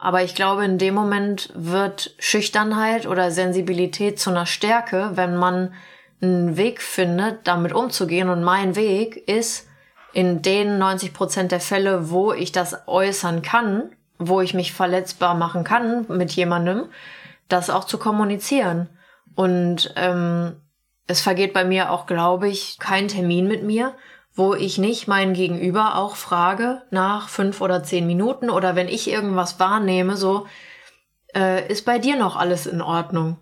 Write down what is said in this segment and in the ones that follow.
Aber ich glaube, in dem Moment wird Schüchternheit oder Sensibilität zu einer Stärke, wenn man einen Weg findet, damit umzugehen. Und mein Weg ist, in den 90 Prozent der Fälle, wo ich das äußern kann, wo ich mich verletzbar machen kann mit jemandem, das auch zu kommunizieren. Und ähm, es vergeht bei mir auch, glaube ich, kein Termin mit mir, wo ich nicht meinen Gegenüber auch frage nach fünf oder zehn Minuten oder wenn ich irgendwas wahrnehme, so, äh, ist bei dir noch alles in Ordnung?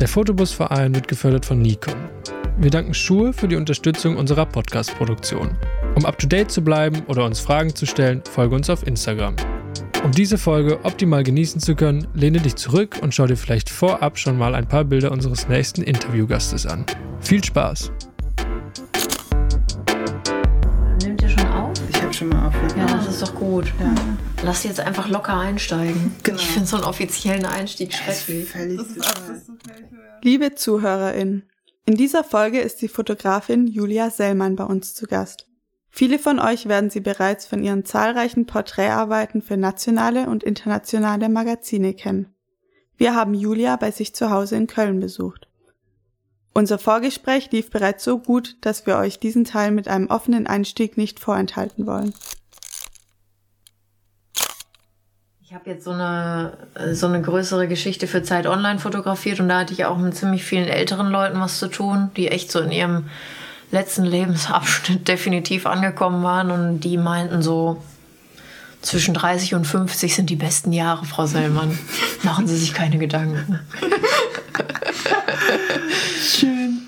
Der Fotobusverein wird gefördert von Nikon. Wir danken Schuhe für die Unterstützung unserer Podcast-Produktion. Um up-to-date zu bleiben oder uns Fragen zu stellen, folge uns auf Instagram. Um diese Folge optimal genießen zu können, lehne dich zurück und schau dir vielleicht vorab schon mal ein paar Bilder unseres nächsten Interviewgastes an. Viel Spaß! Nimmt ihr schon auf? Ich habe schon mal auf. Ja, das ist doch gut. Ja. Lass jetzt einfach locker einsteigen. Genau. Ich finde so einen offiziellen Einstieg schrecklich. Liebe ZuhörerInnen, in dieser Folge ist die Fotografin Julia Sellmann bei uns zu Gast. Viele von euch werden sie bereits von ihren zahlreichen Porträtarbeiten für nationale und internationale Magazine kennen. Wir haben Julia bei sich zu Hause in Köln besucht. Unser Vorgespräch lief bereits so gut, dass wir euch diesen Teil mit einem offenen Einstieg nicht vorenthalten wollen. Ich habe jetzt so eine, so eine größere Geschichte für Zeit Online fotografiert und da hatte ich auch mit ziemlich vielen älteren Leuten was zu tun, die echt so in ihrem letzten Lebensabschnitt definitiv angekommen waren und die meinten so, zwischen 30 und 50 sind die besten Jahre, Frau Sellmann. Machen Sie sich keine Gedanken. Schön.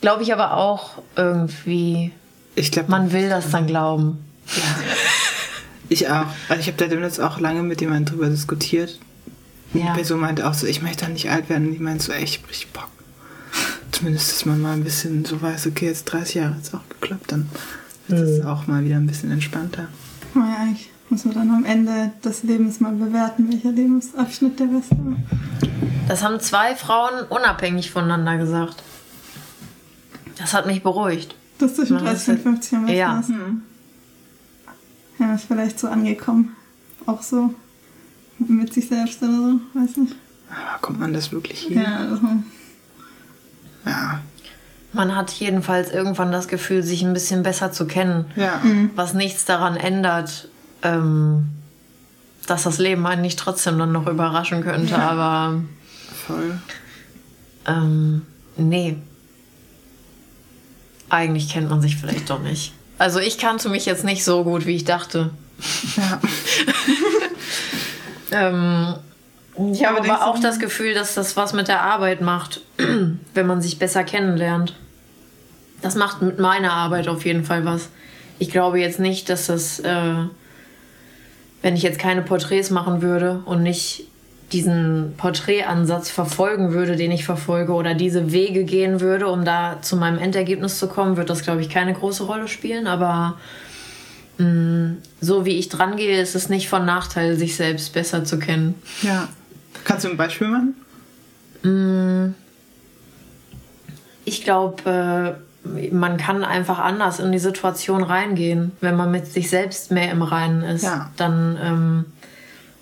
Glaube ich aber auch irgendwie, Ich glaube, man will das dann glauben. ich auch. Also ich habe da demnächst auch lange mit jemandem drüber diskutiert. Die Ja. Person meinte auch so, ich möchte da nicht alt werden. Und die meinte so, ey, ich hab richtig Bock. Zumindest, dass man mal ein bisschen so weiß, okay, jetzt 30 Jahre hat's auch geklappt, dann wird es auch mal wieder ein bisschen entspannter. Naja, eigentlich muss man dann am Ende des Lebens mal bewerten, welcher Lebensabschnitt der beste war. Das haben zwei Frauen unabhängig voneinander gesagt. Das hat mich beruhigt. Das zwischen Na, das 30 und ist- 50 am besten Ja. ist. Ja, ist vielleicht so angekommen. Auch so mit sich selbst oder so, weiß nicht. Aber kommt man das wirklich hin? Ja, also, Ja. Man hat jedenfalls irgendwann das Gefühl, sich ein bisschen besser zu kennen. Ja. Was nichts daran ändert, ähm, dass das Leben einen nicht trotzdem dann noch überraschen könnte. Aber Voll. ähm, nee. Eigentlich kennt man sich vielleicht doch nicht. Also ich kannte mich jetzt nicht so gut, wie ich dachte. Ja. Ähm, ich habe Aber aber auch das Gefühl, dass das was mit der Arbeit macht, wenn man sich besser kennenlernt. Das macht mit meiner Arbeit auf jeden Fall was. Ich glaube jetzt nicht, dass das, äh, wenn ich jetzt keine Porträts machen würde und nicht diesen Porträtansatz verfolgen würde, den ich verfolge, oder diese Wege gehen würde, um da zu meinem Endergebnis zu kommen, wird das, glaube ich, keine große Rolle spielen. Aber mh, so wie ich dran gehe, ist es nicht von Nachteil, sich selbst besser zu kennen. Ja. Kannst du ein Beispiel machen? Ich glaube, äh, man kann einfach anders in die Situation reingehen. Wenn man mit sich selbst mehr im Reinen ist, Ja. dann ähm,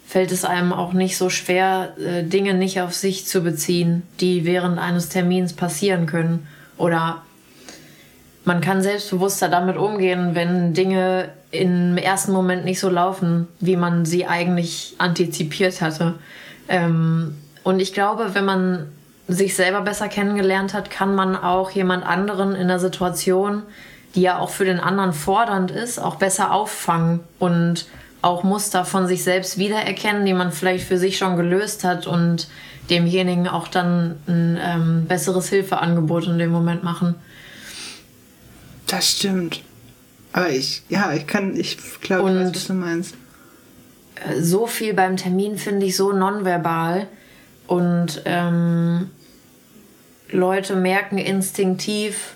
fällt es einem auch nicht so schwer, äh, Dinge nicht auf sich zu beziehen, die während eines Termins passieren können. Oder man kann selbstbewusster damit umgehen, wenn Dinge im ersten Moment nicht so laufen, wie man sie eigentlich antizipiert hatte. Ähm, und ich glaube, wenn man sich selber besser kennengelernt hat, kann man auch jemand anderen in der Situation, die ja auch für den anderen fordernd ist, auch besser auffangen und auch Muster von sich selbst wiedererkennen, die man vielleicht für sich schon gelöst hat und demjenigen auch dann ein ähm, besseres Hilfeangebot in dem Moment machen. Das stimmt. Aber ich, ja, ich kann, ich glaube, was du meinst. So viel beim Termin finde ich so nonverbal und ähm, Leute merken instinktiv,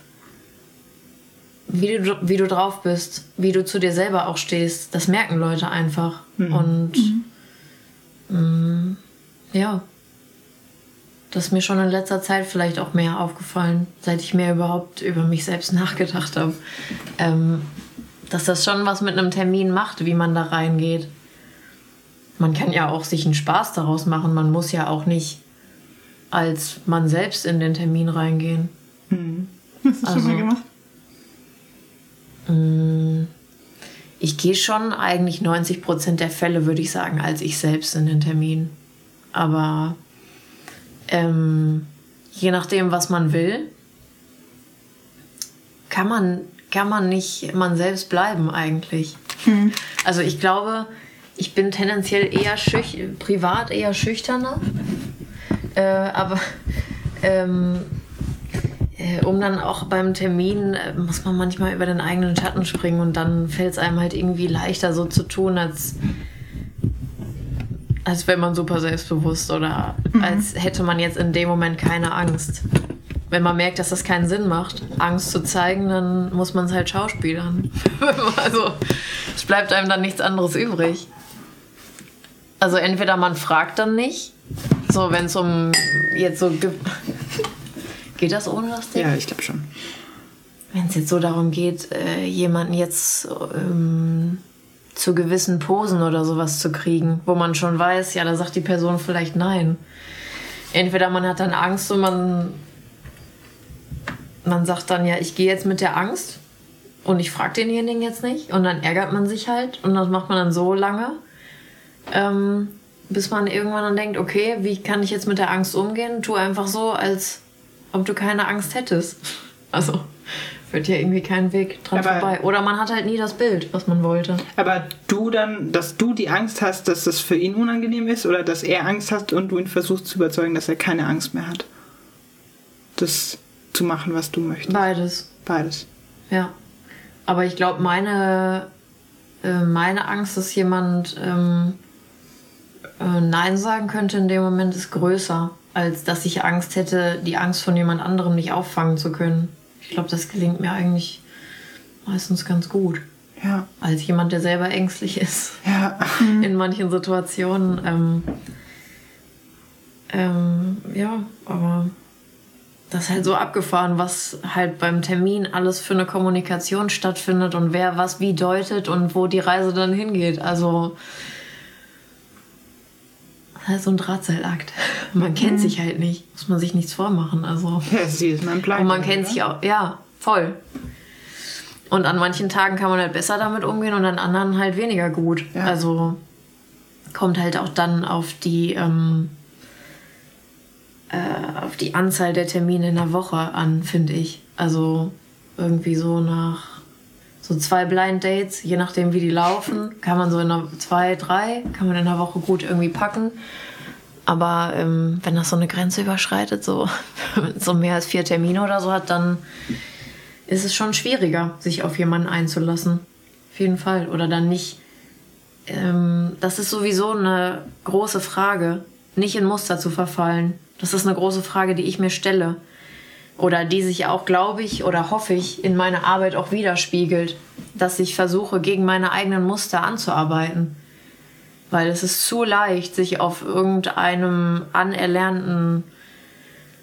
wie du, wie du drauf bist, wie du zu dir selber auch stehst. Das merken Leute einfach. Und mm, ja, Das ist mir schon in letzter Zeit vielleicht auch mehr aufgefallen, seit ich mehr überhaupt über mich selbst nachgedacht habe. Ähm, dass das schon was mit einem Termin macht, wie man da reingeht. Man kann ja auch sich einen Spaß daraus machen. Man muss ja auch nicht als man selbst in den Termin reingehen. Hast du Also- schon mal gemacht? Mm, Ich gehe schon eigentlich 90% der Fälle, würde ich sagen, als ich selbst in den Termin. Aber ähm, je nachdem, was man will, kann man, kann man nicht man selbst bleiben eigentlich. Also ich glaube, ich bin tendenziell eher schüch privat eher schüchterner. Äh, aber ähm, äh, um dann auch beim Termin äh, muss man manchmal über den eigenen Schatten springen und dann fällt es einem halt irgendwie leichter so zu tun, als, als wenn man super selbstbewusst oder als hätte man jetzt in dem Moment keine Angst. Wenn man merkt, dass das keinen Sinn macht, Angst zu zeigen, dann muss man es halt schauspielern. also es bleibt einem dann nichts anderes übrig. Also entweder man fragt dann nicht, so wenn es um jetzt so ge- geht das ohne das Ding? Ja, ich glaube schon. Wenn es jetzt so darum geht, äh, jemanden jetzt ähm, zu gewissen Posen oder sowas zu kriegen, wo man schon weiß, ja, da sagt die Person vielleicht nein. Entweder man hat dann Angst und man, man sagt dann, ja, ich gehe jetzt mit der Angst und ich frage denjenigen jetzt nicht und dann ärgert man sich halt und das macht man dann so lange, ähm, bis man irgendwann dann denkt, okay, wie kann ich jetzt mit der Angst umgehen? Tu einfach so, als ob du keine Angst hättest. Also führt ja irgendwie kein Weg dran Aber- vorbei. Oder man hat halt nie das Bild, was man wollte. Aber du dann, dass du die Angst hast, dass das für ihn unangenehm ist oder dass er Angst hat und du ihn versuchst zu überzeugen, dass er keine Angst mehr hat. Das zu machen, was du möchtest. Beides, Beides. ja. Aber ich glaube, meine, äh, meine Angst, dass jemand ähm, äh, Nein sagen könnte in dem Moment, ist größer, als dass ich Angst hätte, die Angst von jemand anderem nicht auffangen zu können. Ich glaube, das gelingt mir eigentlich meistens ganz gut. Ja. Als jemand, der selber ängstlich ist. Ja. in manchen Situationen. Ähm, ähm, ja, aber das ist halt so abgefahren, was halt beim Termin alles für eine Kommunikation stattfindet und wer was wie deutet und wo die Reise dann hingeht. Also halt so ein Drahtseilakt. Man kennt sich halt nicht, muss man sich nichts vormachen. Also Ja, sie ist mein Plan. und man kennt sich auch, ja, voll. Und an manchen Tagen kann man halt besser damit umgehen und an anderen halt weniger gut. Ja. Also kommt halt auch dann auf die, ähm, äh, auf die Anzahl der Termine in der Woche an, finde ich. Also irgendwie so nach so zwei Blind Dates, je nachdem wie die laufen, kann man so in einer zwei, drei, kann man in der Woche gut irgendwie packen. Aber ähm, wenn das so eine Grenze überschreitet, so, so mehr als vier Termine oder so hat, dann ist es schon schwieriger, sich auf jemanden einzulassen. Auf jeden Fall. Oder dann nicht. Ähm, das ist sowieso eine große Frage, nicht in Muster zu verfallen. Das ist eine große Frage, die ich mir stelle. Oder die sich auch, glaube ich, oder hoffe ich, in meiner Arbeit auch widerspiegelt. Dass ich versuche, gegen meine eigenen Muster anzuarbeiten. Weil es ist zu leicht, sich auf irgendeinem anerlernten,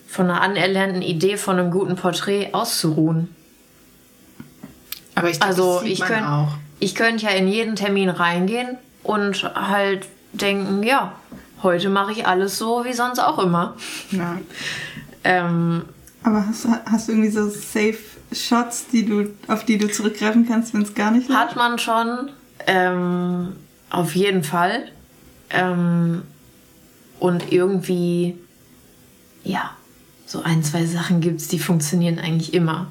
von einer anerlernten Idee von einem guten Porträt auszuruhen. Aber ich glaub, Also ich könnte auch. ich könnte ja in jeden Termin reingehen und halt denken, ja, heute mache ich alles so wie sonst auch immer. Ja. Ähm, Aber hast, hast du irgendwie so Safe Shots, die du, auf die du zurückgreifen kannst, wenn es gar nicht läuft? hat man schon, ähm, auf jeden Fall. Ähm, und irgendwie, ja, so ein, zwei Sachen gibt es, die funktionieren eigentlich immer.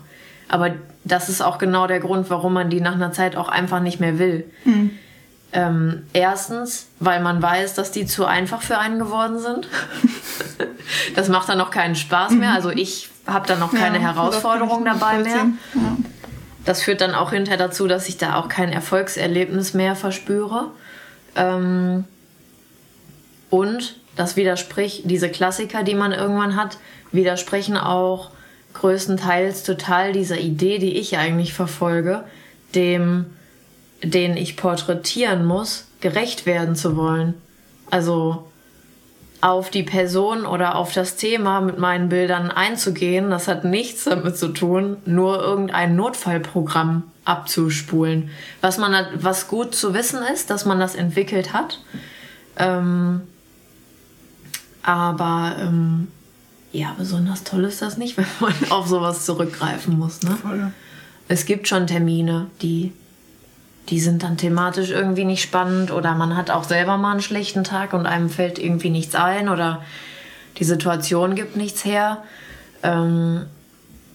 Aber das ist auch genau der Grund, warum man die nach einer Zeit auch einfach nicht mehr will. Ähm, erstens, weil man weiß, dass die zu einfach für einen geworden sind. das macht dann auch keinen Spaß mehr. Also ich habe dann auch keine Ja, Herausforderung dabei mehr. Ja. Das führt dann auch hinterher dazu, dass ich da auch kein Erfolgserlebnis mehr verspüre. Ähm, und das widerspricht, diese Klassiker, die man irgendwann hat, widersprechen auch größtenteils total dieser Idee, die ich eigentlich verfolge, dem, den ich porträtieren muss, gerecht werden zu wollen. Also auf die Person oder auf das Thema mit meinen Bildern einzugehen. Das hat nichts damit zu tun, nur irgendein Notfallprogramm abzuspulen. Was man, was gut zu wissen ist, dass man das entwickelt hat. Ähm, aber ähm, ja, besonders toll ist das nicht, wenn man auf sowas zurückgreifen muss. Ne? Voll. Es gibt schon Termine, die, die sind dann thematisch irgendwie nicht spannend oder man hat auch selber mal einen schlechten Tag und einem fällt irgendwie nichts ein oder die Situation gibt nichts her. Ähm,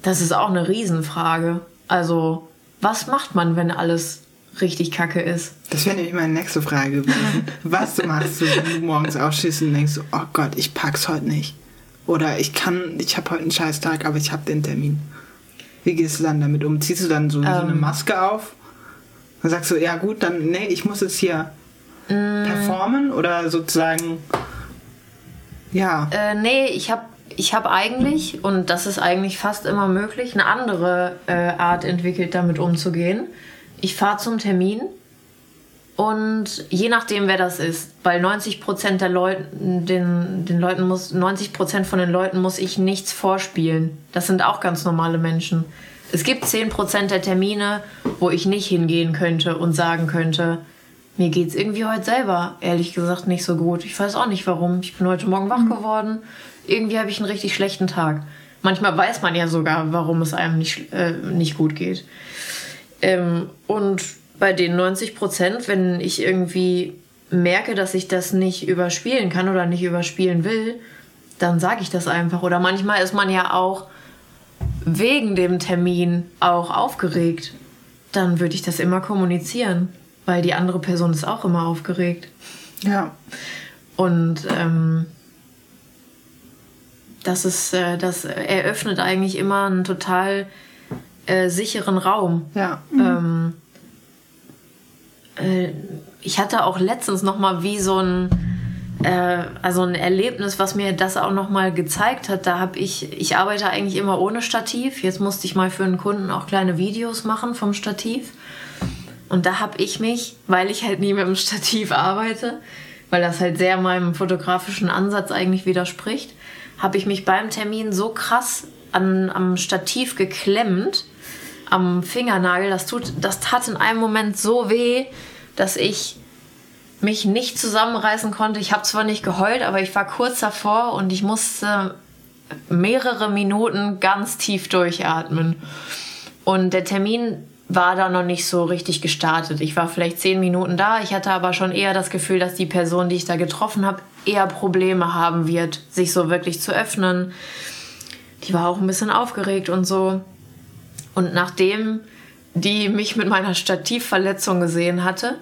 das ist auch eine Riesenfrage. Also, was macht man, wenn alles richtig kacke ist? Das wäre nämlich meine nächste Frage gewesen. Was machst du, wenn du morgens aufstehst und denkst, oh Gott, ich pack's heute nicht? Oder ich kann, ich habe heute einen Scheißtag, aber ich habe den Termin. Wie gehst du dann damit um? Ziehst du dann so, so eine Ähm. Maske auf? Dann sagst du, ja gut, dann, nee, ich muss jetzt hier Mm. performen oder sozusagen, ja, Äh, nee, ich habe ich hab eigentlich, und das ist eigentlich fast immer möglich, eine andere äh, Art entwickelt, damit umzugehen. Ich fahre zum Termin und je nachdem, wer das ist, weil 90 Prozent der Leuten, den, den Leuten muss, 90 Prozent von den Leuten muss ich nichts vorspielen. Das sind auch ganz normale Menschen. Es gibt 10 Prozent der Termine, wo ich nicht hingehen könnte und sagen könnte, mir geht's irgendwie heute selber, ehrlich gesagt, nicht so gut. Ich weiß auch nicht warum. Ich bin heute Morgen wach geworden. Irgendwie habe ich einen richtig schlechten Tag. Manchmal weiß man ja sogar, warum es einem nicht, äh, nicht gut geht. Ähm, und bei den 90 Prozent, wenn ich irgendwie merke, dass ich das nicht überspielen kann oder nicht überspielen will, dann sage ich das einfach. Oder manchmal ist man ja auch wegen dem Termin auch aufgeregt. Dann würde ich das immer kommunizieren, weil die andere Person ist auch immer aufgeregt. ja, Und ähm, das ist, äh, das eröffnet eigentlich immer einen total äh, sicheren Raum. ja. Ähm, äh, ich hatte auch letztens noch mal wie so ein äh, also ein Erlebnis, was mir das auch noch mal gezeigt hat. Da habe ich ich arbeite eigentlich immer ohne Stativ. Jetzt musste ich mal für einen Kunden auch kleine Videos machen vom Stativ. Und da habe ich mich, weil ich halt nie mit dem Stativ arbeite, weil das halt sehr meinem fotografischen Ansatz eigentlich widerspricht, habe ich mich beim Termin so krass an, am Stativ geklemmt, am Fingernagel. Das, tut, das tat in einem Moment so weh, dass ich mich nicht zusammenreißen konnte. Ich habe zwar nicht geheult, aber ich war kurz davor und ich musste mehrere Minuten ganz tief durchatmen. Und der Termin war da noch nicht so richtig gestartet. Ich war vielleicht zehn Minuten da. Ich hatte aber schon eher das Gefühl, dass die Person, die ich da getroffen habe, eher Probleme haben wird, sich so wirklich zu öffnen. Die war auch ein bisschen aufgeregt und so. Und nachdem die mich mit meiner Stativverletzung gesehen hatte,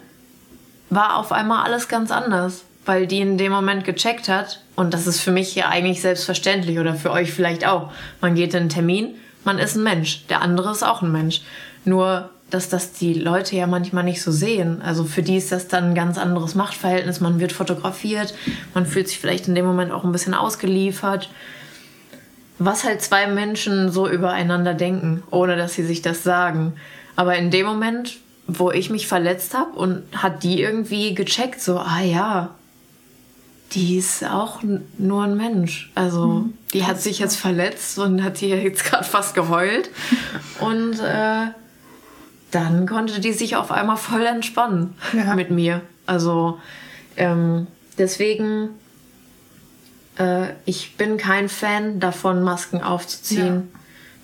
war auf einmal alles ganz anders, weil die in dem Moment gecheckt hat. Und das ist für mich ja eigentlich selbstverständlich oder für euch vielleicht auch. Man geht in einen Termin, man ist ein Mensch, der andere ist auch ein Mensch. Nur, dass das die Leute ja manchmal nicht so sehen. Also für die ist das dann ein ganz anderes Machtverhältnis. Man wird fotografiert, man fühlt sich vielleicht in dem Moment auch ein bisschen ausgeliefert. Was halt zwei Menschen so übereinander denken, ohne dass sie sich das sagen. Aber in dem Moment, wo ich mich verletzt habe und hat die irgendwie gecheckt, so, ah ja, die ist auch nur ein Mensch. Also die hat sich jetzt verletzt und hat hier jetzt gerade fast geheult. Und äh, dann konnte die sich auf einmal voll entspannen Ja. mit mir. Also ähm, deswegen, äh, ich bin kein Fan davon, Masken aufzuziehen,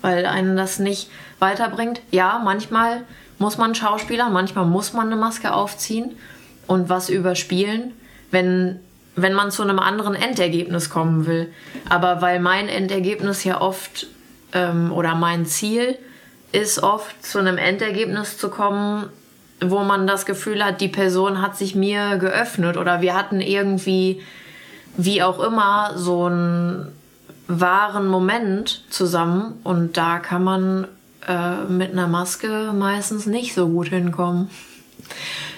weil einen das nicht weiterbringt. Ja, manchmal muss man Schauspieler, manchmal muss man eine Maske aufziehen und was überspielen, wenn, wenn man zu einem anderen Endergebnis kommen will. Aber weil mein Endergebnis ja oft ähm, oder mein Ziel ist oft zu einem Endergebnis zu kommen, wo man das Gefühl hat, die Person hat sich mir geöffnet oder wir hatten irgendwie, wie auch immer, so einen wahren Moment zusammen und da kann man äh, mit einer Maske meistens nicht so gut hinkommen.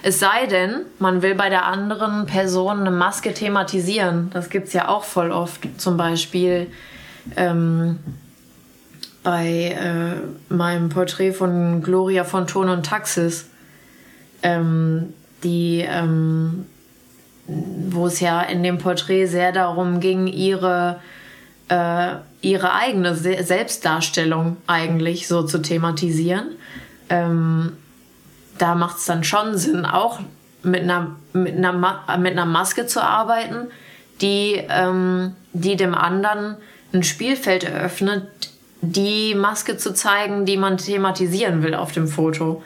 Es sei denn, man will bei der anderen Person eine Maske thematisieren. Das gibt's ja auch voll oft. Zum Beispiel ähm, bei äh, meinem Porträt von Gloria von Ton und Taxis. Ähm, die, ähm, wo es ja in dem Porträt sehr darum ging, ihre, äh, ihre eigene Se Selbstdarstellung eigentlich so zu thematisieren. Ähm, da macht es dann schon Sinn, auch mit einer, mit einer, Ma mit einer Maske zu arbeiten, die, ähm, die dem anderen ein Spielfeld eröffnet, die Maske zu zeigen, die man thematisieren will auf dem Foto.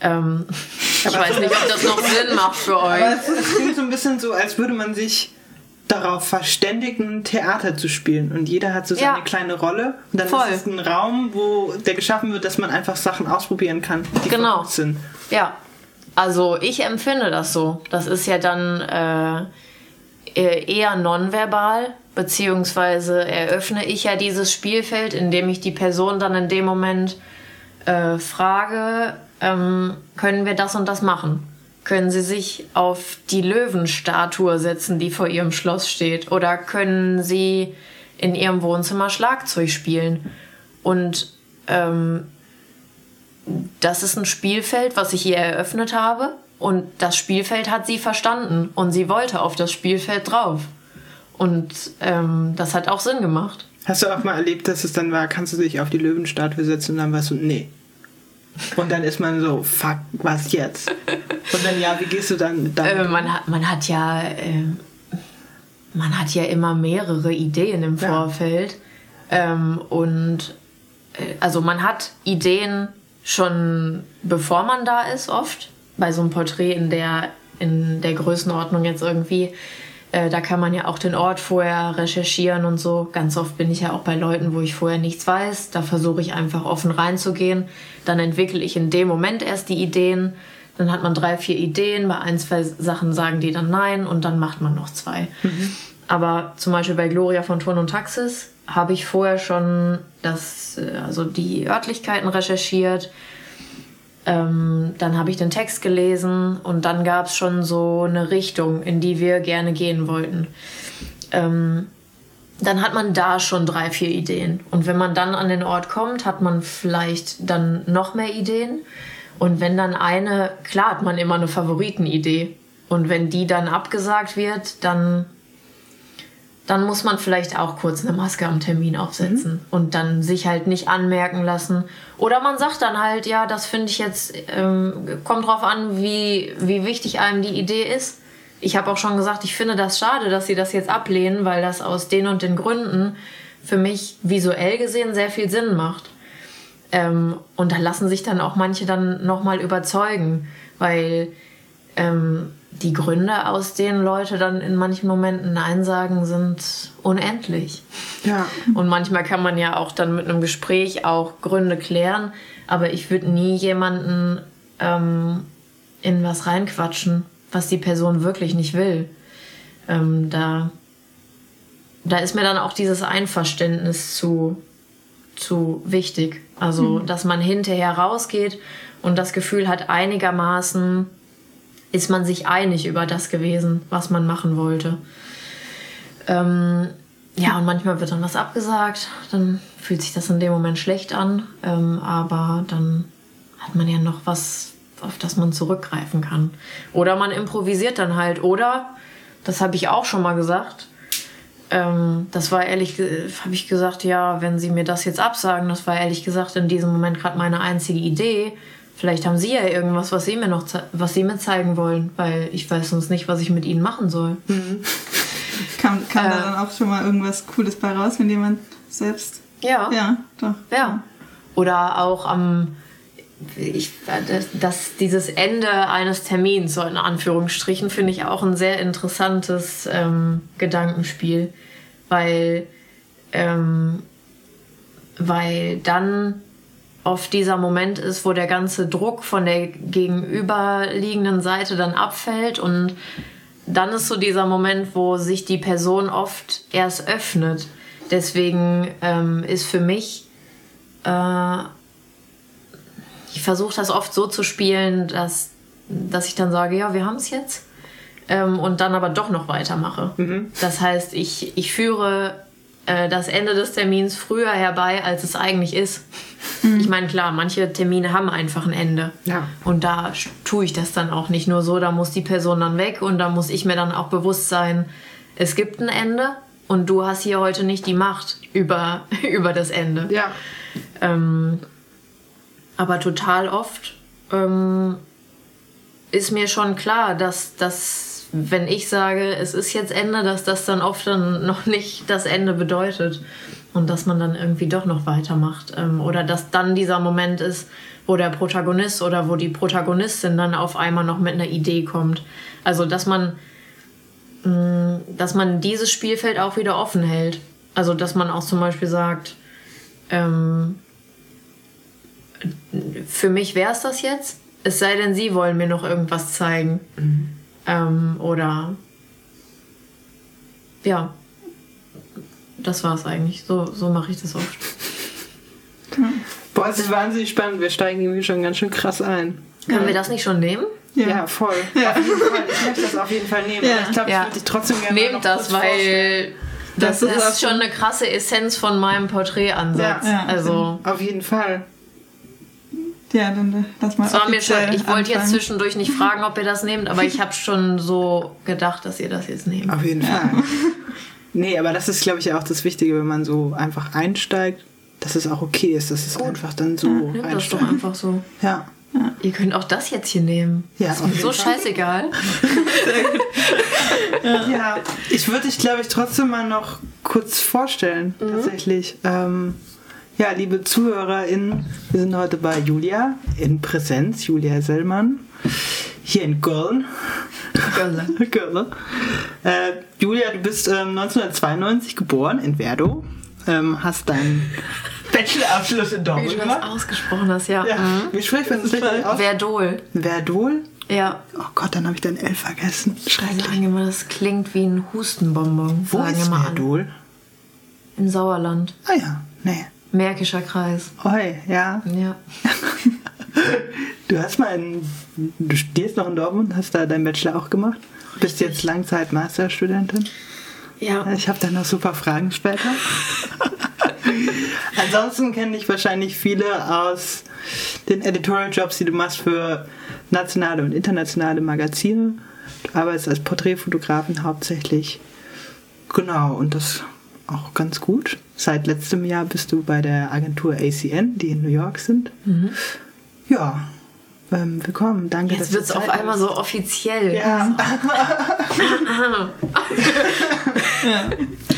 Ähm, ich weiß nicht, ob das noch Sinn macht für euch. Aber es, klingt so ein bisschen so, als würde man sich darauf verständigen, Theater zu spielen. Und jeder hat so seine Ja. kleine Rolle. Und dann Voll. ist es ein Raum, wo der geschaffen wird, dass man einfach Sachen ausprobieren kann, die Genau. sind. Ja, also ich empfinde das so. Das ist ja dann äh, äh, eher nonverbal, beziehungsweise eröffne ich ja dieses Spielfeld, indem ich die Person dann in dem Moment äh, frage, ähm, können wir das und das machen? Können Sie sich auf die Löwenstatue setzen, die vor Ihrem Schloss steht? Oder können Sie in Ihrem Wohnzimmer Schlagzeug spielen? Und ähm, das ist ein Spielfeld, was ich ihr eröffnet habe. Und das Spielfeld hat sie verstanden. Und sie wollte auf das Spielfeld drauf. Und ähm, das hat auch Sinn gemacht. Hast du auch mal erlebt, dass es dann war, kannst du dich auf die Löwenstatue setzen und dann warst du, nee. Und dann ist man so, fuck, was jetzt? Und dann, ja, wie gehst du dann damit Äh, man, hat, man hat ja. Äh, man hat ja immer mehrere Ideen im Ja. Vorfeld. Ähm, und äh, also man hat Ideen schon bevor man da ist, oft. Bei so einem Porträt in der, in der Größenordnung jetzt irgendwie. Äh, da kann man ja auch den Ort vorher recherchieren und so. Ganz oft bin ich ja auch bei Leuten, wo ich vorher nichts weiß. Da versuche ich einfach offen reinzugehen. Dann entwickle ich in dem Moment erst die Ideen. Dann hat man drei, vier Ideen. Bei ein, zwei Sachen sagen die dann nein und dann macht man noch zwei. Aber zum Beispiel bei Gloria von Turn und Taxis habe ich vorher schon das, äh, also die Örtlichkeiten recherchiert. Ähm, dann habe ich den Text gelesen und dann gab es schon so eine Richtung, in die wir gerne gehen wollten. Ähm, dann hat man da schon drei, vier Ideen. Und wenn man dann an den Ort kommt, hat man vielleicht dann noch mehr Ideen. Und wenn dann eine, klar hat man immer eine Favoritenidee. Und wenn die dann abgesagt wird, dann, dann muss man vielleicht auch kurz eine Maske am Termin aufsetzen und dann sich halt nicht anmerken lassen. Oder man sagt dann halt, ja, das finde ich jetzt, ähm, kommt drauf an, wie, wie wichtig einem die Idee ist. Ich habe auch schon gesagt, ich finde das schade, dass sie das jetzt ablehnen, weil das aus den und den Gründen für mich visuell gesehen sehr viel Sinn macht. Ähm, und da lassen sich dann auch manche dann nochmal überzeugen, weil ähm, die Gründe, aus denen Leute dann in manchen Momenten Nein sagen, sind unendlich. Ja. Und manchmal kann man ja auch dann mit einem Gespräch auch Gründe klären, aber ich würde nie jemanden ähm, in was reinquatschen, was die Person wirklich nicht will. Ähm, da, da ist mir dann auch dieses Einverständnis zu, zu wichtig. Also, dass man hinterher rausgeht und das Gefühl hat, einigermaßen ist man sich einig über das gewesen, was man machen wollte. Ähm, ja, und manchmal wird dann was abgesagt, dann fühlt sich das in dem Moment schlecht an, ähm, aber dann hat man ja noch was, auf das man zurückgreifen kann. Oder man improvisiert dann halt, oder, das habe ich auch schon mal gesagt, ähm, das war ehrlich, habe ich gesagt, ja, wenn Sie mir das jetzt absagen, das war ehrlich gesagt in diesem Moment gerade meine einzige Idee. Vielleicht haben Sie ja irgendwas, was Sie mir noch, was Sie mir zeigen wollen, weil ich weiß sonst nicht, was ich mit Ihnen machen soll. Kam, kam Äh. da dann auch schon mal irgendwas Cooles bei raus, wenn jemand selbst. Ja. Ja, doch. Ja. Oder auch am, ich, das, das, dieses Ende eines Termins, so in Anführungsstrichen, finde ich auch ein sehr interessantes ähm, Gedankenspiel, weil, ähm, weil dann oft dieser Moment ist, wo der ganze Druck von der gegenüberliegenden Seite dann abfällt und dann ist so dieser Moment, wo sich die Person oft erst öffnet. Deswegen ähm, ist für mich, äh, ich versuche das oft so zu spielen, dass, dass ich dann sage, ja, wir haben es jetzt. Ähm, und dann aber doch noch weitermache. Das heißt, ich, ich führe äh, das Ende des Termins früher herbei, als es eigentlich ist. Ich meine, klar, manche Termine haben einfach ein Ende. Ja. Und da tue ich das dann auch nicht nur so, da muss die Person dann weg und da muss ich mir dann auch bewusst sein, es gibt ein Ende und du hast hier heute nicht die Macht über, über das Ende. Ja. Ähm, aber total oft ähm, ist mir schon klar, dass, dass wenn ich sage, es ist jetzt Ende, dass das dann oft dann noch nicht das Ende bedeutet. Und dass man dann irgendwie doch noch weitermacht. Ähm, oder dass dann dieser Moment ist, wo der Protagonist oder wo die Protagonistin dann auf einmal noch mit einer Idee kommt. Also dass man, mh, dass man dieses Spielfeld auch wieder offen hält. Also dass man auch zum Beispiel sagt, ähm, für mich wäre es das jetzt. Es sei denn, Sie wollen mir noch irgendwas zeigen. Ähm, oder ja, das war es eigentlich. So, so mache ich das oft. Boah, es ist wahnsinnig spannend. Wir steigen irgendwie schon ganz schön krass ein. Können wir das nicht schon nehmen? Ja, voll. Auf jeden Fall. Ich möchte das auf jeden Fall nehmen. Ja. Aber ich glaube, Ja. ich würde dich trotzdem gerne noch Nehmt das, vorstellen. weil das, Das ist ist schon eine krasse Essenz von meinem Porträtansatz. Ja. Ja. Also, Auf jeden Fall. Ja, dann äh, lass mal war mir schon, ich wollte jetzt zwischendurch nicht fragen, ob ihr das nehmt, aber ich habe schon so gedacht, dass ihr das jetzt nehmt. Auf jeden Fall. Nee, aber das ist, glaube ich, auch das Wichtige, wenn man so einfach einsteigt, dass es auch okay ist, dass es einfach dann so Nehmt das doch einfach so. Ja. Ihr könnt auch das jetzt hier nehmen. Ja, ist auf mir so Fall. scheißegal. ja. Ich würde dich, glaube ich, trotzdem mal noch kurz vorstellen, tatsächlich. Ähm, ja, liebe ZuhörerInnen, wir sind heute bei Julia in Präsenz, Julia Sellmann, hier in Köln. Köln. Äh, Julia, du bist ähm, 1992 geboren in Werdow, ähm, hast deinen Bachelorabschluss in Wie Dortmund du das gemacht. ausgesprochen hast, ja. Ja. Mhm. Wie spricht man das richtig aus? Verdol. Verdol? Ja. Oh Gott, dann habe ich dein L vergessen. Schrecklich. Sagen immer, das klingt wie ein Hustenbonbon. Wo ist. Verdol? Im Sauerland. Ah ja, nee. Märkischer Kreis. Oi, ja. Ja. Du hast mal in, du studierst noch in Dortmund, hast da deinen Bachelor auch gemacht. Bist jetzt Langzeit-Masterstudentin. Ja. Ich habe da noch super Fragen später. Ansonsten kenne ich wahrscheinlich viele aus den Editorial-Jobs, die du machst für nationale und internationale Magazine. Du arbeitest als Porträtfotografin hauptsächlich. Genau, und das auch ganz gut. Seit letztem Jahr bist du bei der Agentur ACN, die in New York sind. Ja, ähm, willkommen. Danke, Jetzt dass du wird es auf einmal so offiziell. Ja.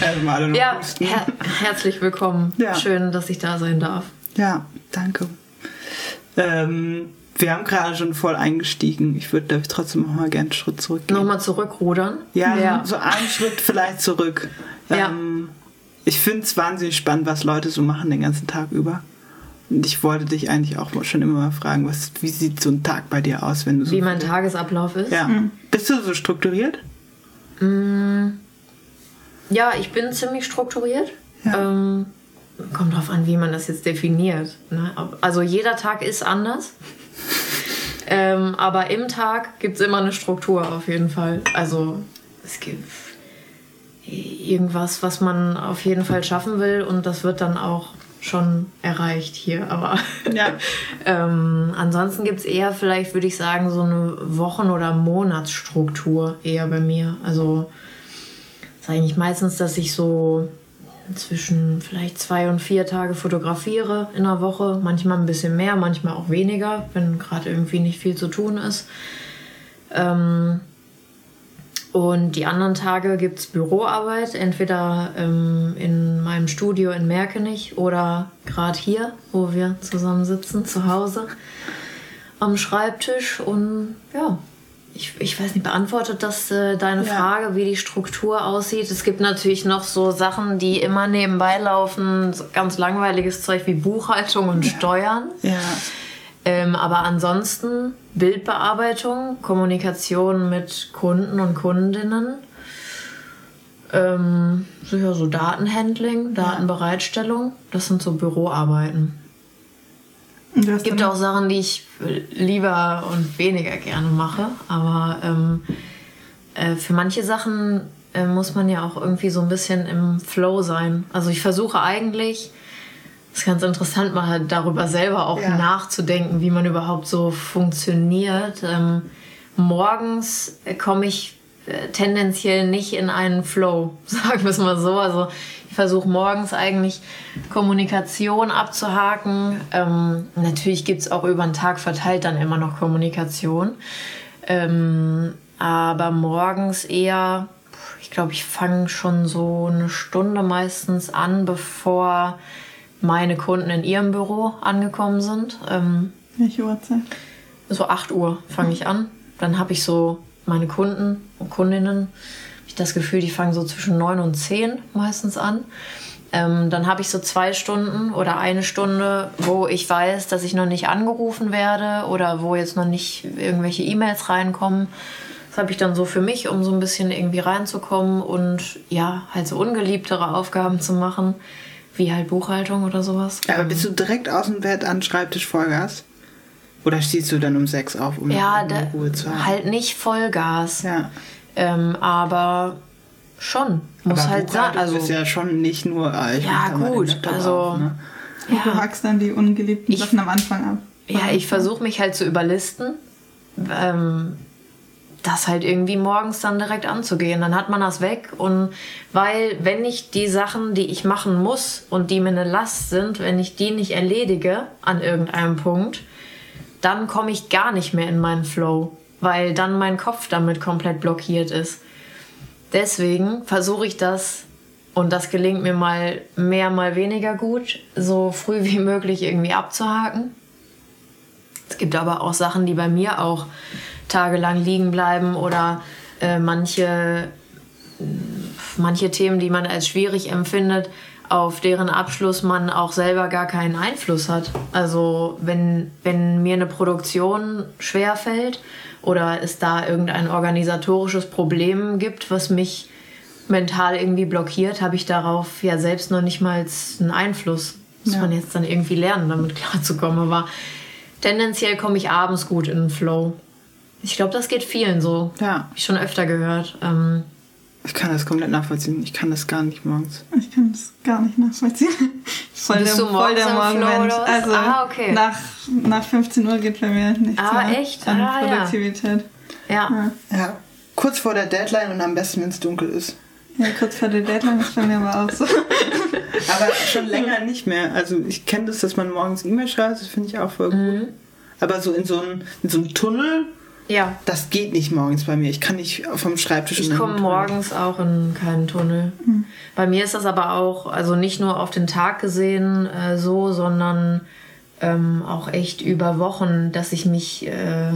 Also mal alle noch Ja, her herzlich willkommen. Ja. Schön, dass ich da sein darf. Ja, danke. Ähm, wir haben gerade schon voll eingestiegen. Ich würde, glaube ich, trotzdem noch mal gerne einen Schritt zurückgehen. Nochmal zurückrudern. Ja, ja. so einen Schritt vielleicht zurück. Ja. Ähm, ich finde es wahnsinnig spannend, was Leute so machen den ganzen Tag über. Und ich wollte dich eigentlich auch schon immer mal fragen, was, wie sieht so ein Tag bei dir aus, wenn du so Wie mein Tagesablauf ist. Ja. Bist du so strukturiert? Ja, ich bin ziemlich strukturiert. Ja. Ähm, kommt drauf an, wie man das jetzt definiert. Ne? Also jeder Tag ist anders. ähm, aber im Tag gibt es immer eine Struktur auf jeden Fall. Also es gibt irgendwas, was man auf jeden Fall schaffen will und das wird dann auch schon erreicht hier. Aber Ja. ähm, ansonsten gibt es eher vielleicht, würde ich sagen, so eine Wochen- oder Monatsstruktur eher bei mir. Also ist eigentlich meistens, dass ich so zwischen vielleicht zwei und vier Tage fotografiere in der Woche. Manchmal ein bisschen mehr, manchmal auch weniger, wenn gerade irgendwie nicht viel zu tun ist. Ähm, und die anderen Tage gibt es Büroarbeit, entweder ähm, in meinem Studio in Merkenich oder gerade hier, wo wir zusammen sitzen, zu Hause am Schreibtisch. Und ja, ich, ich weiß nicht, beantwortet das äh, deine Ja. Frage, wie die Struktur aussieht? Es gibt natürlich noch so Sachen, die immer nebenbei laufen, so ganz langweiliges Zeug wie Buchhaltung und Steuern. Ja. Ähm, aber ansonsten Bildbearbeitung, Kommunikation mit Kunden und Kundinnen, ähm, so, ja, so Datenhandling, Datenbereitstellung, das sind so Büroarbeiten. Es gibt auch Sachen, die ich lieber und weniger gerne mache, aber ähm, äh, für manche Sachen äh, muss man ja auch irgendwie so ein bisschen im Flow sein. Also ich versuche eigentlich, das ist ganz interessant, mal darüber selber auch Ja. nachzudenken, wie man überhaupt so funktioniert. Ähm, morgens komme ich äh, tendenziell nicht in einen Flow, sagen wir es mal so. Also ich versuche morgens eigentlich Kommunikation abzuhaken. Ähm, natürlich gibt es auch über den Tag verteilt dann immer noch Kommunikation. Ähm, aber morgens eher, ich glaube, ich fange schon so eine Stunde meistens an, bevor meine Kunden in ihrem Büro angekommen sind. Ähm, Welche Uhrzeit? so 8 Uhr fange ich an. Dann habe ich so meine Kunden und Kundinnen. Ich das Gefühl, die fangen so zwischen 9 und 10 meistens an. Ähm, dann habe ich so zwei Stunden oder eine Stunde, wo ich weiß, dass ich noch nicht angerufen werde oder wo jetzt noch nicht irgendwelche E-Mails reinkommen. Das habe ich dann so für mich, um so ein bisschen irgendwie reinzukommen und ja, halt so ungeliebtere Aufgaben zu machen, wie halt Buchhaltung oder sowas. Aber bist du direkt aus dem Bett an den Schreibtisch Vollgas? Oder stehst du dann um sechs auf, um Ja, da, Ruhe zu haben? halt nicht Vollgas. Ja. Ähm, aber schon. Muss Aber halt sein. Also, ist ja schon nicht nur, ah, ich Ja, gut, also- auf, ne? Du ja, hackst dann die ungeliebten Ich- Sachen am Anfang ab. ja, ich versuche mich halt zu überlisten. Ähm, das halt irgendwie morgens dann direkt anzugehen. Dann hat man das weg. Und weil, wenn ich die Sachen, die ich machen muss und die mir eine Last sind, wenn ich die nicht erledige an irgendeinem Punkt, dann komme ich gar nicht mehr in meinen Flow, weil dann mein Kopf damit komplett blockiert ist. Deswegen versuche ich das, und das gelingt mir mal mehr, mal weniger gut, so früh wie möglich irgendwie abzuhaken. Es gibt aber auch Sachen, die bei mir auch tagelang liegen bleiben oder äh, manche, manche Themen, die man als schwierig empfindet, auf deren Abschluss man auch selber gar keinen Einfluss hat. Also wenn, wenn mir eine Produktion schwer fällt oder es da irgendein organisatorisches Problem gibt, was mich mental irgendwie blockiert, habe ich darauf ja selbst noch nicht mal einen Einfluss. Muss Ja. man jetzt dann irgendwie lernen, damit klarzukommen. Aber tendenziell komme ich abends gut in den Flow. Ich glaube, das geht vielen so. Ja, Hab ich schon öfter gehört. Ähm, ich kann das komplett nachvollziehen. Ich kann das gar nicht morgens. Ich kann das gar nicht nachvollziehen. Voll Bist der, du voll der Morgenmensch. Also Ah, okay. nach, nach 15 Uhr geht bei mir nichts Ah, mehr echt? an Ah, ja. Produktivität. ja. Ja, kurz vor der Deadline und am besten, wenn es dunkel ist. Ja. kurz vor der Deadline ist bei mir aber auch so. Aber schon länger nicht mehr. Also ich kenne das, dass man morgens E-Mail schreibt, das finde ich auch voll gut. Mhm. Aber so in so einem in so einem Tunnel, ja. das geht nicht morgens bei mir. Ich kann nicht vom Schreibtisch Ich komme morgens auch in keinen Tunnel. Bei mir ist das aber auch, also nicht nur auf den Tag gesehen äh, so, sondern ähm, auch echt über Wochen, dass ich mich äh,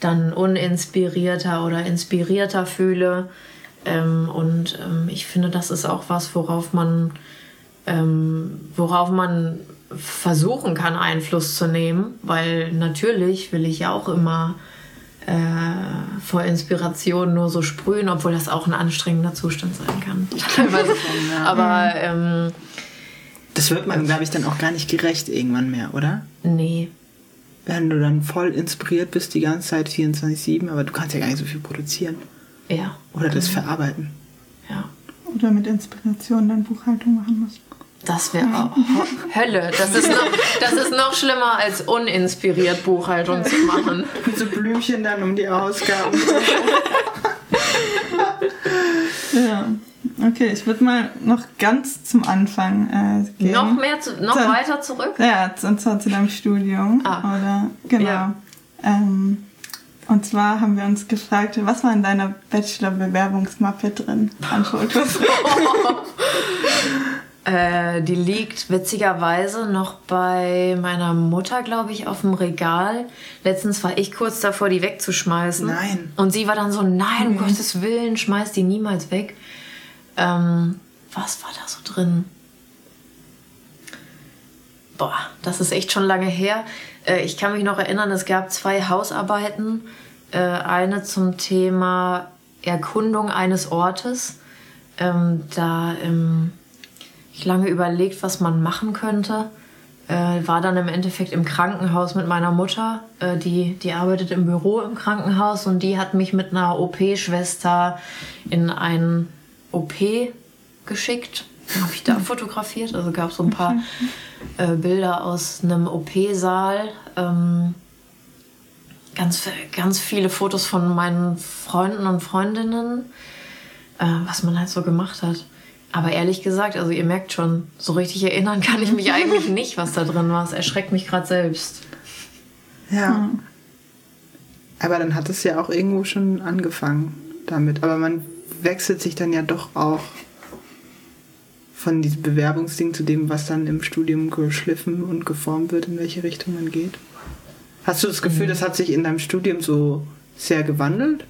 dann uninspirierter oder inspirierter fühle. Ähm, und ähm, ich finde, das ist auch was, worauf man, ähm, worauf man versuchen kann, Einfluss zu nehmen, weil natürlich will ich ja auch immer äh, vor Inspiration nur so sprühen, obwohl das auch ein anstrengender Zustand sein kann. Teilweise. Aber ähm, Das wird man, glaube ich, dann auch gar nicht gerecht irgendwann mehr, oder? nee. Wenn du dann voll inspiriert bist die ganze Zeit 24-7, aber du kannst ja gar nicht so viel produzieren. Ja. Oder das verarbeiten. Ja. Oder mit Inspiration dann Buchhaltung machen muss. Das wäre Hölle. Das ist, noch, das ist noch schlimmer, als uninspiriert Buchhaltung zu machen. Mit so Blümchen dann um die Ausgaben. Ja. Okay, ich würde mal noch ganz zum Anfang äh, gehen. Noch mehr, zu, noch Dann- weiter zurück? Ja, und zwar zu deinem Studium. Ah. Oder, genau. Ja. Ähm, und zwar haben wir uns gefragt, was war in deiner Bachelor-Bewerbungsmappe drin an Fotos? Äh, die liegt witzigerweise noch bei meiner Mutter, glaube ich, auf dem Regal. Letztens war ich kurz davor, die wegzuschmeißen. Nein. Und sie war dann so, nein, um Gottes Willen, schmeiß die niemals weg. Ähm, was war da so drin? Boah, das ist echt schon lange her. Äh, ich kann mich noch erinnern, es gab zwei Hausarbeiten. Äh, eine zum Thema Erkundung eines Ortes. Ähm, da ähm, ich lange überlegt, was man machen könnte. Äh, war dann im Endeffekt im Krankenhaus mit meiner Mutter. Äh, die, die arbeitet im Büro im Krankenhaus und die hat mich mit einer OP-Schwester in ein OP geschickt. Habe ich da fotografiert. Also gab es so ein paar äh, Bilder aus einem OP-Saal. Ähm, ganz, ganz viele Fotos von meinen Freunden und Freundinnen, äh, was man halt so gemacht hat. Aber ehrlich gesagt, also ihr merkt schon, so richtig erinnern kann ich mich eigentlich nicht, was da drin war. Es erschreckt mich gerade selbst. Ja. Aber dann hat es ja auch irgendwo schon angefangen damit. Aber man wechselt sich dann ja doch auch von diesem Bewerbungsding zu dem, was dann im Studium geschliffen und geformt wird, in welche Richtung man geht. Hast du das Gefühl, das hat sich in deinem Studium so sehr gewandelt?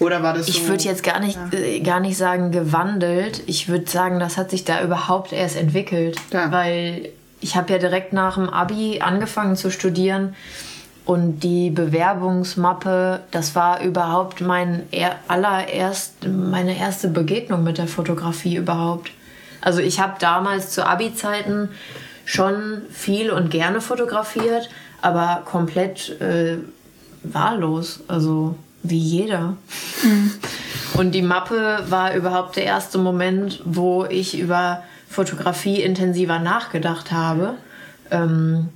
Oder war das so? Ich würde jetzt gar nicht, äh, gar nicht sagen gewandelt. Ich würde sagen, das hat sich da überhaupt erst entwickelt. Ja. Weil ich habe ja direkt nach dem Abi angefangen zu studieren. Und die Bewerbungsmappe, das war überhaupt mein er allererst, meine erste Begegnung mit der Fotografie überhaupt. Also ich habe damals zu Abi-Zeiten schon viel und gerne fotografiert, aber komplett äh, wahllos. Also wie jeder. Und die Mappe war überhaupt der erste Moment, wo ich über Fotografie intensiver nachgedacht habe. Ähm,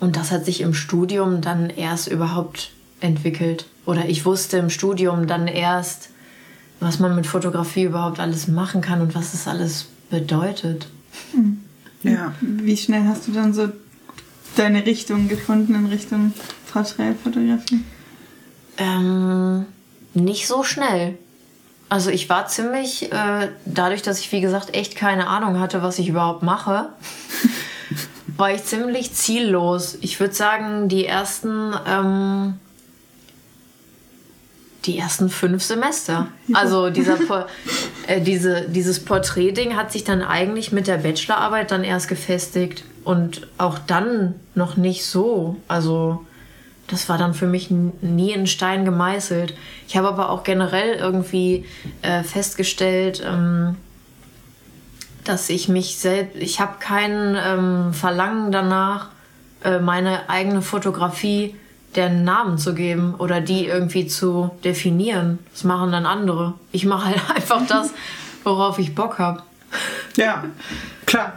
und das hat sich im Studium dann erst überhaupt entwickelt. Oder ich wusste im Studium dann erst, was man mit Fotografie überhaupt alles machen kann und was es alles bedeutet. Ja. Wie schnell hast du dann so deine Richtung gefunden in Richtung Porträtfotografie? Ähm, nicht so schnell. Also ich war ziemlich, äh, dadurch, dass ich wie gesagt echt keine Ahnung hatte, was ich überhaupt mache, war ich ziemlich ziellos. Ich würde sagen, die ersten, ähm, die ersten fünf Semester. Also dieser, äh, diese, dieses Porträtding hat sich dann eigentlich mit der Bachelorarbeit dann erst gefestigt. Und auch dann noch nicht so. Also das war dann für mich nie in Stein gemeißelt. Ich habe aber auch generell irgendwie äh, festgestellt, ähm, dass ich mich selbst, ich habe kein ähm, Verlangen danach, äh, meine eigene Fotografie den Namen zu geben oder die irgendwie zu definieren. Das machen dann andere. Ich mache halt einfach das, worauf ich Bock habe. Ja, klar.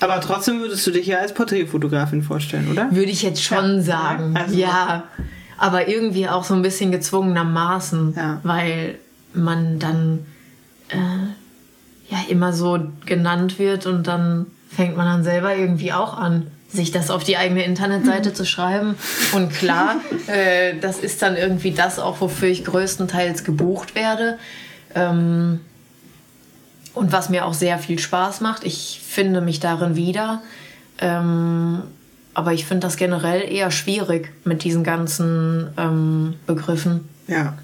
Aber trotzdem würdest du dich ja als Porträtfotografin vorstellen, oder? Würde ich jetzt schon Ja. sagen. Also- ja. Aber irgendwie auch so ein bisschen gezwungenermaßen, Ja. weil man dann äh, ja immer so genannt wird und dann fängt man dann selber irgendwie auch an, sich das auf die eigene Internetseite zu schreiben. Und klar, äh, das ist dann irgendwie das auch, wofür ich größtenteils gebucht werde. Ähm, und was mir auch sehr viel Spaß macht. Ich finde mich darin wieder. Ähm, aber ich finde das generell eher schwierig mit diesen ganzen ähm, Begriffen. Ja.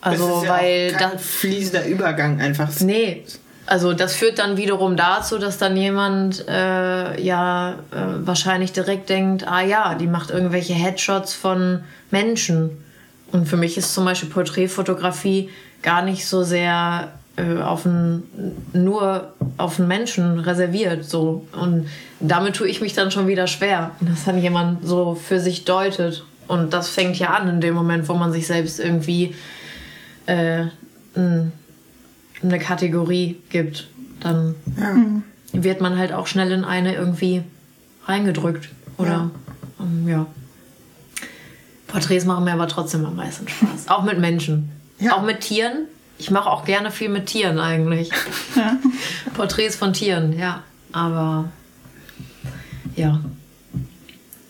Also, ja weil da- fließender Übergang einfach. Nee. Also das führt dann wiederum dazu, dass dann jemand äh, ja äh, wahrscheinlich direkt denkt, ah ja, die macht irgendwelche Headshots von Menschen. Und für mich ist zum Beispiel Porträtfotografie gar nicht so sehr auf einen, nur auf einen Menschen reserviert. So. Und damit tue ich mich dann schon wieder schwer, dass dann jemand so für sich deutet. Und das fängt ja an in dem Moment, wo man sich selbst irgendwie äh, ein eine Kategorie gibt, dann Ja. wird man halt auch schnell in eine irgendwie reingedrückt. Oder ähm, ja. Porträts machen mir aber trotzdem am meisten Spaß. Auch mit Menschen. Ja. Auch mit Tieren. Ich mache auch gerne viel mit Tieren eigentlich. Ja. Porträts von Tieren, ja. Aber ja.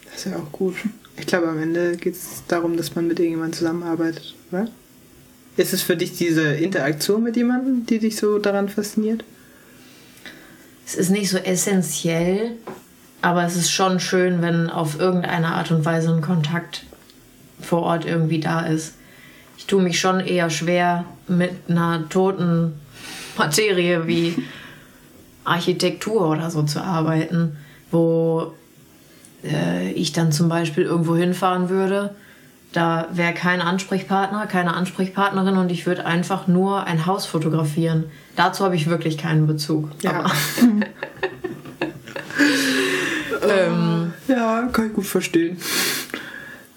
Das ist ja auch gut. Ich glaube, am Ende geht es darum, dass man mit irgendjemandem zusammenarbeitet, oder? Ist es für dich diese Interaktion mit jemandem, die dich so daran fasziniert? Es ist nicht so essentiell, aber es ist schon schön, wenn auf irgendeine Art und Weise ein Kontakt vor Ort irgendwie da ist. Ich tue mich schon eher schwer mit einer toten Materie wie Architektur oder so zu arbeiten, wo äh, ich dann zum Beispiel irgendwo hinfahren würde. Da wäre kein Ansprechpartner, keine Ansprechpartnerin und ich würde einfach nur ein Haus fotografieren. Dazu habe ich wirklich keinen Bezug. Ja. Ähm, Ja, kann ich gut verstehen.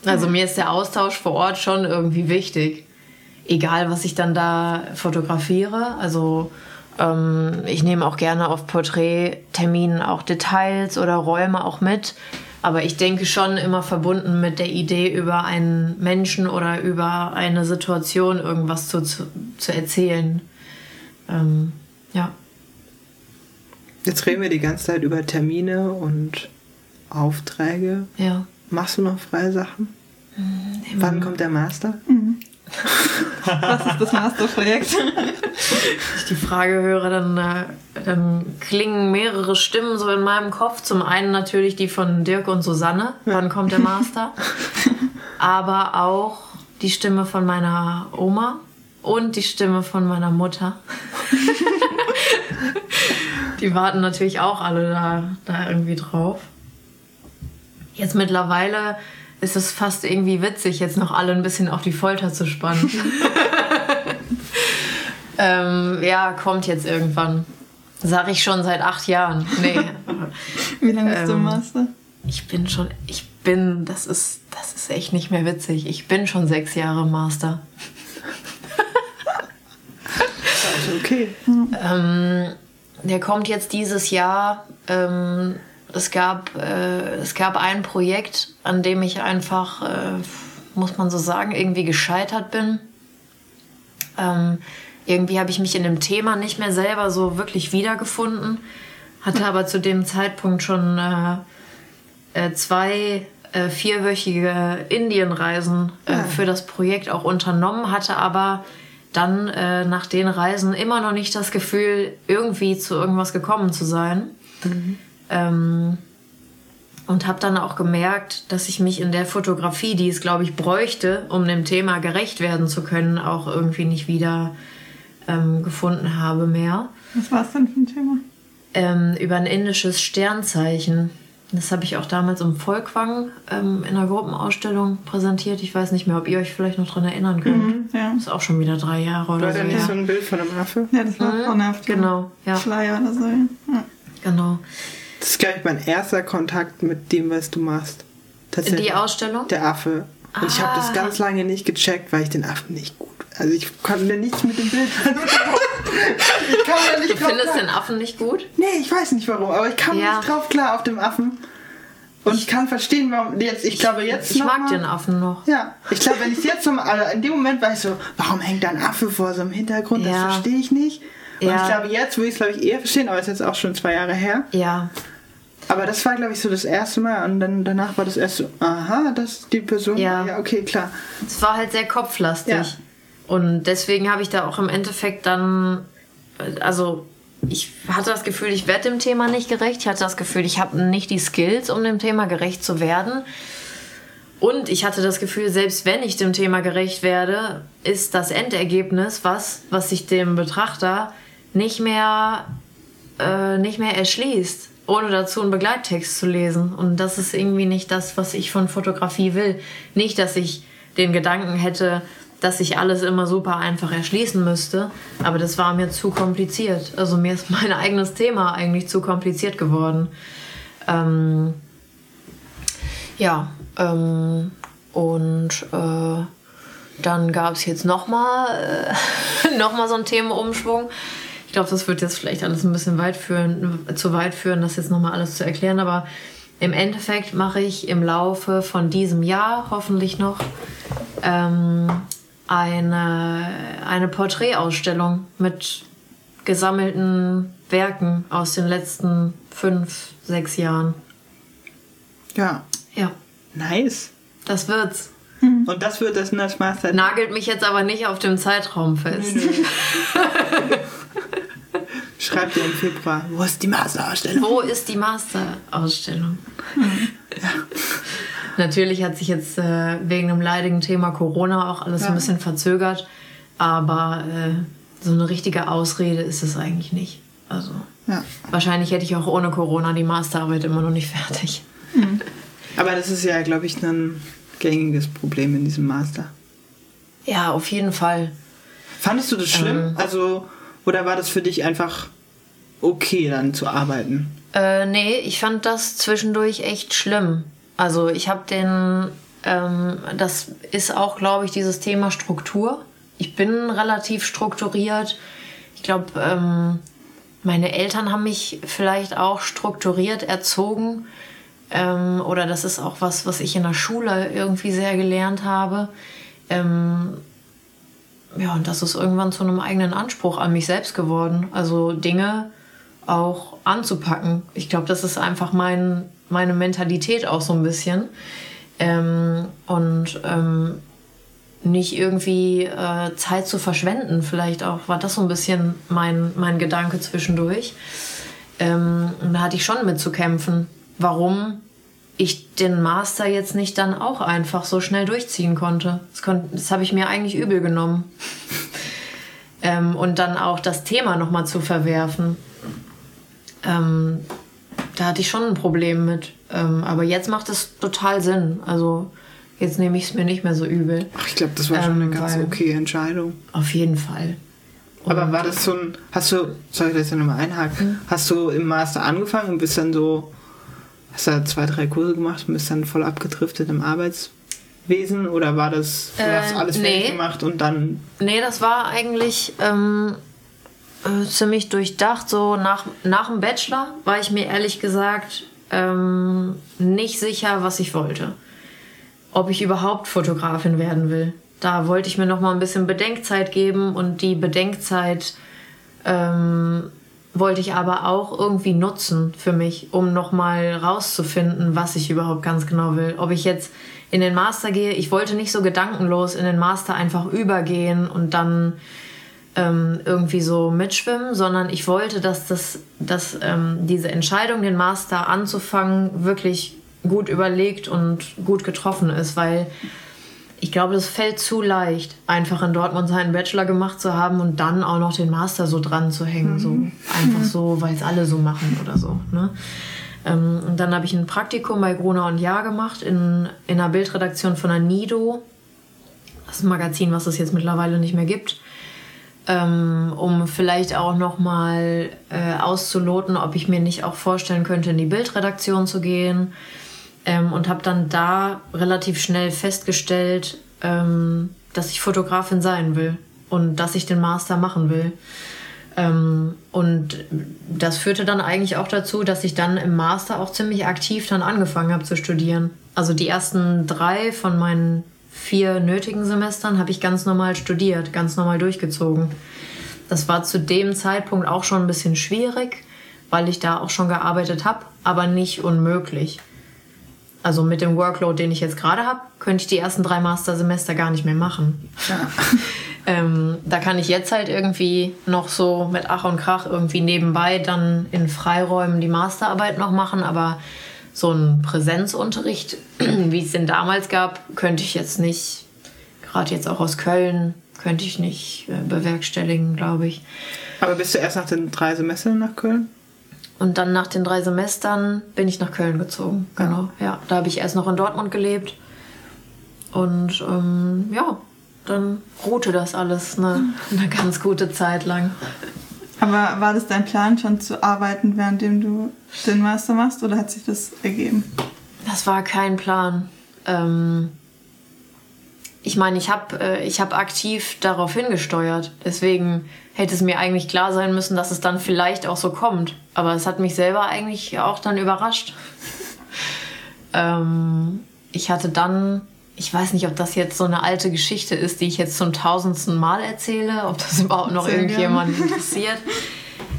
Also mir ist der Austausch vor Ort schon irgendwie wichtig. Egal, was ich dann da fotografiere. Also ähm, ich nehme auch gerne auf Porträtterminen auch Details oder Räume auch mit. Aber ich denke schon immer verbunden mit der Idee, über einen Menschen oder über eine Situation irgendwas zu, zu, zu erzählen. Ähm, ja. Jetzt reden wir die ganze Zeit über Termine und Aufträge. Ja. Machst du noch freie Sachen? Wann kommt der Master? Was ist das Masterprojekt? Wenn ich die Frage höre, dann, äh, dann klingen mehrere Stimmen so in meinem Kopf. Zum einen natürlich die von Dirk und Susanne, wann kommt der Master? Aber auch die Stimme von meiner Oma und die Stimme von meiner Mutter. die warten natürlich auch alle da, da irgendwie drauf. Jetzt mittlerweile ist es fast irgendwie witzig, jetzt noch alle ein bisschen auf die Folter zu spannen. ähm, ja, kommt jetzt irgendwann. Sag ich schon seit acht Jahren. Nee. Wie lange bist du im Ähm, Master? Ich bin schon, ich bin, das ist, das ist echt nicht mehr witzig. Ich bin schon sechs Jahre Master. Also okay. Ähm, der kommt jetzt dieses Jahr. Ähm, es, gab, äh, es gab ein Projekt, an dem ich einfach, äh, muss man so sagen, irgendwie gescheitert bin. Ähm, irgendwie habe ich mich in dem Thema nicht mehr selber so wirklich wiedergefunden. Hatte aber zu dem Zeitpunkt schon äh, äh, zwei äh, vierwöchige Indienreisen äh, für das Projekt auch unternommen, hatte aber dann nach den Reisen immer noch nicht das Gefühl, irgendwie zu irgendwas gekommen zu sein. Ähm, und habe dann auch gemerkt, dass ich mich in der Fotografie, die es, glaube ich, bräuchte, um dem Thema gerecht werden zu können, auch irgendwie nicht wieder ähm, gefunden habe mehr. Was war es denn für ein Thema? Ähm, über ein indisches Sternzeichen. Das habe ich auch damals im Volkwang ähm, in einer Gruppenausstellung präsentiert. Ich weiß nicht mehr, ob ihr euch vielleicht noch dran erinnern könnt. Ja. Ist auch schon wieder drei Jahre oder War so. da nicht so ein Bild von einem Affe? Ja, das war Mhm, vorne auf dem Genau, ja, Flyer oder so. Ja. genau. Das ist, glaube ich, mein erster Kontakt mit dem, was du machst. Die Ausstellung? Der Affe. Und ich habe das Ah. ganz lange nicht gecheckt, weil ich den Affen nicht gut. Also ich konnte mir nichts mit dem Bild. ich kam da nicht Du drauf findest klar. den Affen nicht gut? Nee, ich weiß nicht warum, aber ich kam Ja. nicht drauf klar auf dem Affen. Und ich kann verstehen, warum jetzt, ich glaube jetzt Ich noch mag mal, den Affen noch. Ja, ich glaube, wenn ich jetzt zum, also in dem Moment war ich so, warum hängt da ein Affe vor so einem Hintergrund? Das Ja. verstehe ich nicht. Und Ja. ich glaube, jetzt würde ich es, glaube ich, eher verstehen, aber es ist jetzt auch schon zwei Jahre her. Ja, Aber das war, glaube ich, so das erste Mal und dann danach war das erst so, aha, das die Person. Ja. ja okay, klar. es war halt sehr kopflastig. Ja. Und deswegen habe ich da auch im Endeffekt dann, also ich hatte das Gefühl, ich werde dem Thema nicht gerecht. Ich hatte das Gefühl, ich habe nicht die Skills, um dem Thema gerecht zu werden. Und ich hatte das Gefühl, selbst wenn ich dem Thema gerecht werde, ist das Endergebnis was, was sich dem Betrachter nicht mehr, äh, nicht mehr erschließt, ohne dazu einen Begleittext zu lesen. Und das ist irgendwie nicht das, was ich von Fotografie will. Nicht, dass ich den Gedanken hätte, dass ich alles immer super einfach erschließen müsste, aber das war mir zu kompliziert. Also mir ist mein eigenes Thema eigentlich zu kompliziert geworden. Ähm, ja, ähm, und äh, dann gab es jetzt nochmal äh, noch so einen Themenumschwung. Ich glaube, das wird jetzt vielleicht alles ein bisschen weit führen, zu weit führen, das jetzt nochmal alles zu erklären, aber im Endeffekt mache ich im Laufe von diesem Jahr hoffentlich noch ähm, eine, eine Porträtausstellung mit gesammelten Werken aus den letzten fünf, sechs Jahren. Ja, Ja, nice. das wird's. Und das wird das das Master. Nagelt mich jetzt aber nicht auf dem Zeitraum fest. Schreibt ihr im Februar, wo ist die Masterausstellung? Wo ist die Masterausstellung? Natürlich hat sich jetzt äh, wegen dem leidigen Thema Corona auch alles ein bisschen verzögert, aber äh, so eine richtige Ausrede ist es eigentlich nicht. Also Ja. wahrscheinlich hätte ich auch ohne Corona die Masterarbeit immer noch nicht fertig. Aber das ist ja, glaube ich, ein gängiges Problem in diesem Master. Ja, auf jeden Fall. Fandest du das schlimm? Ähm. Also, oder war das für dich einfach okay, dann zu arbeiten? Äh, nee, ich fand das zwischendurch echt schlimm. Also ich habe den, ähm, das ist auch, glaube ich, dieses Thema Struktur. Ich bin relativ strukturiert. Ich glaube, ähm, meine Eltern haben mich vielleicht auch strukturiert erzogen. Ähm, oder das ist auch was, was ich in der Schule irgendwie sehr gelernt habe. Ähm, ja, und das ist irgendwann zu einem eigenen Anspruch an mich selbst geworden. Also Dinge auch anzupacken. Ich glaube, das ist einfach mein, meine Mentalität auch so ein bisschen. Ähm, und ähm, nicht irgendwie äh, Zeit zu verschwenden. Vielleicht auch war das so ein bisschen mein, mein Gedanke zwischendurch. Ähm, und da hatte ich schon mit zu kämpfen, warum ich den Master jetzt nicht dann auch einfach so schnell durchziehen konnte. Das, kon das habe ich mir eigentlich übel genommen. ähm, und dann auch das Thema nochmal zu verwerfen. Ähm, da hatte ich schon ein Problem mit. Ähm, aber jetzt macht es total Sinn. Also jetzt nehme ich es mir nicht mehr so übel. Ach, ich glaube, das war schon eine Ähm, ganz weil- okay Entscheidung. Auf jeden Fall. Aber war das so ein, hast du, soll ich das ja nochmal einhaken, hast du im Master angefangen und bist dann so, hast da zwei, drei Kurse gemacht und bist dann voll abgedriftet im Arbeitswesen oder war das, du Äh, hast alles fertig nee. gemacht und dann, Nee, das war eigentlich ähm, äh, ziemlich durchdacht. So nach, nach dem Bachelor war ich mir ehrlich gesagt ähm, nicht sicher, was ich wollte. Ob ich überhaupt Fotografin werden will. Da wollte ich mir noch mal ein bisschen Bedenkzeit geben und die Bedenkzeit ähm, wollte ich aber auch irgendwie nutzen für mich, um noch mal rauszufinden, was ich überhaupt ganz genau will. Ob ich jetzt in den Master gehe, ich wollte nicht so gedankenlos in den Master einfach übergehen und dann ähm, irgendwie so mitschwimmen, sondern ich wollte, dass, das, dass ähm, diese Entscheidung, den Master anzufangen, wirklich gut überlegt und gut getroffen ist, weil ich glaube, das fällt zu leicht, einfach in Dortmund seinen Bachelor gemacht zu haben und dann auch noch den Master so dran zu hängen. So einfach so, weil es alle so machen oder so. Ne? Ähm, und dann habe ich ein Praktikum bei Gruner und Jahr gemacht in, in einer Bildredaktion von der Nido. Das ist ein Magazin, was es jetzt mittlerweile nicht mehr gibt. Ähm, um vielleicht auch nochmal äh, auszuloten, ob ich mir nicht auch vorstellen könnte, in die Bildredaktion zu gehen. Ähm, und habe dann da relativ schnell festgestellt, ähm, dass ich Fotografin sein will und dass ich den Master machen will. Ähm, und das führte dann eigentlich auch dazu, dass ich dann im Master auch ziemlich aktiv dann angefangen habe zu studieren. Also die ersten drei von meinen vier nötigen Semestern habe ich ganz normal studiert, ganz normal durchgezogen. Das war zu dem Zeitpunkt auch schon ein bisschen schwierig, weil ich da auch schon gearbeitet habe, aber nicht unmöglich. Also mit dem Workload, den ich jetzt gerade habe, könnte ich die ersten drei Mastersemester gar nicht mehr machen. ähm, da kann ich jetzt halt irgendwie noch so mit Ach und Krach irgendwie nebenbei dann in Freiräumen die Masterarbeit noch machen, aber so ein Präsenzunterricht, wie es den damals gab, könnte ich jetzt nicht, gerade jetzt auch aus Köln, könnte ich nicht äh, bewerkstelligen, glaube ich. aber bist du erst nach den drei Semestern nach Köln? Und dann nach den drei Semestern bin ich nach Köln gezogen. Genau, ja. Da habe ich erst noch in Dortmund gelebt. Und ähm, ja, dann ruhte das alles eine, eine ganz gute Zeit lang. Aber war das dein Plan, schon zu arbeiten, währenddem du den Master machst, oder hat sich das ergeben? Das war kein Plan. Ähm, ich meine, ich habe äh, hab aktiv darauf hingesteuert. Deswegen hätte es mir eigentlich klar sein müssen, dass es dann vielleicht auch so kommt. Aber es hat mich selber eigentlich auch dann überrascht. ähm, ich hatte dann, ich weiß nicht, ob das jetzt so eine alte Geschichte ist, die ich jetzt zum tausendsten Mal erzähle, ob das überhaupt noch irgendjemand interessiert.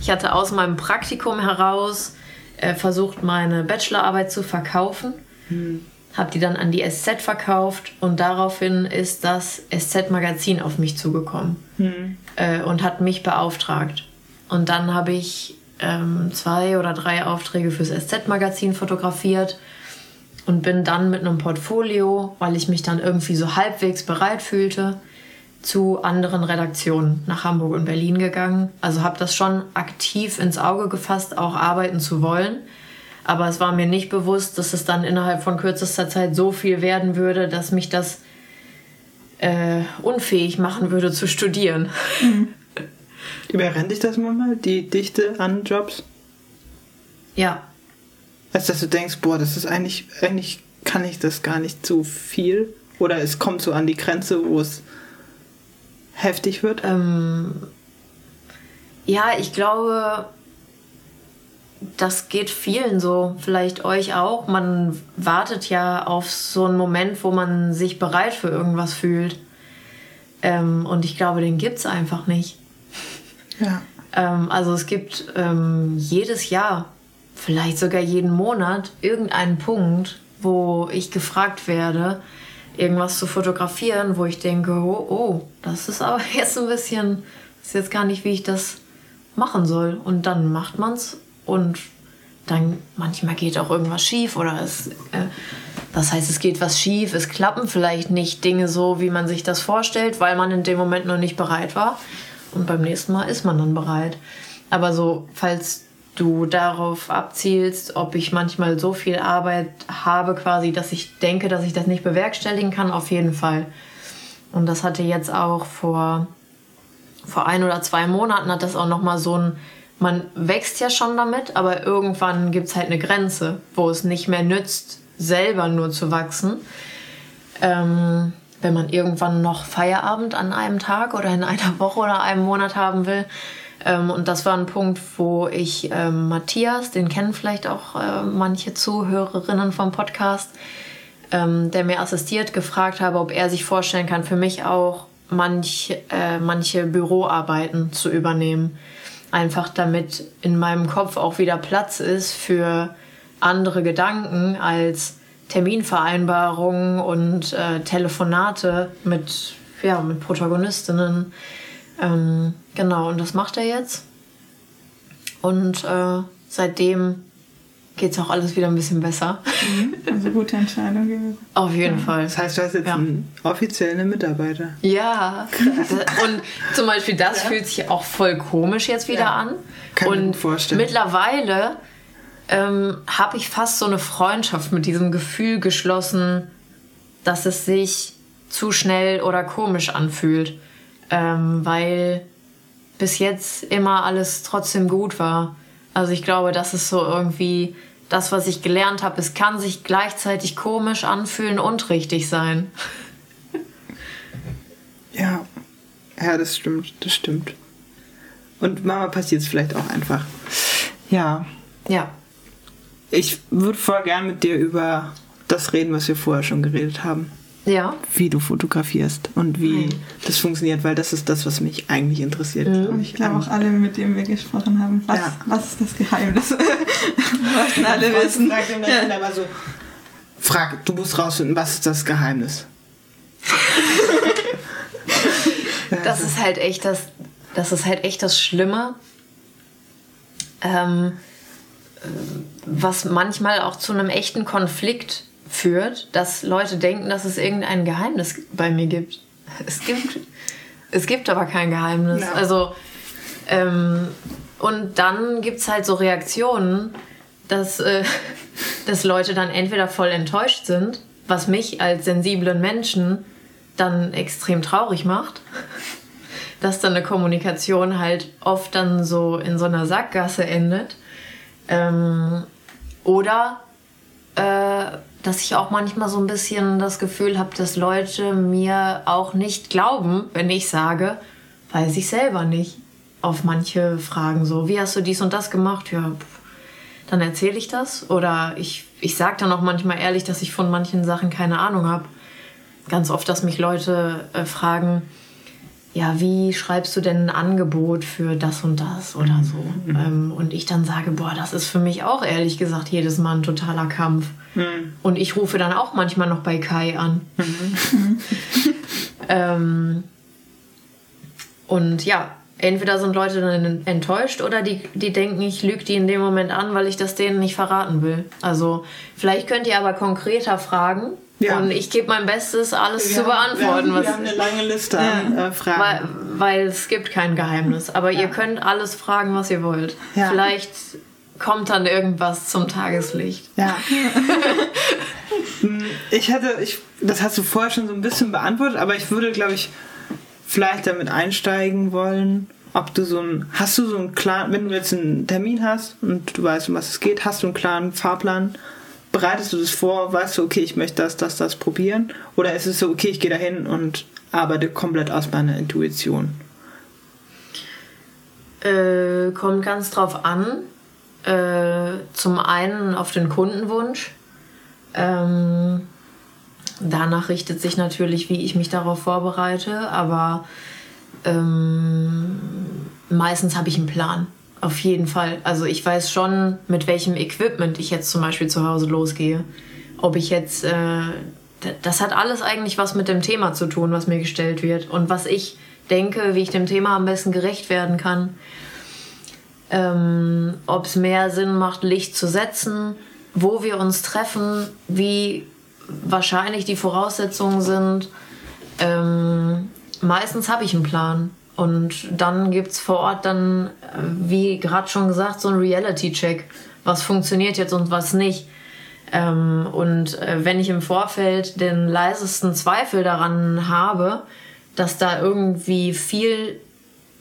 Ich hatte aus meinem Praktikum heraus äh, versucht, meine Bachelorarbeit zu verkaufen. Habe die dann an die SZ verkauft und daraufhin ist das SZ-Magazin auf mich zugekommen äh, und hat mich beauftragt. Und dann habe ich ähm, zwei oder drei Aufträge fürs SZ-Magazin fotografiert und bin dann mit einem Portfolio, weil ich mich dann irgendwie so halbwegs bereit fühlte, zu anderen Redaktionen nach Hamburg und Berlin gegangen. Also habe das schon aktiv ins Auge gefasst, auch arbeiten zu wollen. Aber es war mir nicht bewusst, dass es dann innerhalb von kürzester Zeit so viel werden würde, dass mich das äh, unfähig machen würde zu studieren. Überrennt dich das manchmal, die Dichte an Jobs? Ja, Als dass du denkst, boah, das ist eigentlich, eigentlich kann ich das gar nicht so viel. Oder es kommt so an die Grenze, wo es heftig wird. Ähm, ja, ich glaube, das geht vielen so, vielleicht euch auch. Man wartet ja auf so einen Moment, wo man sich bereit für irgendwas fühlt. Ähm, und ich glaube, den gibt's einfach nicht. Ja. Ähm, also es gibt ähm, jedes Jahr, vielleicht sogar jeden Monat, irgendeinen Punkt, wo ich gefragt werde, irgendwas zu fotografieren, wo ich denke, oh, oh, das ist aber jetzt ein bisschen, ist jetzt gar nicht, wie ich das machen soll. Und dann macht man's und dann manchmal geht auch irgendwas schief oder es, äh, das heißt, es geht was schief, es klappen vielleicht nicht Dinge so, wie man sich das vorstellt, weil man in dem Moment noch nicht bereit war. Und beim nächsten Mal ist man dann bereit. Aber so, falls du darauf abzielst, ob ich manchmal so viel Arbeit habe, quasi, dass ich denke, dass ich das nicht bewerkstelligen kann, auf jeden Fall. Und das hatte jetzt auch vor, vor ein oder zwei Monaten hat das auch nochmal so ein, man wächst ja schon damit, aber irgendwann gibt es halt eine Grenze, wo es nicht mehr nützt, selber nur zu wachsen. Ähm, wenn man irgendwann noch Feierabend an einem Tag oder in einer Woche oder einem Monat haben will. Ähm, und das war ein Punkt, wo ich ähm, Matthias, den kennen vielleicht auch äh, manche Zuhörerinnen vom Podcast, ähm, der mir assistiert, gefragt habe, ob er sich vorstellen kann, für mich auch manch, äh, manche Büroarbeiten zu übernehmen. Einfach damit in meinem Kopf auch wieder Platz ist für andere Gedanken als Terminvereinbarungen und äh, Telefonate mit, ja, mit Protagonistinnen. Ähm, genau, und das macht er jetzt. Und äh, seitdem geht es auch alles wieder ein bisschen besser. Also gute Entscheidung gewesen. Auf jeden Fall. Das heißt, du hast jetzt Ja. einen offiziellen Mitarbeiter. Ja, und zum Beispiel das fühlt sich auch voll komisch jetzt wieder Ja. an. Kann ich mir und vorstellen. mittlerweile ähm, habe ich fast so eine Freundschaft mit diesem Gefühl geschlossen, dass es sich zu schnell oder komisch anfühlt. Ähm, weil bis jetzt immer alles trotzdem gut war. Also ich glaube, das ist so irgendwie das, was ich gelernt habe. Es kann sich gleichzeitig komisch anfühlen und richtig sein. Ja. Ja, das stimmt, das stimmt. Und Mama passiert es vielleicht auch einfach. Ja. Ja. Ich würde voll gern mit dir über das reden, was wir vorher schon geredet haben. Ja. Wie du fotografierst und wie Mhm. das funktioniert, weil das ist das, was mich eigentlich interessiert. Und ich glaube auch alle, mit denen wir gesprochen haben. Was, Ja. was ist das Geheimnis? Wollten alle wissen. Ja. aber so, frag, du musst rausfinden, was ist das Geheimnis? Das ist halt echt das, das ist halt echt das Schlimme. Ähm, äh, was manchmal auch zu einem echten Konflikt führt, dass Leute denken, dass es irgendein Geheimnis bei mir gibt. Es gibt, es gibt aber kein Geheimnis. Ja. Also, ähm, und dann gibt es halt so Reaktionen, dass, äh, dass Leute dann entweder voll enttäuscht sind, was mich als sensiblen Menschen dann extrem traurig macht, dass dann eine Kommunikation halt oft dann so in so einer Sackgasse endet. Ähm, oder äh, dass ich auch manchmal so ein bisschen das Gefühl habe, dass Leute mir auch nicht glauben, wenn ich sage, weiß ich selber nicht. Auf manche Fragen so, wie hast du dies und das gemacht? Ja, dann erzähle ich das. Oder ich, ich sage dann auch manchmal ehrlich, dass ich von manchen Sachen keine Ahnung habe. Ganz oft, dass mich Leute äh, fragen, ja, wie schreibst du denn ein Angebot für das und das oder so? Ähm, und ich dann sage, boah, das ist für mich auch ehrlich gesagt jedes Mal ein totaler Kampf. Und ich rufe dann auch manchmal noch bei Kai an. ähm, und ja, entweder sind Leute dann enttäuscht oder die, die denken, ich lüge die in dem Moment an, weil ich das denen nicht verraten will. Also vielleicht könnt ihr aber konkreter fragen. Ja. Und ich gebe mein Bestes, alles Wir zu haben- beantworten. Wir haben, was, wir haben eine lange Liste an äh, Fragen. weil, weil es gibt kein Geheimnis. Aber ihr könnt alles fragen, was ihr wollt. Ja. Vielleicht kommt dann irgendwas zum Tageslicht. Ja. Hm, ich hatte, ich, das hast du vorher schon so ein bisschen beantwortet, aber ich würde, glaube ich, vielleicht damit einsteigen wollen ob du so ein, hast du so einen klaren, wenn du jetzt einen Termin hast und du weißt, um was es geht, hast du einen klaren Fahrplan, bereitest du das vor, weißt du, okay, ich möchte das, das, das probieren? Oder ist es so, okay, ich gehe dahin und arbeite komplett aus meiner Intuition? Äh, kommt ganz drauf an. Äh, zum einen auf den Kundenwunsch. Ähm, danach richtet sich natürlich, wie ich mich darauf vorbereite, aber ähm, meistens habe ich einen Plan. Auf jeden Fall. Also ich weiß schon, mit welchem Equipment ich jetzt zum Beispiel zu Hause losgehe. Ob ich jetzt, äh, das hat alles eigentlich was mit dem Thema zu tun, was mir gestellt wird und was ich denke, wie ich dem Thema am besten gerecht werden kann. Ähm, Ob es mehr Sinn macht, Licht zu setzen, wo wir uns treffen, wie wahrscheinlich die Voraussetzungen sind. Ähm, meistens habe ich einen Plan. Und dann gibt es vor Ort dann, wie gerade schon gesagt, so einen Reality-Check. Was funktioniert jetzt und was nicht. Ähm, und äh, wenn ich im Vorfeld den leisesten Zweifel daran habe, dass da irgendwie viel,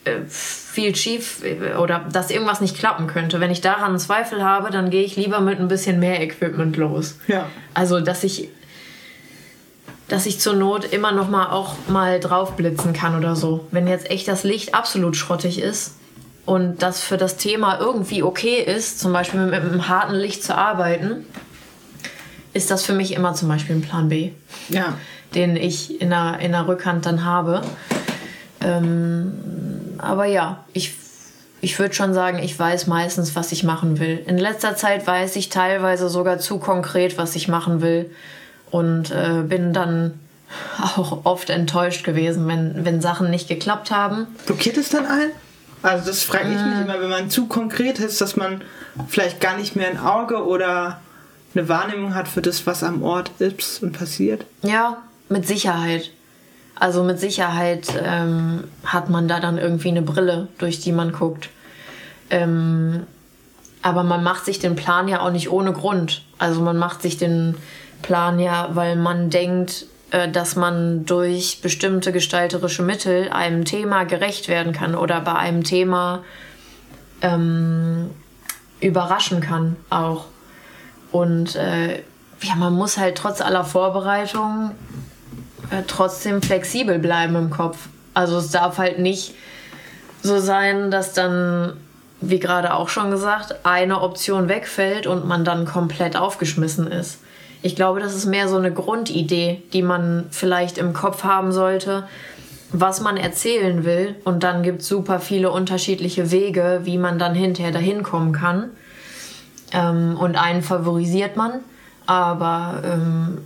äh, viel schief äh, oder dass irgendwas nicht klappen könnte, wenn ich daran einen Zweifel habe, dann gehe ich lieber mit ein bisschen mehr Equipment los. Ja. Also, dass ich dass ich zur Not immer noch mal auch mal drauf blitzen kann oder so. Wenn jetzt echt das Licht absolut schrottig ist und das für das Thema irgendwie okay ist, zum Beispiel mit einem harten Licht zu arbeiten, ist das für mich immer zum Beispiel ein Plan B. Ja. Den ich in der, in der Rückhand dann habe. Ähm, aber ja, ich, ich würde schon sagen, ich weiß meistens, was ich machen will. In letzter Zeit weiß ich teilweise sogar zu konkret, was ich machen will und äh, bin dann auch oft enttäuscht gewesen, wenn, wenn Sachen nicht geklappt haben. Blockiert es dann ein? Also das frage ich mich Äh. immer, wenn man zu konkret ist, dass man vielleicht gar nicht mehr ein Auge oder eine Wahrnehmung hat für das, was am Ort ist und passiert. Ja, mit Sicherheit. Also mit Sicherheit ähm, hat man da dann irgendwie eine Brille, durch die man guckt. Ähm, aber man macht sich den Plan ja auch nicht ohne Grund. Also man macht sich den Plan ja, weil man denkt, äh, dass man durch bestimmte gestalterische Mittel einem Thema gerecht werden kann oder bei einem Thema ähm, überraschen kann auch. Und äh, ja, man muss halt trotz aller Vorbereitung äh, trotzdem flexibel bleiben im Kopf. Also es darf halt nicht so sein, dass dann, wie gerade auch schon gesagt, eine Option wegfällt und man dann komplett aufgeschmissen ist. Ich glaube, das ist mehr so eine Grundidee, die man vielleicht im Kopf haben sollte, was man erzählen will. Und dann gibt es super viele unterschiedliche Wege, wie man dann hinterher dahin kommen kann. Ähm, und einen favorisiert man, aber ähm,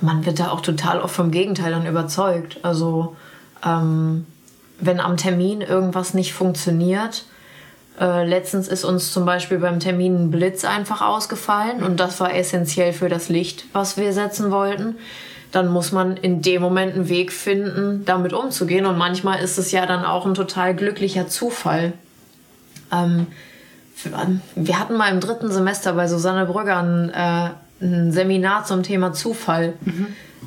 man wird da auch total oft vom Gegenteil dann überzeugt. Also ähm, wenn am Termin irgendwas nicht funktioniert, äh, letztens ist uns zum Beispiel beim Termin ein Blitz einfach ausgefallen und das war essentiell für das Licht, was wir setzen wollten. Dann muss man in dem Moment einen Weg finden, damit umzugehen. Und manchmal ist es ja dann auch ein total glücklicher Zufall. Ähm, wir hatten mal im dritten Semester bei Susanne Brügger ein, äh, ein Seminar zum Thema Zufall.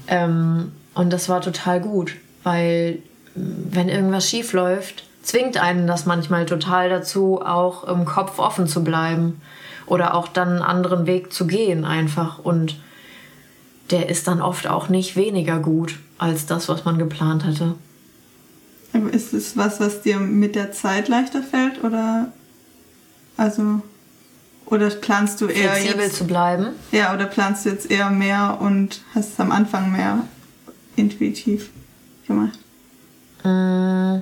Ähm, und das war total gut, weil wenn irgendwas schief läuft, zwingt einen das manchmal total dazu, auch im Kopf offen zu bleiben oder auch dann einen anderen Weg zu gehen einfach. Und der ist dann oft auch nicht weniger gut als das, was man geplant hatte. Aber ist es was, was dir mit der Zeit leichter fällt oder also oder planst du eher Flexibel jetzt zu bleiben. ja oder planst du jetzt eher mehr und hast es am Anfang mehr intuitiv gemacht? Mm.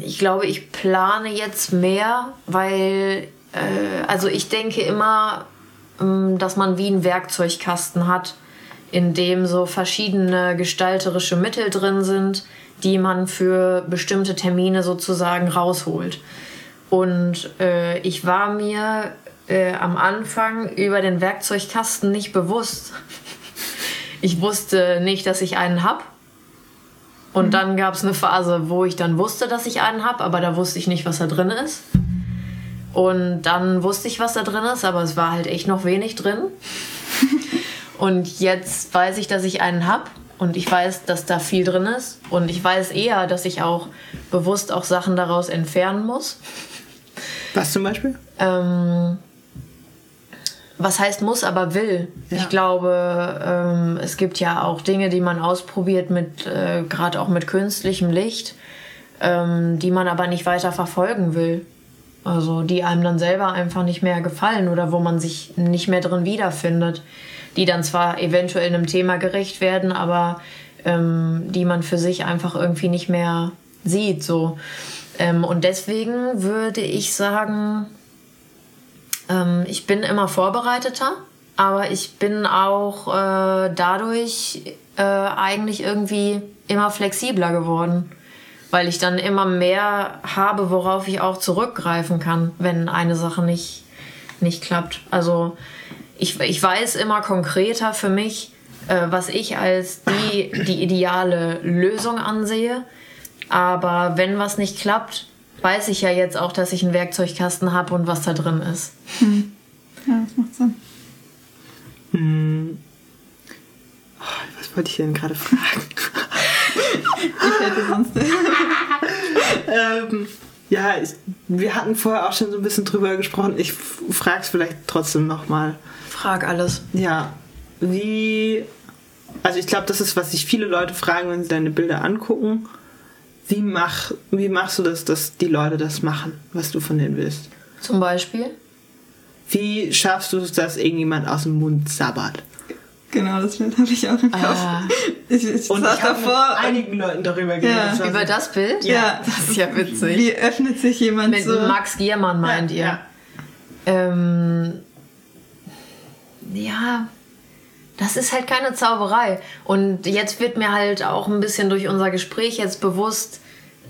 Ich glaube, ich plane jetzt mehr, weil, äh, also ich denke immer, ähm, dass man wie einen Werkzeugkasten hat, in dem so verschiedene gestalterische Mittel drin sind, die man für bestimmte Termine sozusagen rausholt. Und äh, ich war mir äh, am Anfang über den Werkzeugkasten nicht bewusst. Ich wusste nicht, dass ich einen habe. Und dann gab es eine Phase, wo ich dann wusste, dass ich einen habe, aber da wusste ich nicht, was da drin ist. Und dann wusste ich, was da drin ist, aber es war halt echt noch wenig drin. Und jetzt weiß ich, dass ich einen habe. und ich weiß, dass da viel drin ist und ich weiß eher, dass ich auch bewusst auch Sachen daraus entfernen muss. Was zum Beispiel? Ähm, was heißt muss, aber will. Ja. Ich glaube, ähm, es gibt ja auch Dinge, die man ausprobiert mit, äh, gerade auch mit künstlichem Licht, ähm, die man aber nicht weiter verfolgen will. Also die einem dann selber einfach nicht mehr gefallen oder wo man sich nicht mehr drin wiederfindet. Die dann zwar eventuell einem Thema gerecht werden, aber ähm, die man für sich einfach irgendwie nicht mehr sieht. So. Ähm, und deswegen würde ich sagen, ähm, ich bin immer vorbereiteter, aber ich bin auch äh, dadurch äh, eigentlich irgendwie immer flexibler geworden, weil ich dann immer mehr habe, worauf ich auch zurückgreifen kann, wenn eine Sache nicht, nicht klappt. Also ich, ich weiß immer konkreter für mich, äh, was ich als die, die ideale Lösung ansehe. Aber wenn was nicht klappt, weiß ich ja jetzt auch, dass ich einen Werkzeugkasten habe und was da drin ist. Ja, das macht Sinn. Hm. Oh, was wollte ich denn gerade fragen? Ich hätte sonst. ähm, ja, ich, wir hatten vorher auch schon so ein bisschen drüber gesprochen. Ich frage es vielleicht trotzdem nochmal. Frag alles. Ja, wie. Also, ich glaube, das ist, was sich viele Leute fragen, wenn sie deine Bilder angucken. Wie, mach, wie machst du das, dass die Leute das machen, was du von denen willst? Zum Beispiel? Wie schaffst du es, dass irgendjemand aus dem Mund sabbert? Genau, das Bild habe ich auch im Kopf. Ah. Ich, ich Und saß ich habe mit davor. einigen Leuten darüber Ja. geredet. Über das Bild? Ja, Das ist ja witzig. Wie öffnet sich jemand Mit so? Max Giermann meint ihr? Ja. Ähm, ja, das ist halt keine Zauberei. Und jetzt wird mir halt auch ein bisschen durch unser Gespräch jetzt bewusst,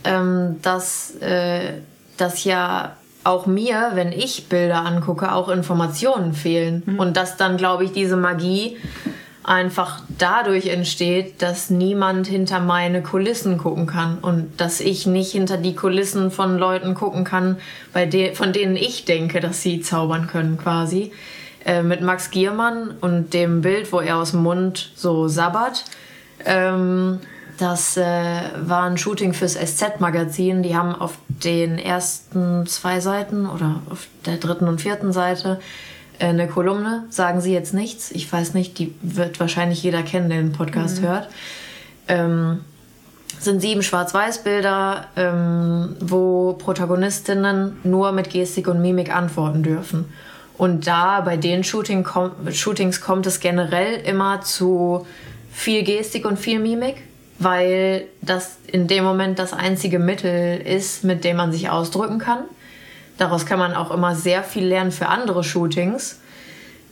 ähm, dass, äh, dass ja auch mir, wenn ich Bilder angucke, auch Informationen fehlen. Und dass dann, glaube ich, diese Magie einfach dadurch entsteht, dass niemand hinter meine Kulissen gucken kann und dass ich nicht hinter die Kulissen von Leuten gucken kann, bei de von denen ich denke, dass sie zaubern können quasi. Äh, mit Max Giermann und dem Bild, wo er aus dem Mund so sabbert. Ähm, das äh, war ein Shooting fürs SZ-Magazin. Die haben auf den ersten zwei Seiten oder auf der dritten und vierten Seite äh, eine Kolumne. Sagen Sie jetzt nichts. Ich weiß nicht, die wird wahrscheinlich jeder kennen, der den Podcast hört. Ähm, sind sieben Schwarz-Weiß-Bilder, ähm, wo Protagonistinnen nur mit Gestik und Mimik antworten dürfen. Und da bei den Shooting kom Shootings kommt es generell immer zu viel Gestik und viel Mimik, weil das in dem Moment das einzige Mittel ist, mit dem man sich ausdrücken kann. Daraus kann man auch immer sehr viel lernen für andere Shootings.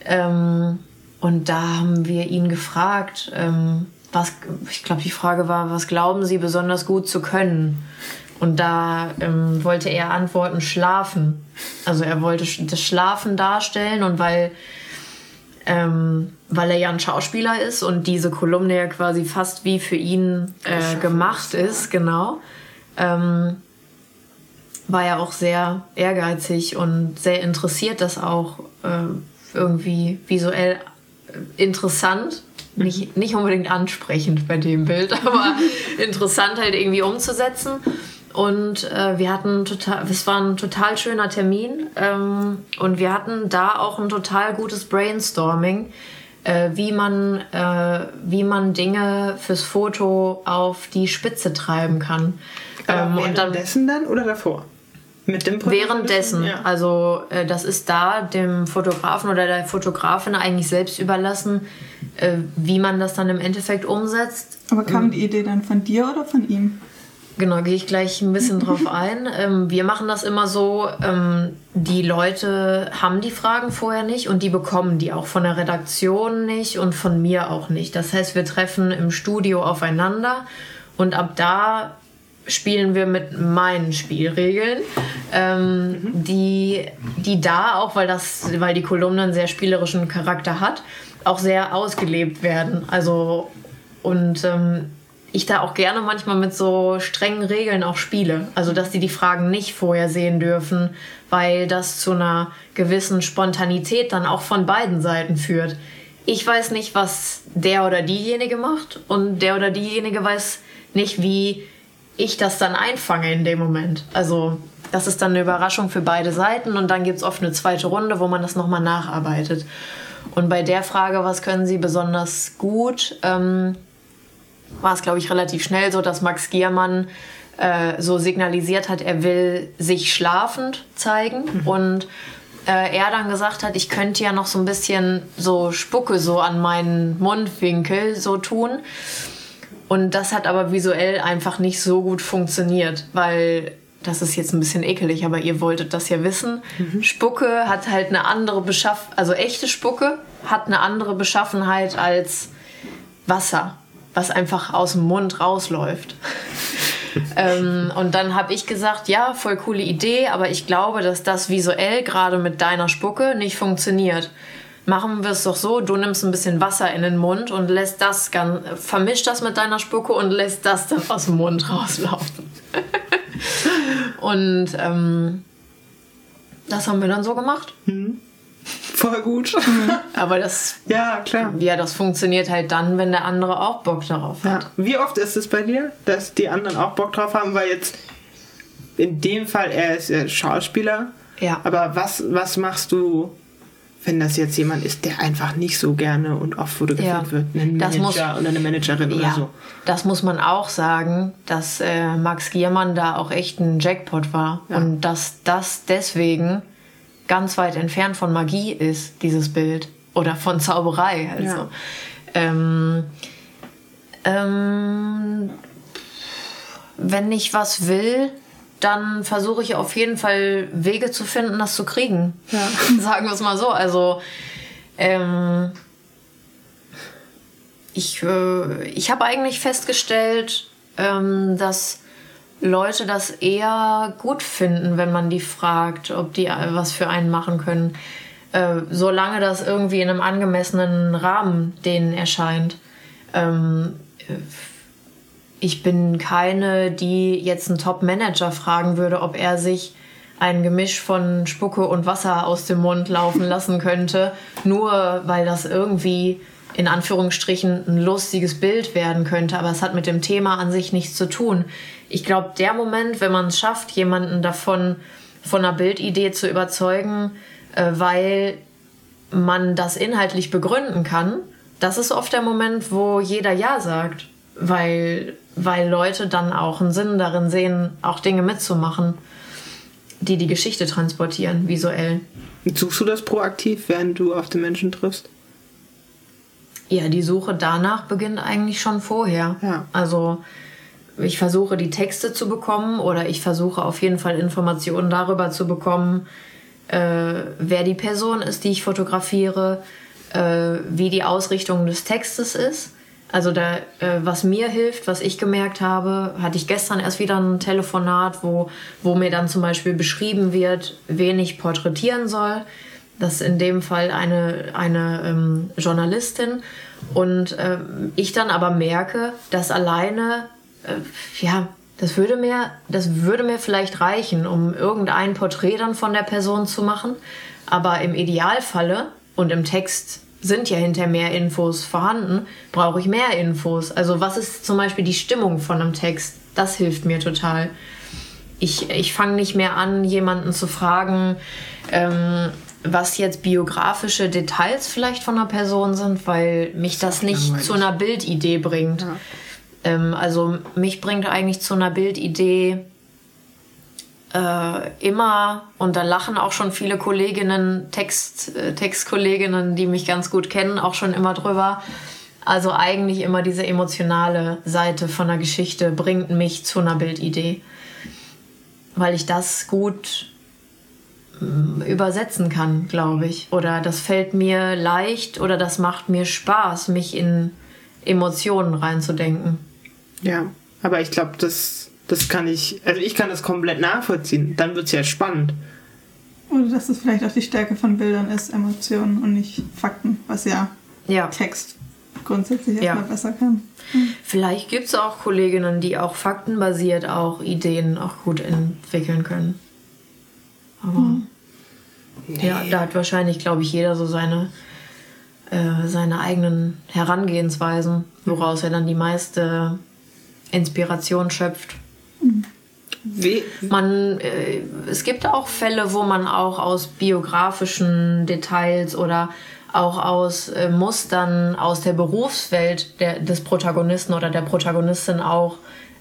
Ähm, und da haben wir ihn gefragt, ähm, was, ich glaube, die Frage war, was glauben Sie besonders gut zu können? Und da ähm, wollte er antworten, schlafen. Also er wollte das Schlafen darstellen und weil, ähm, weil er ja ein Schauspieler ist und diese Kolumne ja quasi fast wie für ihn äh, gemacht ist, genau, ähm, war er auch sehr ehrgeizig und sehr interessiert, das auch äh, irgendwie visuell äh, interessant, nicht, nicht unbedingt ansprechend bei dem Bild, aber interessant halt irgendwie umzusetzen. Und äh, wir hatten total, es war ein total schöner Termin ähm, und wir hatten da auch ein total gutes Brainstorming, äh, wie man, äh, wie man Dinge fürs Foto auf die Spitze treiben kann. Ähm, und dann währenddessen dann oder davor? Mit dem Währenddessen, Ja. also äh, das ist da dem Fotografen oder der Fotografin eigentlich selbst überlassen, äh, wie man das dann im Endeffekt umsetzt. Aber kam die Idee dann von dir oder von ihm? Genau, gehe ich gleich ein bisschen drauf ein. Ähm, wir machen das immer so, ähm, die Leute haben die Fragen vorher nicht und die bekommen die auch von der Redaktion nicht und von mir auch nicht. Das heißt, wir treffen im Studio aufeinander und ab da spielen wir mit meinen Spielregeln, ähm, die, die da auch, weil, das, weil die Kolumne einen sehr spielerischen Charakter hat, auch sehr ausgelebt werden. Also und ähm, ich da auch gerne manchmal mit so strengen Regeln auch spiele. Also, dass die die Fragen nicht vorher sehen dürfen, weil das zu einer gewissen Spontanität dann auch von beiden Seiten führt. ich weiß nicht, was der oder diejenige macht und der oder diejenige weiß nicht, wie ich das dann einfange in dem Moment. Also das ist dann eine Überraschung für beide Seiten und dann gibt es oft eine zweite Runde, wo man das nochmal nacharbeitet. Und bei der Frage, was können Sie besonders gut, ähm, war es, glaube ich, relativ schnell so, dass Max Giermann äh, so signalisiert hat, er will sich schlafend zeigen mhm. und äh, er dann gesagt hat, ich könnte ja noch so ein bisschen so Spucke so an meinen Mundwinkel so tun. Und das hat aber visuell einfach nicht so gut funktioniert, weil das ist jetzt ein bisschen ekelig, aber ihr wolltet das ja wissen. Mhm. Spucke hat halt eine andere Beschaffenheit, also echte Spucke hat eine andere Beschaffenheit als Wasser, was einfach aus dem Mund rausläuft. ähm, und dann habe ich gesagt, ja, voll coole Idee, aber ich glaube, dass das visuell gerade mit deiner Spucke nicht funktioniert. Machen wir es doch so, du nimmst ein bisschen Wasser in den Mund und lässt das ganz, vermischt das mit deiner Spucke und lässt das dann aus dem Mund rauslaufen. und ähm, das haben wir dann so gemacht. Mhm. Voll gut. Aber das. Ja, klar. Ja, das funktioniert halt dann, wenn der andere auch Bock darauf hat. Ja. Wie oft ist es bei dir, dass die anderen auch Bock drauf haben? Weil jetzt in dem Fall, er ist ja Schauspieler. Ja. Aber was, was machst du, wenn das jetzt jemand ist, der einfach nicht so gerne und oft fotografiert ja. wird? Ein Manager muss, oder eine Managerin ja, oder so. Das muss man auch sagen, dass äh, Max Giermann da auch echt ein Jackpot war. Und dass das deswegen ganz weit entfernt von Magie ist, dieses Bild. Oder von Zauberei. Also. Ja. Ähm, ähm, wenn ich was will, dann versuche ich auf jeden Fall Wege zu finden, das zu kriegen. Ja. Sagen wir es mal so. Also ähm, ich, äh, ich habe eigentlich festgestellt, ähm, dass Leute das eher gut finden, wenn man die fragt, ob die was für einen machen können. Äh, solange das irgendwie in einem angemessenen Rahmen denen erscheint. Ähm, ich bin keine, die jetzt einen Top-Manager fragen würde, ob er sich ein Gemisch von Spucke und Wasser aus dem Mund laufen lassen könnte, nur weil das irgendwie in Anführungsstrichen ein lustiges Bild werden könnte, aber es hat mit dem Thema an sich nichts zu tun ich glaube, der Moment, wenn man es schafft, jemanden davon von einer Bildidee zu überzeugen, äh, weil man das inhaltlich begründen kann, das ist oft der Moment, wo jeder Ja sagt, weil, weil Leute dann auch einen Sinn darin sehen, auch Dinge mitzumachen, die die Geschichte transportieren, visuell. Suchst du das proaktiv, während du auf den Menschen triffst? Ja, die Suche danach beginnt eigentlich schon vorher. Ja. Also ich versuche die Texte zu bekommen oder ich versuche auf jeden Fall Informationen darüber zu bekommen, äh, wer die Person ist, die ich fotografiere, äh, wie die Ausrichtung des Textes ist. Also da, äh, was mir hilft, was ich gemerkt habe, hatte ich gestern erst wieder ein Telefonat, wo, wo mir dann zum Beispiel beschrieben wird, wen ich porträtieren soll. Das ist in dem Fall eine, eine ähm, Journalistin. Und äh, ich dann aber merke, dass alleine ja, das würde mir, das würde mir vielleicht reichen, um irgendein Porträt dann von der Person zu machen. Aber im Idealfalle und im Text sind ja hinter mehr Infos vorhanden, brauche ich mehr Infos. Also was ist zum Beispiel die Stimmung von einem Text? Das hilft mir total. Ich, ich fange nicht mehr an, jemanden zu fragen, ähm, was jetzt biografische Details vielleicht von einer Person sind, weil mich das nicht zu einer Bildidee bringt. Ja. Ähm, also mich bringt eigentlich zu einer Bildidee äh, immer, und da lachen auch schon viele Kolleginnen, Text, äh, Textkolleginnen, die mich ganz gut kennen, auch schon immer drüber. Also eigentlich immer diese emotionale Seite von der Geschichte bringt mich zu einer Bildidee, weil ich das gut mm, übersetzen kann, glaube ich. Oder das fällt mir leicht oder das macht mir Spaß, mich in Emotionen reinzudenken. Ja, aber ich glaube, das, das kann ich, also ich kann das komplett nachvollziehen. Dann wird es ja spannend. Oder dass es vielleicht auch die Stärke von Bildern ist, Emotionen und nicht Fakten, was ja, ja. Text grundsätzlich erstmal ja. besser kann. Hm. Vielleicht gibt es auch Kolleginnen, die auch faktenbasiert auch Ideen auch gut entwickeln können. Aber hm. ja, da hat wahrscheinlich, glaube ich, jeder so seine äh, seine eigenen Herangehensweisen, woraus er dann die meiste Inspiration schöpft. Wie, Man, äh, es gibt auch Fälle, wo man auch aus biografischen Details oder auch aus äh, Mustern aus der Berufswelt der, des Protagonisten oder der Protagonistin auch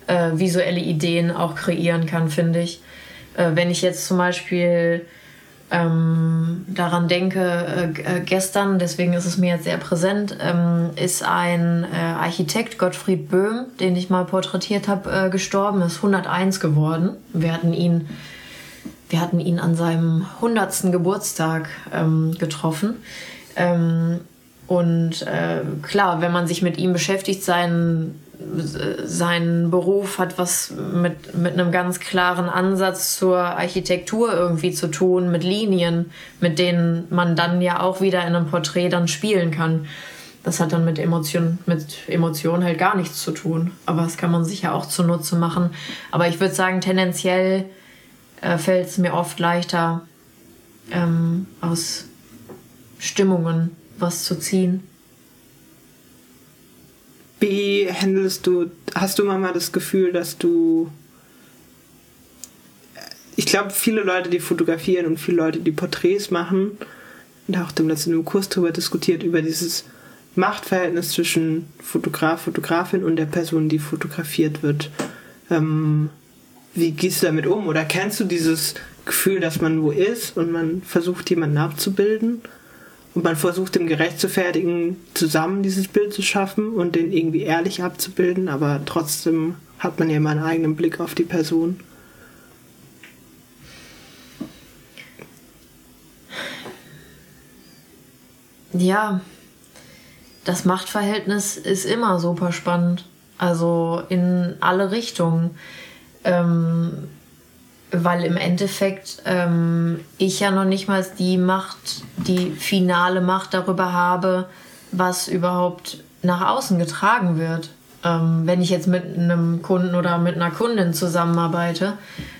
äh, visuelle Ideen auch kreieren kann, finde ich. Äh, wenn ich jetzt zum Beispiel ähm, daran denke, äh, äh, gestern, deswegen ist es mir jetzt sehr präsent, ähm, ist ein äh, Architekt, Gottfried Böhm, den ich mal porträtiert habe, äh, gestorben, ist 101 geworden. Wir hatten ihn, wir hatten ihn an seinem 100. Geburtstag ähm, getroffen. Ähm, und äh, klar, wenn man sich mit ihm beschäftigt, sein, sein Beruf hat was mit, mit einem ganz klaren Ansatz zur Architektur irgendwie zu tun, mit Linien, mit denen man dann ja auch wieder in einem Porträt dann spielen kann. Das hat dann mit Emotionen mit Emotionen halt gar nichts zu tun. Aber das kann man sich ja auch zunutze machen. Aber ich würde sagen, tendenziell äh, fällt es mir oft leichter, ähm, aus Stimmungen was zu ziehen. Wie handelst du, hast du manchmal das Gefühl, dass du. Ich glaube, viele Leute, die fotografieren und viele Leute, die Porträts machen, da auch dem letzten Kurs darüber diskutiert, über dieses Machtverhältnis zwischen Fotograf, Fotografin und der Person, die fotografiert wird. Ähm, wie gehst du damit um? Oder kennst du dieses Gefühl, dass man wo ist und man versucht, jemanden abzubilden? Und man versucht, dem gerecht zu fertigen, zusammen dieses Bild zu schaffen und den irgendwie ehrlich abzubilden, aber trotzdem hat man ja immer einen eigenen Blick auf die Person. Ja, das Machtverhältnis ist immer super spannend. Also in alle Richtungen. Ähm, weil im Endeffekt ähm, ich ja noch nicht mal die Macht, die finale Macht darüber habe, was überhaupt nach außen getragen wird. Ähm, wenn ich jetzt mit einem Kunden oder mit einer Kundin zusammenarbeite,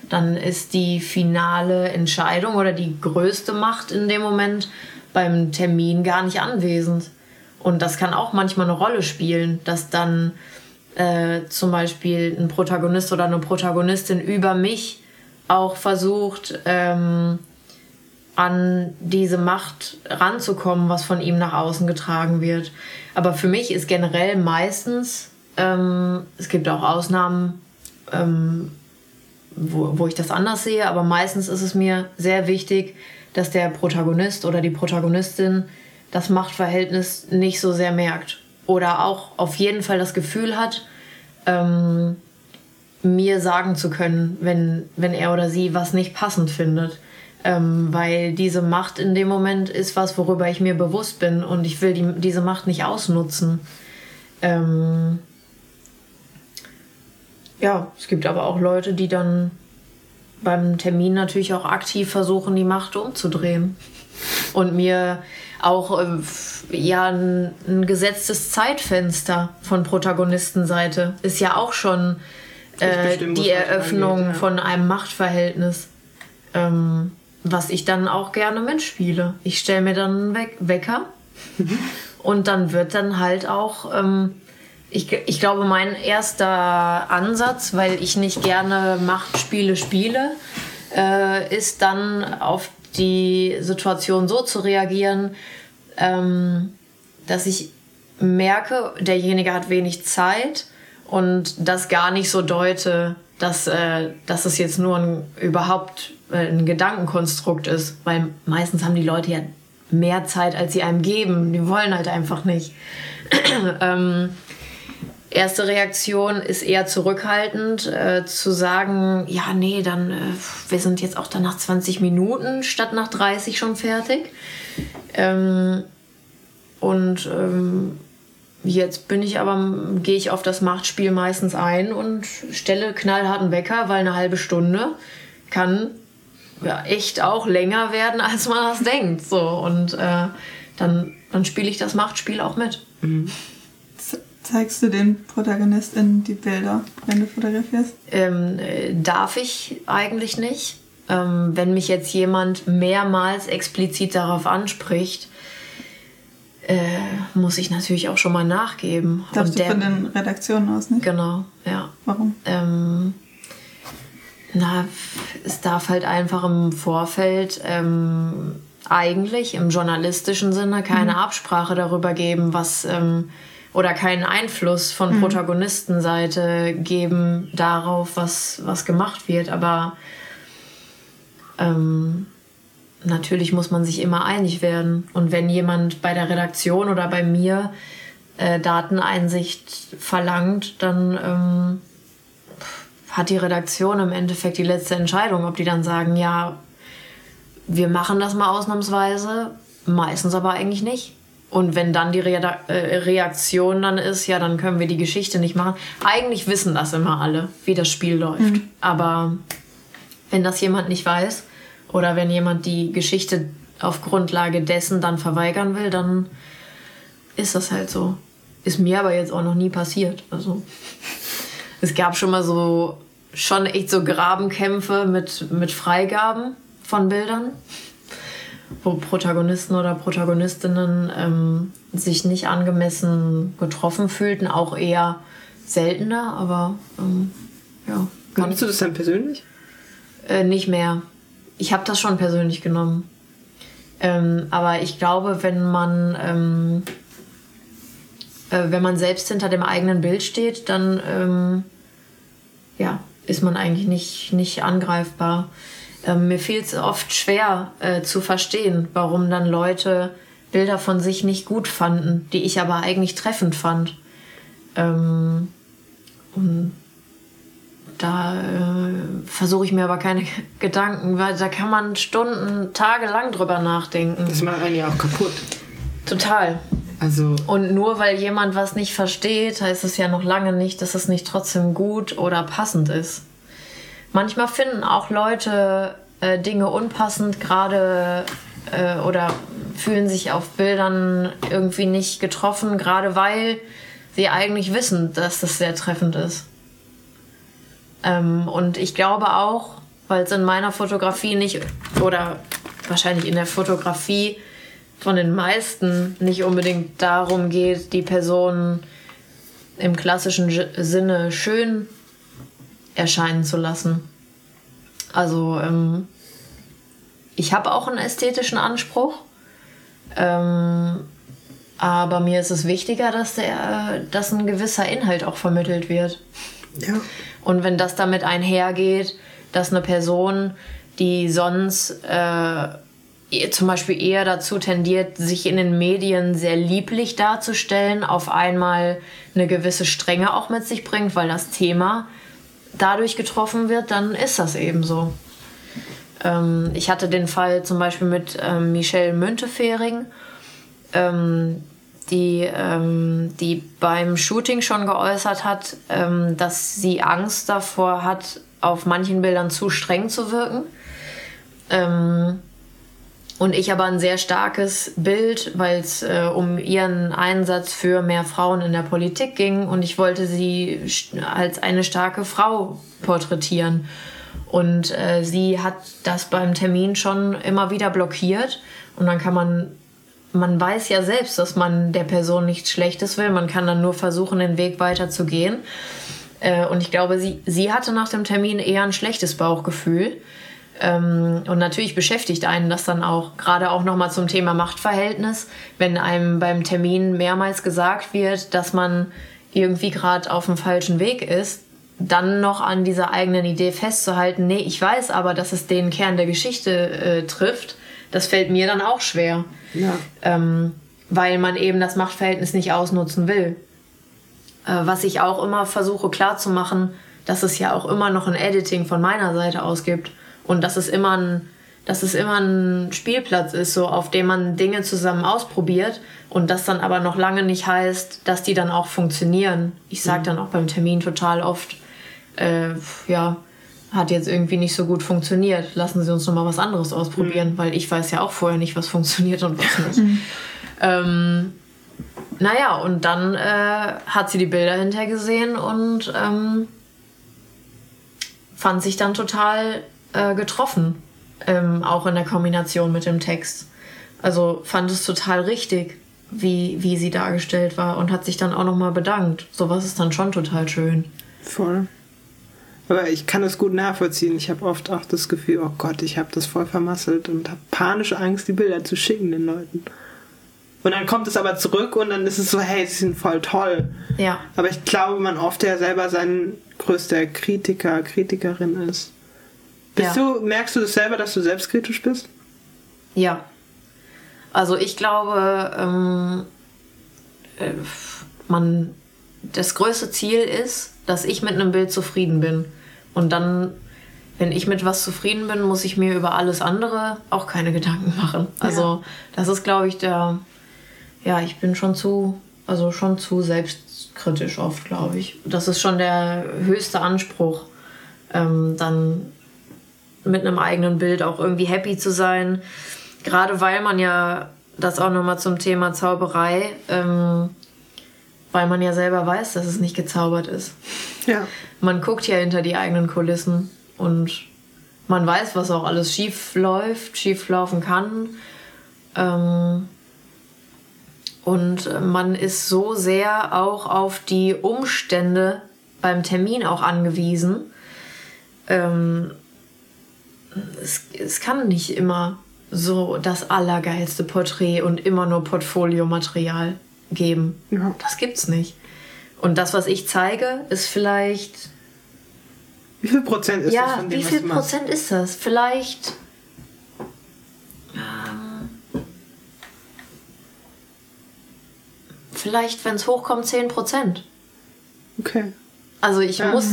dann ist die finale Entscheidung oder die größte Macht in dem Moment beim Termin gar nicht anwesend. Und das kann auch manchmal eine Rolle spielen, dass dann äh, zum Beispiel ein Protagonist oder eine Protagonistin über mich auch versucht, ähm, an diese Macht ranzukommen, was von ihm nach außen getragen wird. Aber für mich ist generell meistens, ähm, es gibt auch Ausnahmen, ähm, wo, wo ich das anders sehe, aber meistens ist es mir sehr wichtig, dass der Protagonist oder die Protagonistin das Machtverhältnis nicht so sehr merkt. Oder auch auf jeden Fall das Gefühl hat, ähm, mir sagen zu können, wenn, wenn er oder sie was nicht passend findet. Ähm, weil diese Macht in dem Moment ist was, worüber ich mir bewusst bin und ich will die, diese Macht nicht ausnutzen. Ähm ja, es gibt aber auch Leute, die dann beim Termin natürlich auch aktiv versuchen, die Macht umzudrehen. Und mir auch äh, ja ein, ein gesetztes Zeitfenster von Protagonistenseite ist ja auch schon äh, die Eröffnung angeht, ja. von einem Machtverhältnis, ähm, was ich dann auch gerne mitspiele. Ich stelle mir dann einen We Wecker und dann wird dann halt auch, ähm, ich, ich glaube, mein erster Ansatz, weil ich nicht gerne Machtspiele spiele, äh, ist dann auf die Situation so zu reagieren, ähm, dass ich merke, derjenige hat wenig Zeit und das gar nicht so deute, dass, äh, dass es jetzt nur ein, überhaupt äh, ein Gedankenkonstrukt ist, weil meistens haben die Leute ja mehr Zeit, als sie einem geben. Die wollen halt einfach nicht. ähm, erste Reaktion ist eher zurückhaltend, äh, zu sagen, ja, nee, dann, äh, wir sind jetzt auch dann nach 20 Minuten statt nach 30 schon fertig. Ähm, und ähm, Jetzt bin ich aber, gehe ich auf das Machtspiel meistens ein und stelle knallharten Wecker, weil eine halbe Stunde kann ja, echt auch länger werden, als man das denkt. So, und äh, dann, dann spiele ich das Machtspiel auch mit. Mhm. Zeigst du den ProtagonistInnen die Bilder, wenn du fotografierst? Ähm, äh, darf ich eigentlich nicht. Ähm, wenn mich jetzt jemand mehrmals explizit darauf anspricht, äh, muss ich natürlich auch schon mal nachgeben. Darfst Und du von den Redaktionen aus nicht? Genau, ja. Warum? Ähm, na, es darf halt einfach im Vorfeld ähm, eigentlich im journalistischen Sinne keine Absprache darüber geben, was ähm, oder keinen Einfluss von Protagonistenseite geben darauf, was, was gemacht wird. Aber ähm, natürlich muss man sich immer einig werden. Und wenn jemand bei der Redaktion oder bei mir äh, Dateneinsicht verlangt, dann ähm, hat die Redaktion im Endeffekt die letzte Entscheidung, ob die dann sagen, ja, wir machen das mal ausnahmsweise, meistens aber eigentlich nicht. Und wenn dann die äh, Reaktion dann ist, ja, dann können wir die Geschichte nicht machen. Eigentlich wissen das immer alle, wie das Spiel läuft. Aber wenn das jemand nicht weiß oder wenn jemand die Geschichte auf Grundlage dessen dann verweigern will, dann ist das halt so. Ist mir aber jetzt auch noch nie passiert. Also es gab schon mal so schon echt so Grabenkämpfe mit, mit Freigaben von Bildern, wo Protagonisten oder Protagonistinnen ähm, sich nicht angemessen getroffen fühlten, auch eher seltener, aber ähm, ja. Kann Nimmst du das dann persönlich? äh, nicht mehr. Ich habe das schon persönlich genommen. Ähm, aber ich glaube, wenn man, ähm, äh, wenn man selbst hinter dem eigenen Bild steht, dann ähm, ja, ist man eigentlich nicht, nicht angreifbar. Ähm, mir fiel es oft schwer äh, zu verstehen, warum dann Leute Bilder von sich nicht gut fanden, die ich aber eigentlich treffend fand. Ähm, und da äh, versuche ich mir aber keine Gedanken, weil da kann man Stunden, Tage lang drüber nachdenken. Das macht einen ja auch kaputt. Total. Also, Und nur weil jemand was nicht versteht, heißt es ja noch lange nicht, dass es nicht trotzdem gut oder passend ist. Manchmal finden auch Leute äh, Dinge unpassend, gerade äh, oder fühlen sich auf Bildern irgendwie nicht getroffen, gerade weil sie eigentlich wissen, dass das sehr treffend ist. Ähm, und ich glaube auch, weil es in meiner Fotografie nicht oder wahrscheinlich in der Fotografie von den meisten nicht unbedingt darum geht, die Person im klassischen Sinne schön erscheinen zu lassen. Also ähm, ich habe auch einen ästhetischen Anspruch, ähm, aber mir ist es wichtiger, dass, der, dass ein gewisser Inhalt auch vermittelt wird. Ja. Und wenn das damit einhergeht, dass eine Person, die sonst äh, eh- zum Beispiel eher dazu tendiert, sich in den Medien sehr lieblich darzustellen, auf einmal eine gewisse Strenge auch mit sich bringt, weil das Thema dadurch getroffen wird, dann ist das eben so. Ähm, ich hatte den Fall zum Beispiel mit ähm, Michelle Müntefering, ähm, die, ähm, die beim Shooting schon geäußert hat, ähm, dass sie Angst davor hat, auf manchen Bildern zu streng zu wirken. Ähm, und ich aber ein sehr starkes Bild, weil es äh, um ihren Einsatz für mehr Frauen in der Politik ging und ich wollte sie als eine starke Frau porträtieren. Und äh, sie hat das beim Termin schon immer wieder blockiert. Und dann kann man, man weiß ja selbst, dass man der Person nichts Schlechtes will. Man kann dann nur versuchen, den Weg weiter zu gehen. Äh, und ich glaube, sie, sie hatte nach dem Termin eher ein schlechtes Bauchgefühl. Ähm, und natürlich beschäftigt einen das dann auch, gerade auch nochmal zum Thema Machtverhältnis, wenn einem beim Termin mehrmals gesagt wird, dass man irgendwie gerade auf dem falschen Weg ist, dann noch an dieser eigenen Idee festzuhalten, nee, ich weiß aber, dass es den Kern der Geschichte äh, trifft, das fällt mir dann auch schwer, Ja. ähm, weil man eben das Machtverhältnis nicht ausnutzen will. Äh, was ich auch immer versuche klarzumachen, dass es ja auch immer noch ein Editing von meiner Seite aus gibt und dass es immer ein, dass es immer ein Spielplatz ist, so auf dem man Dinge zusammen ausprobiert und das dann aber noch lange nicht heißt, dass die dann auch funktionieren. Ich sage dann auch beim Termin total oft, äh, ja, hat jetzt irgendwie nicht so gut funktioniert. Lassen Sie uns noch mal was anderes ausprobieren, weil ich weiß ja auch vorher nicht, was funktioniert und was nicht. ähm, naja, und dann äh, hat sie die Bilder hinterher gesehen und ähm, fand sich dann total äh, getroffen, ähm, auch in der Kombination mit dem Text. Also fand es total richtig, wie, wie sie dargestellt war und hat sich dann auch nochmal bedankt. Sowas ist dann schon total schön. Voll. Aber ich kann es gut nachvollziehen. Ich habe oft auch das Gefühl, oh Gott, ich habe das voll vermasselt und habe panische Angst, die Bilder zu schicken den Leuten. Und dann kommt es aber zurück und dann ist es so, hey, sie sind voll toll. Ja. Aber ich glaube, man oft ja selber sein größter Kritiker, Kritikerin ist. Bist Ja. du, merkst du das selber, dass du selbstkritisch bist? Ja. Also ich glaube, ähm, äh, man, das größte Ziel ist, dass ich mit einem Bild zufrieden bin. Und dann, wenn ich mit was zufrieden bin, muss ich mir über alles andere auch keine Gedanken machen. Also das ist, glaube ich, der, ja, ich bin schon zu, also schon zu selbstkritisch oft, glaube ich. Das ist schon der höchste Anspruch, ähm, dann mit einem eigenen Bild auch irgendwie happy zu sein. Gerade weil man ja, das auch nochmal zum Thema Zauberei, ähm, weil man ja selber weiß, dass es nicht gezaubert ist. Ja. Man guckt ja hinter die eigenen Kulissen und man weiß, was auch alles schief läuft, schief laufen kann. Ähm, und man ist so sehr auch auf die Umstände beim Termin auch angewiesen. Ähm, es, es kann nicht immer so das allergeilste Porträt und immer nur Portfoliomaterial geben. Ja. Das gibt's nicht. Und das, was ich zeige, ist vielleicht. Wie viel Prozent ist das ja, von dem, wie viel? Prozent ist das? Vielleicht. Ähm, vielleicht, wenn es hochkommt, 10 Prozent. Okay. Also ich Ja. muss,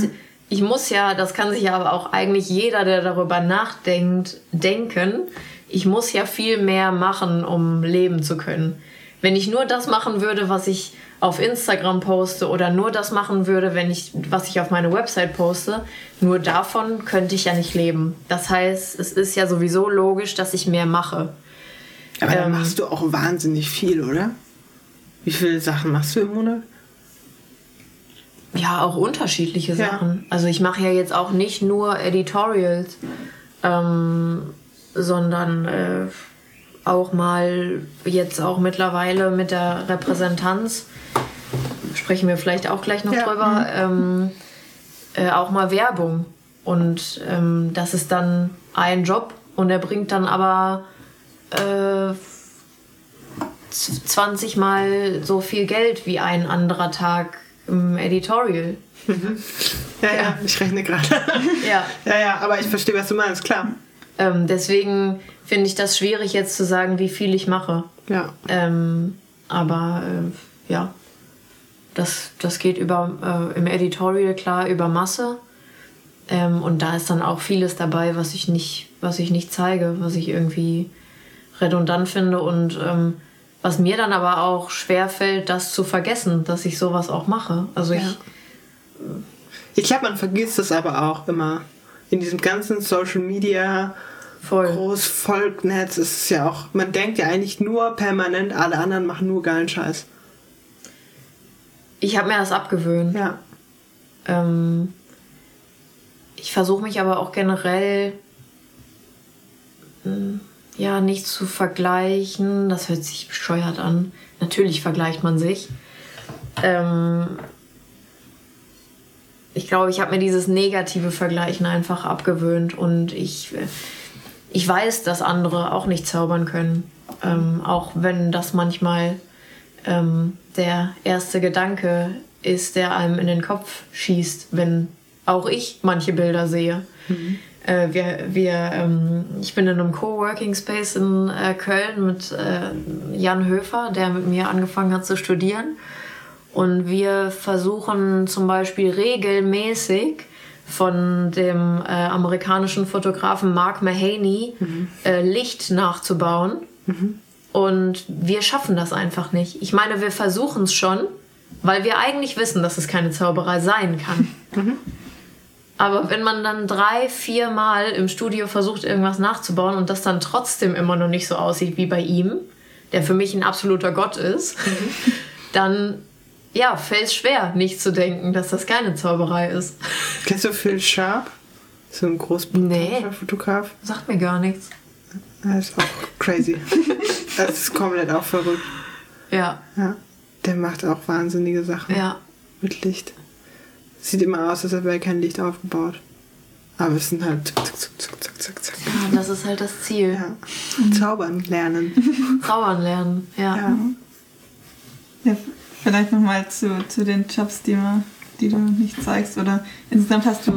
ich muss ja, das kann sich ja aber auch eigentlich jeder, der darüber nachdenkt, denken. Ich muss ja viel mehr machen, um leben zu können. Wenn ich nur das machen würde, was ich auf Instagram poste oder nur das machen würde, wenn ich, was ich auf meine Website poste, nur davon könnte ich ja nicht leben. Das heißt, es ist ja sowieso logisch, dass ich mehr mache. Aber dann Ähm. machst du auch wahnsinnig viel, oder? Wie viele Sachen machst du im Monat? Ja, auch unterschiedliche Ja. Sachen. Also ich mache ja jetzt auch nicht nur Editorials, ähm, sondern äh, auch mal jetzt auch mittlerweile mit der Repräsentanz, sprechen wir vielleicht auch gleich noch Ja, drüber, ähm, äh, auch mal Werbung. Und ähm, das ist dann ein Job und er bringt dann aber äh, z- 20 Mal so viel Geld wie ein anderer Tag im Editorial. Ja, ja, ich rechne gerade. Ja. ja, ja, aber ich verstehe, was du meinst, klar. Ähm, deswegen finde ich das schwierig jetzt zu sagen, wie viel ich mache. Ja. Ähm, aber äh, ja, das, das geht über äh, im Editorial klar über Masse. Ähm, und da ist dann auch vieles dabei, was ich nicht, was ich nicht zeige, was ich irgendwie redundant finde und ähm, was mir dann aber auch schwer fällt, das zu vergessen, dass ich sowas auch mache. Also ich, Ja. Ich glaube, man vergisst das aber auch immer. In diesem ganzen Social Media voll. Großvolknetz ist es ja auch, man denkt ja eigentlich nur permanent, alle anderen machen nur geilen Scheiß. Ich habe mir das abgewöhnt. Ja. Ähm, ich versuche mich aber auch generell mm, ja nicht zu vergleichen. Das hört sich bescheuert an. Natürlich vergleicht man sich. Ähm, ich glaube, ich habe mir dieses negative Vergleichen einfach abgewöhnt und ich, ich weiß, dass andere auch nicht zaubern können. Ähm, auch wenn das manchmal ähm, der erste Gedanke ist, der einem in den Kopf schießt, wenn auch ich manche Bilder sehe. Äh, wir, wir, ähm, ich bin in einem Coworking Space in äh, Köln mit äh, Jan Höfer, der mit mir angefangen hat zu studieren. Und wir versuchen zum Beispiel regelmäßig von dem äh, amerikanischen Fotografen Mark Mahaney äh, Licht nachzubauen. Und wir schaffen das einfach nicht. Ich meine, wir versuchen es schon, weil wir eigentlich wissen, dass es keine Zauberei sein kann. Aber wenn man dann drei, vier Mal im Studio versucht, irgendwas nachzubauen und das dann trotzdem immer noch nicht so aussieht wie bei ihm, der für mich ein absoluter Gott ist, dann ja, fällt es schwer, nicht zu denken, dass das keine Zauberei ist. Kennst du Phil Sharp? So ein großbritannischer Nee. Fotograf. Sagt mir gar nichts. Das ist auch crazy. das ist komplett auch verrückt. Ja. Ja. Der macht auch wahnsinnige Sachen Ja. mit Licht. Sieht immer aus, als wäre kein Licht aufgebaut. Aber es sind halt zack, zack, zack, zack, zack, zack. Ja, das ist halt das Ziel. Ja. Zaubern lernen. Zaubern lernen. Ja. Ja. Ja, vielleicht nochmal zu, zu den Jobs, die, man, die du nicht zeigst. Oder insgesamt hast du,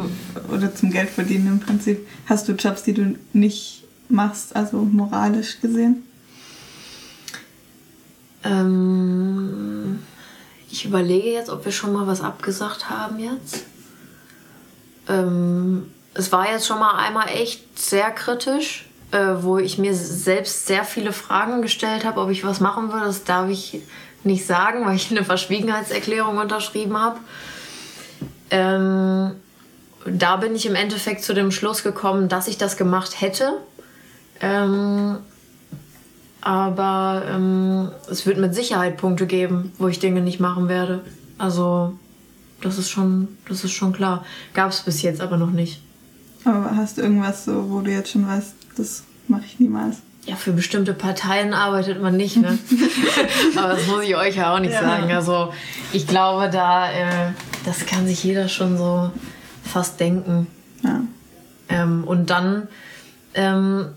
oder zum Geld verdienen im Prinzip, hast du Jobs, die du nicht machst, also moralisch gesehen? Ähm, ich überlege jetzt, ob wir schon mal was abgesagt haben jetzt. Ähm, es war jetzt schon mal einmal echt sehr kritisch, äh, wo ich mir selbst sehr viele Fragen gestellt habe, ob ich was machen würde. Das darf ich nicht sagen, weil ich eine Verschwiegenheitserklärung unterschrieben habe. Ähm, da bin ich im Endeffekt zu dem Schluss gekommen, dass ich das gemacht hätte. Ähm, aber ähm, es wird mit Sicherheit Punkte geben, wo ich Dinge nicht machen werde. Also das ist schon, das ist schon klar. Gab es bis jetzt aber noch nicht. Aber hast du irgendwas so, wo du jetzt schon weißt, das mache ich niemals? Ja, für bestimmte Parteien arbeitet man nicht, ne? aber das muss ich euch ja auch nicht Ja. sagen. Also ich glaube, da, äh, das kann sich jeder schon so fast denken. Ja. Ähm, und dann, ähm,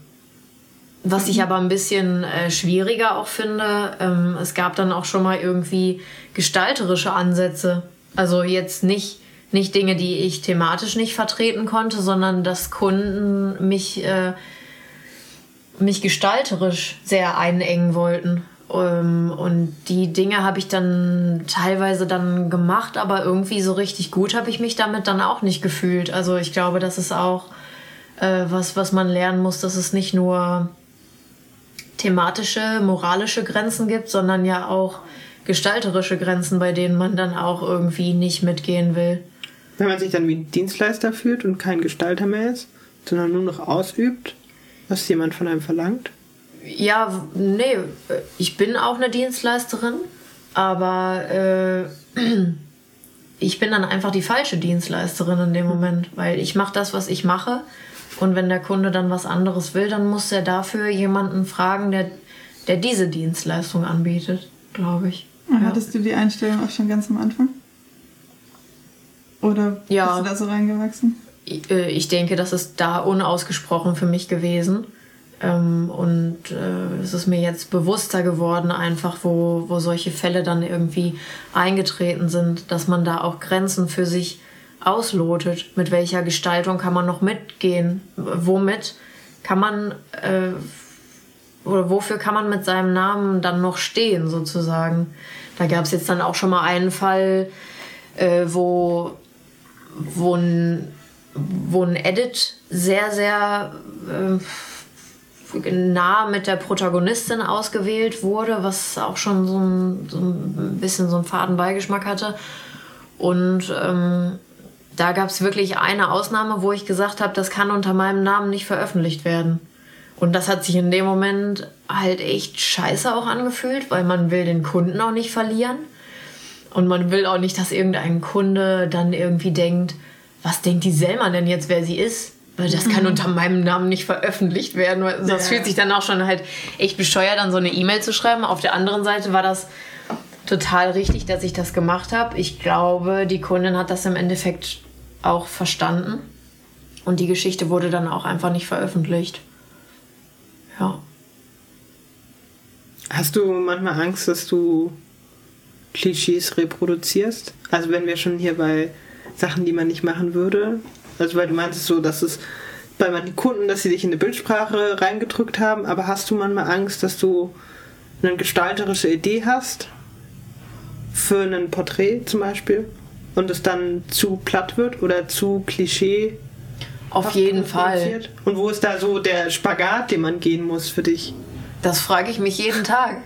was ich aber ein bisschen äh, schwieriger auch finde, ähm, es gab dann auch schon mal irgendwie gestalterische Ansätze. Also jetzt nicht, nicht Dinge, die ich thematisch nicht vertreten konnte, sondern dass Kunden mich, äh, mich gestalterisch sehr einengen wollten. Ähm, und die Dinge habe ich dann teilweise dann gemacht, aber irgendwie so richtig gut habe ich mich damit dann auch nicht gefühlt. Also ich glaube, das ist auch äh, was, was man lernen muss, dass es nicht nur thematische, moralische Grenzen gibt, sondern ja auch gestalterische Grenzen, bei denen man dann auch irgendwie nicht mitgehen will. Wenn man sich dann wie Dienstleister fühlt und kein Gestalter mehr ist, sondern nur noch ausübt, was jemand von einem verlangt. Ja, nee, ich bin auch eine Dienstleisterin, aber äh, ich bin dann einfach die falsche Dienstleisterin in dem Moment, weil ich mache das, was ich mache. Und wenn der Kunde dann was anderes will, dann muss er dafür jemanden fragen, der, der diese Dienstleistung anbietet, glaube ich. Und Hattest du die Einstellung auch schon ganz am Anfang? Oder Ja. bist du da so reingewachsen? Äh, ich denke, das ist da unausgesprochen für mich gewesen. Ähm, und äh, es ist mir jetzt bewusster geworden, einfach wo, wo solche Fälle dann irgendwie eingetreten sind, dass man da auch Grenzen für sich auslotet. Mit welcher Gestaltung kann man noch mitgehen? Womit kann man äh, oder wofür kann man mit seinem Namen dann noch stehen, sozusagen? Da gab es jetzt dann auch schon mal einen Fall, wo, wo ein wo ein Edit sehr, sehr äh, nah mit der Protagonistin ausgewählt wurde, was auch schon so ein, so ein bisschen so einen faden Beigeschmack hatte. Und ähm, da gab es wirklich eine Ausnahme, wo ich gesagt habe, das kann unter meinem Namen nicht veröffentlicht werden. Und das hat sich in dem Moment halt echt scheiße auch angefühlt, weil man will den Kunden auch nicht verlieren. Und man will auch nicht, dass irgendein Kunde dann irgendwie denkt, was denkt die Selma denn jetzt, wer sie ist? Weil das kann unter meinem Namen nicht veröffentlicht werden. Das Ja. fühlt sich dann auch schon halt echt bescheuert, dann so eine E-Mail zu schreiben. Auf der anderen Seite war das total richtig, dass ich das gemacht habe. Ich glaube, die Kundin hat das im Endeffekt auch verstanden. Und die Geschichte wurde dann auch einfach nicht veröffentlicht. Ja. Hast du manchmal Angst, dass du Klischees reproduzierst? Also wenn wir schon hier bei Sachen, die man nicht machen würde, also weil du meintest so, dass es bei manchen Kunden, dass sie dich in eine Bildsprache reingedrückt haben, aber hast du manchmal Angst, dass du eine gestalterische Idee hast für ein Porträt zum Beispiel und es dann zu platt wird oder zu Klischee? Auf jeden Fall. Und wo ist da so der Spagat, den man gehen muss für dich? Das frage ich mich jeden Tag.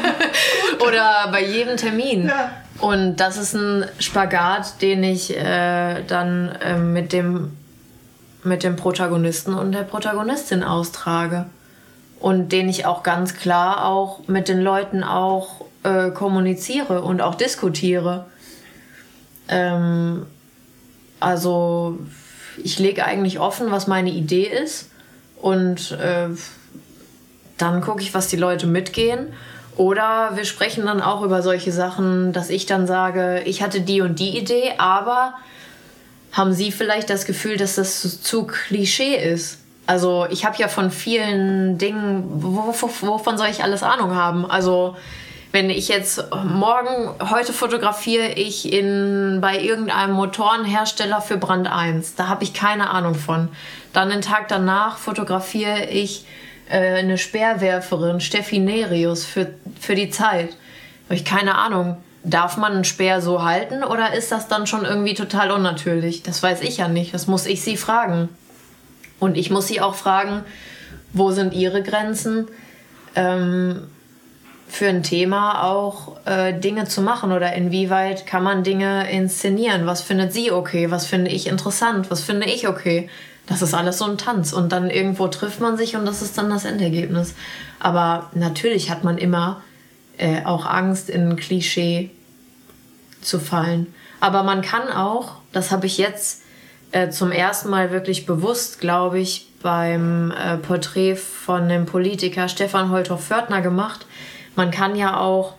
Oder bei jedem Termin. Ja. Und das ist ein Spagat, den ich äh, dann äh, mit, dem, mit dem Protagonisten und der Protagonistin austrage. Und den ich auch ganz klar auch mit den Leuten auch äh, kommuniziere und auch diskutiere. Ähm, also ich lege eigentlich offen, was meine Idee ist. Und äh, dann gucke ich, was die Leute mitgehen. Oder wir sprechen dann auch über solche Sachen, dass ich dann sage, ich hatte die und die Idee, aber haben Sie vielleicht das Gefühl, dass das zu, Klischee ist? Also ich habe ja von vielen Dingen, wovon soll ich alles Ahnung haben? Also wenn ich jetzt morgen, heute fotografiere ich in, bei irgendeinem Motorenhersteller für Brand 1, da habe ich keine Ahnung von. Dann den Tag danach fotografiere ich äh, eine Speerwerferin, Steffi Nerius, für, für die Zeit. Habe ich keine Ahnung. Darf man einen Speer so halten oder ist das dann schon irgendwie total unnatürlich? Das weiß ich ja nicht. Das muss ich sie fragen. Und ich muss sie auch fragen, wo sind ihre Grenzen? Ähm, für ein Thema auch äh, Dinge zu machen oder inwieweit kann man Dinge inszenieren? Was findet sie okay? Was finde ich interessant? Was finde ich okay? Das ist alles so ein Tanz und dann irgendwo trifft man sich und das ist dann das Endergebnis. Aber natürlich hat man immer äh, auch Angst, in ein Klischee zu fallen. Aber man kann auch, das habe ich jetzt äh, zum ersten Mal wirklich bewusst, glaube ich, beim äh, Porträt von dem Politiker Stefan Holthoff-Fördner gemacht, man kann ja auch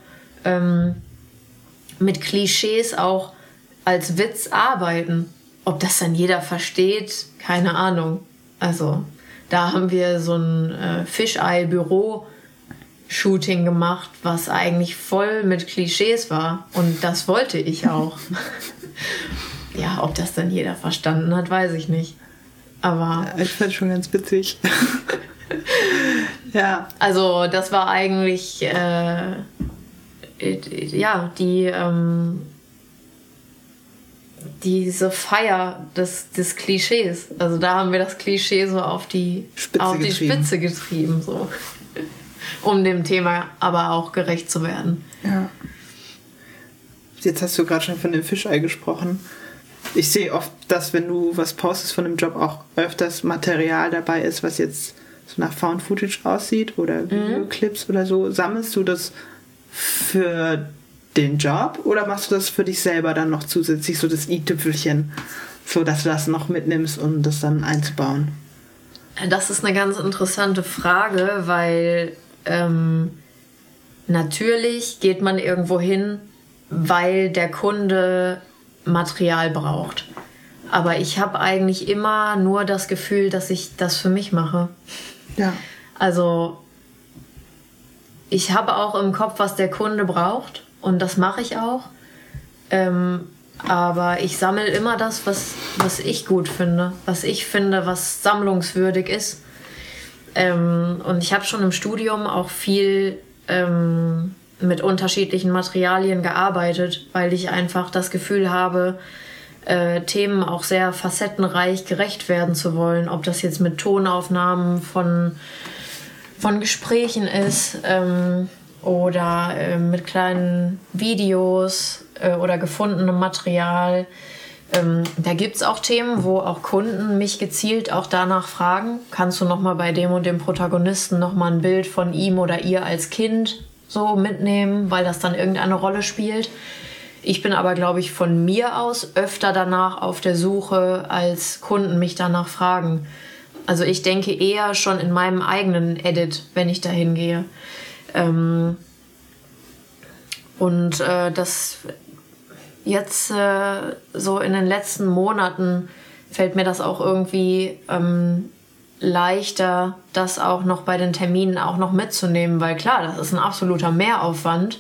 ähm, mit Klischees auch als Witz arbeiten. Ob das dann jeder versteht, keine Ahnung. Also da haben wir so ein äh, Fischei-Büro-Shooting gemacht, was eigentlich voll mit Klischees war. Und das wollte ich auch. ja, ob das dann jeder verstanden hat, weiß ich nicht. Aber. ich fand schon ganz witzig. Ja. Also das war eigentlich äh, ja die ähm, diese Feier des, des Klischees. Also da haben wir das Klischee so auf die Spitze auf die getrieben. Spitze getrieben, so. um dem Thema aber auch gerecht zu werden. Ja. Jetzt hast du gerade schon von dem Fischei gesprochen. Ich sehe oft, dass wenn du was postest von dem Job auch öfters Material dabei ist, was jetzt so nach Found Footage aussieht oder. Videoclips mhm. oder so, sammelst du das für den Job oder machst du das für dich selber dann noch zusätzlich so das i-Tüpfelchen, so dass du das noch mitnimmst, um das dann einzubauen? Das ist eine ganz interessante Frage, weil ähm, natürlich geht man irgendwo hin, weil der Kunde Material braucht. Aber ich habe eigentlich immer nur das Gefühl, dass ich das für mich mache. Ja. Also ich habe auch im Kopf, was der Kunde braucht und das mache ich auch. Ähm, aber ich sammle immer das, was, was ich gut finde, was ich finde, was sammlungswürdig ist. Ähm, und ich habe schon im Studium auch viel ähm, mit unterschiedlichen Materialien gearbeitet, weil ich einfach das Gefühl habe, äh, Themen auch sehr facettenreich gerecht werden zu wollen. Ob das jetzt mit Tonaufnahmen von, von Gesprächen ist ähm, oder äh, mit kleinen Videos äh, oder gefundenem Material. Ähm, da gibt es auch Themen, wo auch Kunden mich gezielt auch danach fragen, kannst du nochmal bei dem und dem Protagonisten nochmal ein Bild von ihm oder ihr als Kind so mitnehmen, weil das dann irgendeine Rolle spielt. Ich bin aber, glaube ich, von mir aus öfter danach auf der Suche, als Kunden mich danach fragen. Also ich denke eher schon in meinem eigenen Edit, wenn ich da hingehe. Ähm und äh, das jetzt äh, so in den letzten Monaten fällt mir das auch irgendwie ähm, leichter, das auch noch bei den Terminen auch noch mitzunehmen, weil klar, das ist ein absoluter Mehraufwand.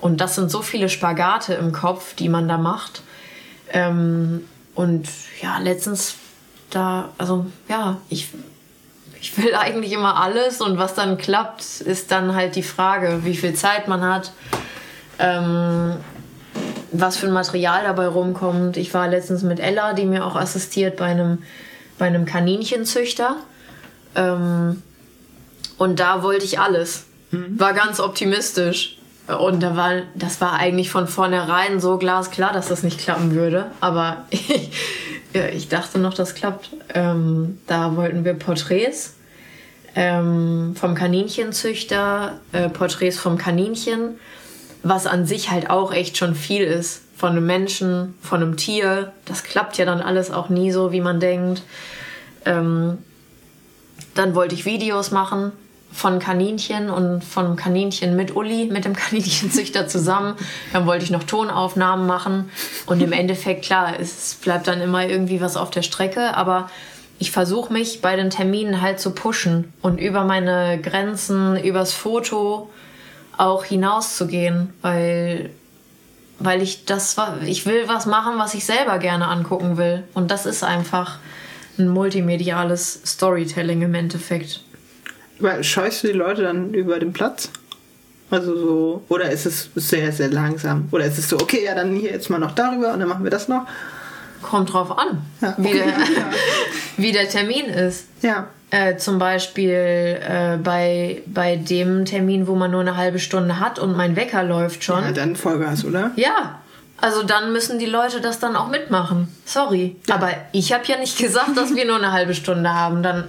Und das sind so viele Spagate im Kopf, die man da macht. Ähm, und ja, letztens da, also ja, ich, ich will eigentlich immer alles und was dann klappt, ist dann halt die Frage, wie viel Zeit man hat, ähm, was für ein Material dabei rumkommt. Ich war letztens mit Ella, die mir auch assistiert bei einem, bei einem Kaninchenzüchter. Ähm, und da wollte ich alles. Mhm. War ganz optimistisch. Und da war, das war eigentlich von vornherein so glasklar, dass das nicht klappen würde. Aber ich, ich dachte noch, das klappt. Ähm, da wollten wir Porträts ähm, vom Kaninchenzüchter, äh, Porträts vom Kaninchen, was an sich halt auch echt schon viel ist. Von einem Menschen, von einem Tier. Das klappt ja dann alles auch nie so, wie man denkt. Ähm, dann wollte ich Videos machen von Kaninchen und von Kaninchen mit Uli, mit dem Kaninchenzüchter zusammen. Dann wollte ich noch Tonaufnahmen machen. Und im Endeffekt, klar, es bleibt dann immer irgendwie was auf der Strecke. Aber ich versuche mich bei den Terminen halt zu pushen und über meine Grenzen, übers Foto auch hinauszugehen, weil, weil ich das, ich will was machen, was ich selber gerne angucken will. Und das ist einfach ein multimediales Storytelling im Endeffekt. Scheust du die Leute dann über den Platz? Also so, oder ist es sehr, sehr langsam? Oder ist es so, okay, ja, dann hier jetzt mal noch darüber und dann machen wir das noch? Kommt drauf an, Ja, wie, okay. der, wie der Termin ist. Ja. Äh, zum Beispiel äh, bei, bei dem Termin, wo man nur eine halbe Stunde hat und mein Wecker läuft schon. Ja, dann Vollgas, oder? Ja, also dann müssen die Leute das dann auch mitmachen. Sorry. Aber ich habe ja nicht gesagt, dass wir nur eine halbe Stunde haben. Dann,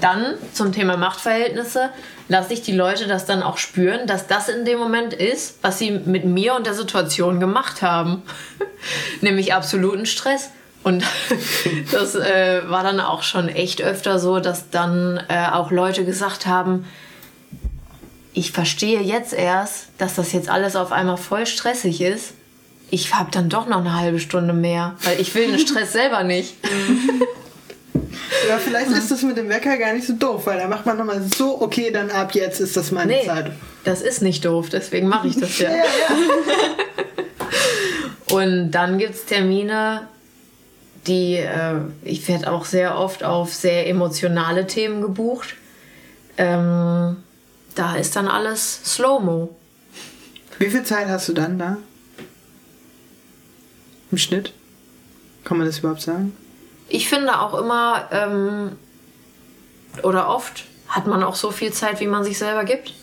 dann zum Thema Machtverhältnisse lasse ich die Leute das dann auch spüren, dass das in dem Moment ist, was sie mit mir und der Situation gemacht haben. Nämlich absoluten Stress. Und das äh, war dann auch schon echt öfter so, dass dann äh, auch Leute gesagt haben, ich verstehe jetzt erst, dass das jetzt alles auf einmal voll stressig ist. Ich habe dann doch noch eine halbe Stunde mehr, weil ich will den Stress selber nicht. Ja, vielleicht ist das mit dem Wecker gar nicht so doof, weil da macht man nochmal so, okay, dann ab jetzt ist das meine Nee, Zeit. das ist nicht doof, deswegen mache ich das ja. Ja, ja. Und dann gibt es Termine, die, äh, ich werde auch sehr oft auf sehr emotionale Themen gebucht. Ähm, da ist dann alles Slow-Mo. Wie viel Zeit hast du dann da? Im Schnitt? Kann man das überhaupt sagen? Ich finde auch immer, ähm, oder oft hat man auch so viel Zeit, wie man sich selber gibt.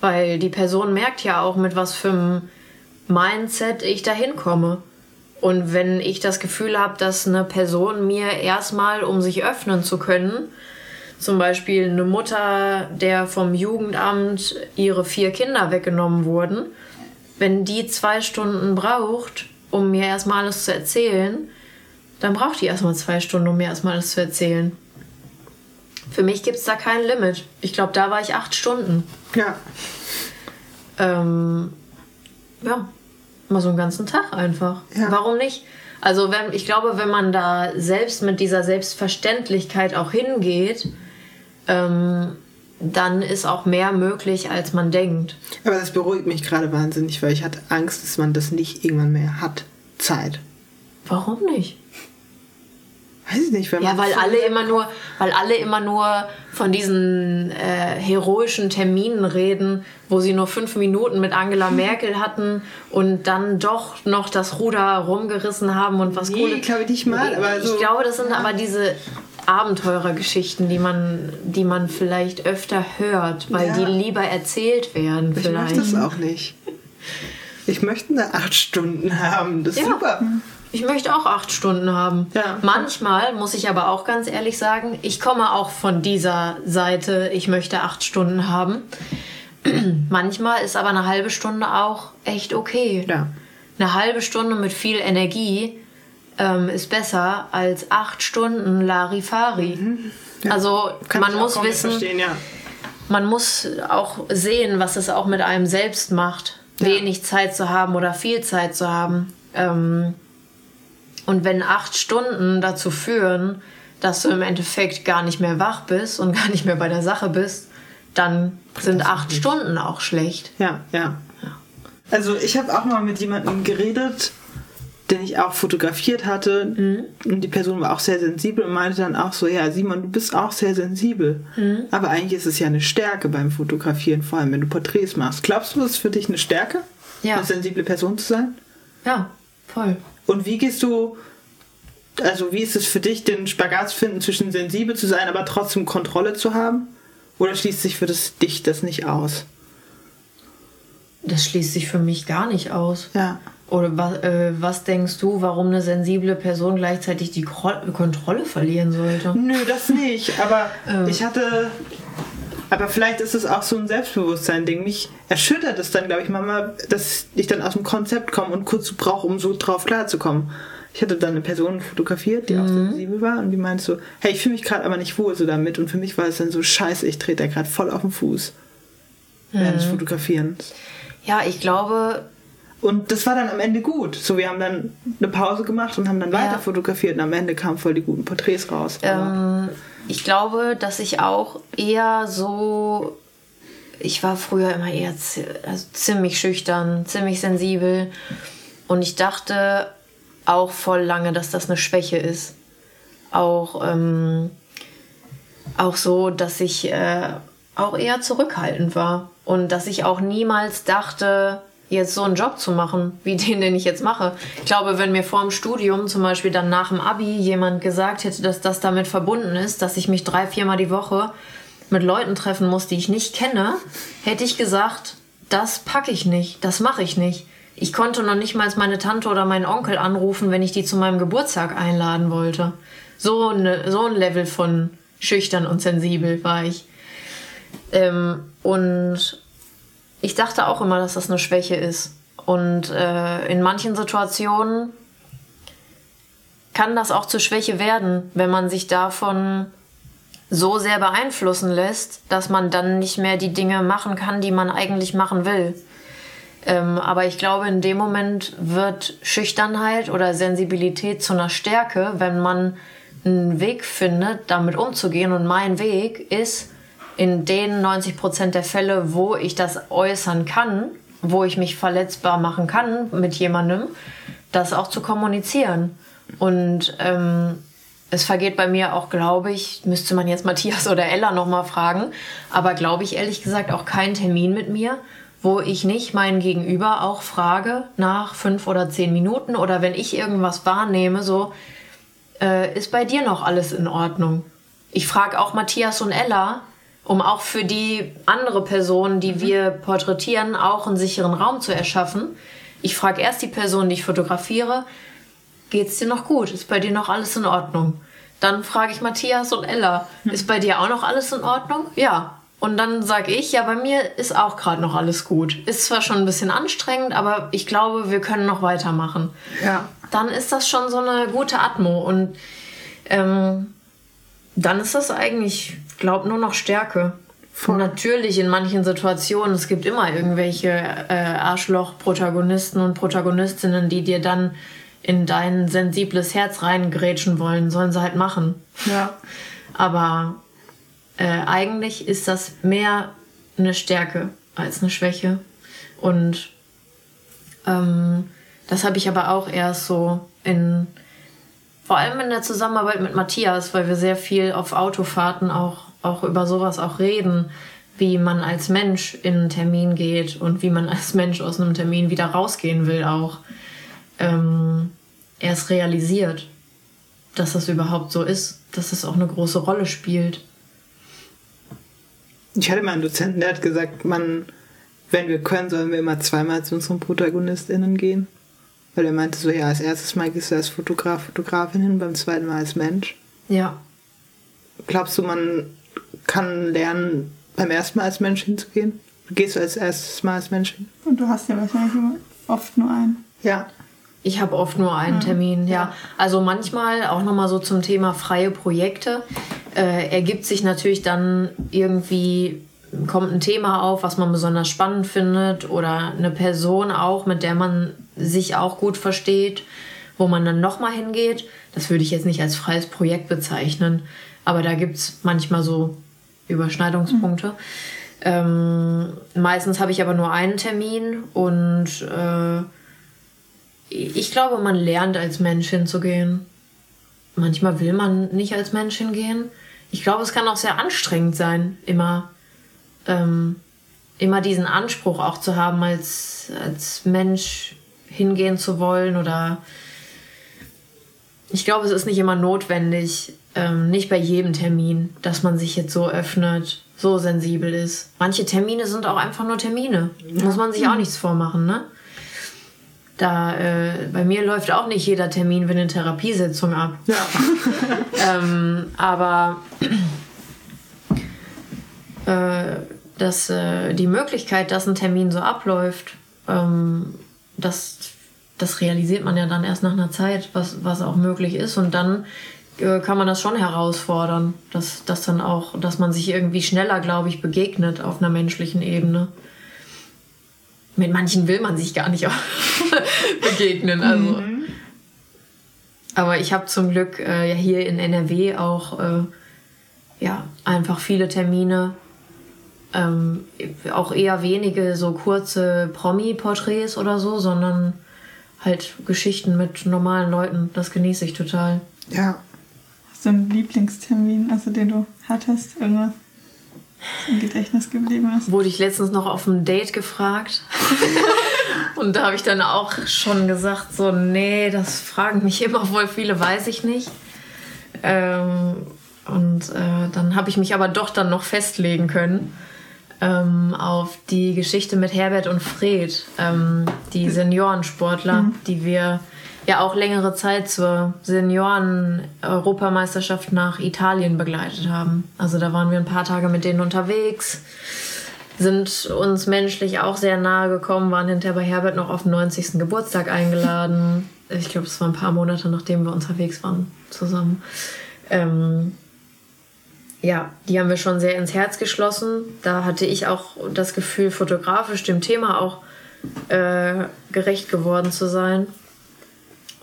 Weil die Person merkt ja auch, mit was für einem Mindset ich da hinkomme. Und wenn ich das Gefühl habe, dass eine Person mir erstmal, um sich öffnen zu können, zum Beispiel eine Mutter, der vom Jugendamt ihre vier Kinder weggenommen wurden, wenn die zwei Stunden braucht, um mir erstmal alles zu erzählen, dann braucht die erstmal zwei Stunden, um mir erstmal alles zu erzählen. Für mich gibt es da kein Limit. Ich glaube, da war ich acht Stunden. Ja. Ähm, ja, mal so einen ganzen Tag einfach. Ja. Warum nicht? Also wenn, ich glaube, wenn man da selbst mit dieser Selbstverständlichkeit auch hingeht, ähm, dann ist auch mehr möglich, als man denkt. Aber das beruhigt mich gerade wahnsinnig, weil ich hatte Angst, dass man das nicht irgendwann mehr hat. Zeit. Warum nicht? Weiß ich nicht, wenn Ja, man weil so- alle immer nur, weil alle immer nur von diesen äh, heroischen Terminen reden, wo sie nur fünf Minuten mit Angela Merkel hatten und dann doch noch das Ruder rumgerissen haben und was Nee, Coole. glaube ich nicht mal, aber so- Ich glaube, das sind aber diese Abenteurergeschichten, die man, die man vielleicht öfter hört, weil Ja. die lieber erzählt werden Ich vielleicht. möchte das auch nicht. Ich möchte eine acht Stunden haben. Das ist Ja. super. Ich möchte auch acht Stunden haben. Ja. Manchmal muss ich aber auch ganz ehrlich sagen, ich komme auch von dieser Seite, ich möchte acht Stunden haben. Manchmal ist aber eine halbe Stunde auch echt okay. Ja. Eine halbe Stunde mit viel Energie ähm, ist besser als acht Stunden Larifari. Also Mhm. Kann man ich auch muss wissen, ja. man muss auch sehen, was es auch mit einem selbst macht, wenig Zeit zu haben oder viel Zeit zu haben. Ähm, und wenn acht Stunden dazu führen, dass du im Endeffekt gar nicht mehr wach bist und gar nicht mehr bei der Sache bist, dann sind acht Stunden auch schlecht. Ja, ja. Also ich habe auch mal mit jemandem geredet, den ich auch fotografiert hatte. Mhm. Und die Person war auch sehr sensibel und meinte dann auch so, ja, Simon, du bist auch sehr sensibel. Mhm. Aber eigentlich ist es ja eine Stärke beim Fotografieren, vor allem wenn du Porträts machst. Glaubst du, das ist für dich eine Stärke, Ja. eine sensible Person zu sein? Ja, voll. Und wie gehst du, also wie ist es für dich, den Spagat zu finden zwischen sensibel zu sein, aber trotzdem Kontrolle zu haben? Oder schließt sich für das, dich das nicht aus? Das schließt sich für mich gar nicht aus. Ja. Oder was, äh, was denkst du, warum eine sensible Person gleichzeitig die Kontrolle verlieren sollte? Nö, das nicht. Aber Ähm. ich hatte. Aber vielleicht ist es auch so ein Selbstbewusstsein-Ding. Mich erschüttert es dann, glaube ich, manchmal, dass ich dann aus dem Konzept komme und kurz brauche, um so drauf klarzukommen. ich hatte dann eine Person fotografiert, die auch sensibel war und die meinte so, hey, ich fühle mich gerade aber nicht wohl so damit und für mich war es dann so, scheiße, ich trete da gerade voll auf den Fuß während des Fotografierens. Ja, ich glaube, Und das war dann am Ende gut. So, wir haben dann eine Pause gemacht und haben dann Ja. weiter fotografiert und am Ende kamen voll die guten Porträts raus. Ähm, ich glaube, dass ich auch eher so. Ich war früher immer eher zi- also ziemlich schüchtern, ziemlich sensibel. Und ich dachte auch voll lange, dass das eine Schwäche ist. Auch, ähm, auch so, dass ich äh, auch eher zurückhaltend war. Und dass ich auch niemals dachte, jetzt so einen Job zu machen, wie den, den ich jetzt mache. Ich glaube, wenn mir vor dem Studium, zum Beispiel dann nach dem Abi, jemand gesagt hätte, dass das damit verbunden ist, dass ich mich drei, viermal die Woche mit Leuten treffen muss, die ich nicht kenne, hätte ich gesagt, das packe ich nicht, das mache ich nicht. Ich konnte noch nicht mal meine Tante oder meinen Onkel anrufen, wenn ich die zu meinem Geburtstag einladen wollte. So, eine, so ein Level von schüchtern und sensibel war ich. Ähm, und ich dachte auch immer, dass das eine Schwäche ist. Und äh, in manchen Situationen kann das auch zur Schwäche werden, wenn man sich davon so sehr beeinflussen lässt, dass man dann nicht mehr die Dinge machen kann, die man eigentlich machen will. Ähm, aber ich glaube, in dem Moment wird Schüchternheit oder Sensibilität zu einer Stärke, wenn man einen Weg findet, damit umzugehen. Und mein Weg ist, in den 90 Prozent der Fälle, wo ich das äußern kann, wo ich mich verletzbar machen kann mit jemandem, das auch zu kommunizieren. Und ähm, es vergeht bei mir auch, glaube ich, müsste man jetzt Matthias oder Ella nochmal fragen, aber glaube ich ehrlich gesagt auch kein Termin mit mir, wo ich nicht meinen Gegenüber auch frage nach fünf oder zehn Minuten oder wenn ich irgendwas wahrnehme, so, äh, ist bei dir noch alles in Ordnung? Ich frage auch Matthias und Ella, um auch für die andere Person, die wir porträtieren, auch einen sicheren Raum zu erschaffen. Ich frage erst die Person, die ich fotografiere, geht's dir noch gut? Ist bei dir noch alles in Ordnung? Dann frage ich Matthias und Ella, ist bei dir auch noch alles in Ordnung? Ja. Und dann sage ich, ja, bei mir ist auch gerade noch alles gut. Ist zwar schon ein bisschen anstrengend, aber ich glaube, wir können noch weitermachen. ja. Dann ist das schon so eine gute Atmo. Und ähm, dann ist das eigentlich, glaube nur noch Stärke. Natürlich in manchen Situationen, es gibt immer irgendwelche äh, Arschloch-Protagonisten und Protagonistinnen, die dir dann in dein sensibles Herz reingrätschen wollen, sollen sie halt machen. Ja. Aber äh, eigentlich ist das mehr eine Stärke als eine Schwäche. Und ähm, das habe ich aber auch erst so in, vor allem in der Zusammenarbeit mit Matthias, weil wir sehr viel auf Autofahrten auch, auch über sowas auch reden, wie man als Mensch in einen Termin geht und wie man als Mensch aus einem Termin wieder rausgehen will auch. Ähm, erst realisiert, dass das überhaupt so ist, dass das auch eine große Rolle spielt. Ich hatte mal einen Dozenten, der hat gesagt, man, wenn wir können, sollen wir immer zweimal zu unseren ProtagonistInnen gehen. Weil er meinte so, ja, als erstes Mal gehst du als Fotograf, Fotografin hin, beim zweiten Mal als Mensch. Ja, Glaubst du, man kann lernen, beim ersten Mal als Mensch hinzugehen? Gehst du als erstes Mal als Mensch hin? Und du hast ja wahrscheinlich immer oft nur einen. Ja. Ich habe oft nur einen Termin, ja. Also manchmal auch nochmal so zum Thema freie Projekte. Äh, ergibt sich natürlich dann irgendwie, kommt ein Thema auf, was man besonders spannend findet oder eine Person auch, mit der man sich auch gut versteht, wo man dann nochmal hingeht. Das würde ich jetzt nicht als freies Projekt bezeichnen, aber da gibt es manchmal so Überschneidungspunkte. Ähm, meistens habe ich aber nur einen Termin und äh, ich glaube, man lernt als Mensch hinzugehen. Manchmal will man nicht als Mensch hingehen. Ich glaube, es kann auch sehr anstrengend sein, immer, ähm, immer diesen Anspruch auch zu haben, als, als Mensch hingehen zu wollen. Oder ich glaube, es ist nicht immer notwendig, ähm, nicht bei jedem Termin, dass man sich jetzt so öffnet, so sensibel ist. Manche Termine sind auch einfach nur Termine. Muss man sich auch nichts vormachen, ne? Da, äh, bei mir läuft auch nicht jeder Termin wie eine Therapiesitzung ab. Ja. Ähm, aber äh, dass äh, die Möglichkeit, dass ein Termin so abläuft, ähm, das das realisiert man ja dann erst nach einer Zeit, was, was auch möglich ist. Und dann äh, kann man das schon herausfordern, dass, dass dann auch, dass man sich irgendwie schneller, glaube ich, begegnet auf einer menschlichen Ebene. Mit manchen will man sich gar nicht begegnen. Also. Aber ich habe zum Glück äh, ja hier in NRW auch äh, ja, einfach viele Termine. Ähm, auch eher wenige so kurze Promi-Porträts oder so, sondern halt Geschichten mit normalen Leuten. Das genieße ich total. Ja. Hast du einen Lieblingstermin, also den du hattest? Irgendwas im Gedächtnis geblieben ist? Wurde ich letztens noch auf ein Date gefragt. Und da habe ich dann auch schon gesagt, so, nee, das fragen mich immer voll viele, weiß ich nicht. Ähm, und äh, dann habe ich mich aber doch dann noch festlegen können ähm, auf die Geschichte mit Herbert und Fred, ähm, die Seniorensportler, die wir ja auch längere Zeit zur Senioren-Europameisterschaft nach Italien begleitet haben. Also da waren wir ein paar Tage mit denen unterwegs, sind uns menschlich auch sehr nahe gekommen, waren hinterher bei Herbert noch auf den 90. Geburtstag eingeladen. Ich glaube, es waren ein paar Monate, nachdem wir unterwegs waren zusammen. Ähm, ja, die haben wir schon sehr ins Herz geschlossen. Da hatte ich auch das Gefühl, fotografisch dem Thema auch äh, gerecht geworden zu sein.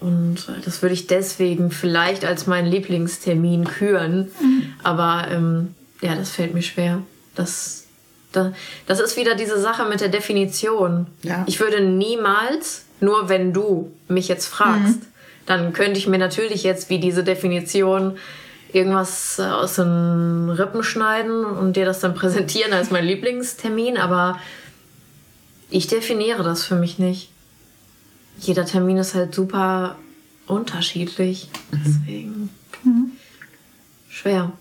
Und äh, das würde ich deswegen vielleicht als meinen Lieblingstermin küren. Aber ähm, ja, das fällt mir schwer. Das, da, das ist wieder diese Sache mit der Definition. Ja. Ich würde niemals, nur wenn du mich jetzt fragst, dann könnte ich mir natürlich jetzt wie diese Definition irgendwas äh, aus den Rippen schneiden und dir das dann präsentieren als mein Lieblingstermin, aber ich definiere das für mich nicht. Jeder Termin ist halt super unterschiedlich. Deswegen schwer.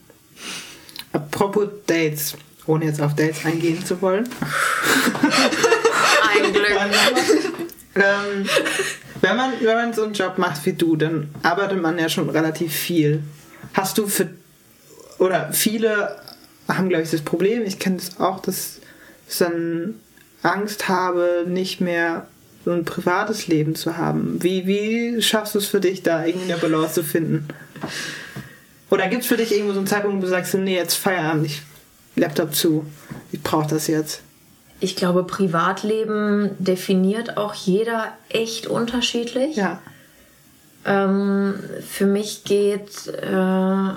Apropos Dates, ohne jetzt auf Dates eingehen zu wollen. Ein Glück. ähm, wenn, man, wenn man so einen Job macht wie du, dann arbeitet man ja schon relativ viel. Hast du für. Oder viele haben, glaube ich, das Problem, ich kenne das auch, dass ich dann Angst habe, nicht mehr so ein privates Leben zu haben. Wie, wie schaffst du es für dich, da irgendwie eine Balance zu finden? Oder gibt es für dich irgendwo so einen Zeitpunkt, wo du sagst, nee, jetzt Feierabend, ich Laptop zu, ich brauche das jetzt? Ich glaube, Privatleben definiert auch jeder echt unterschiedlich. Ja. Ähm, für mich geht, äh,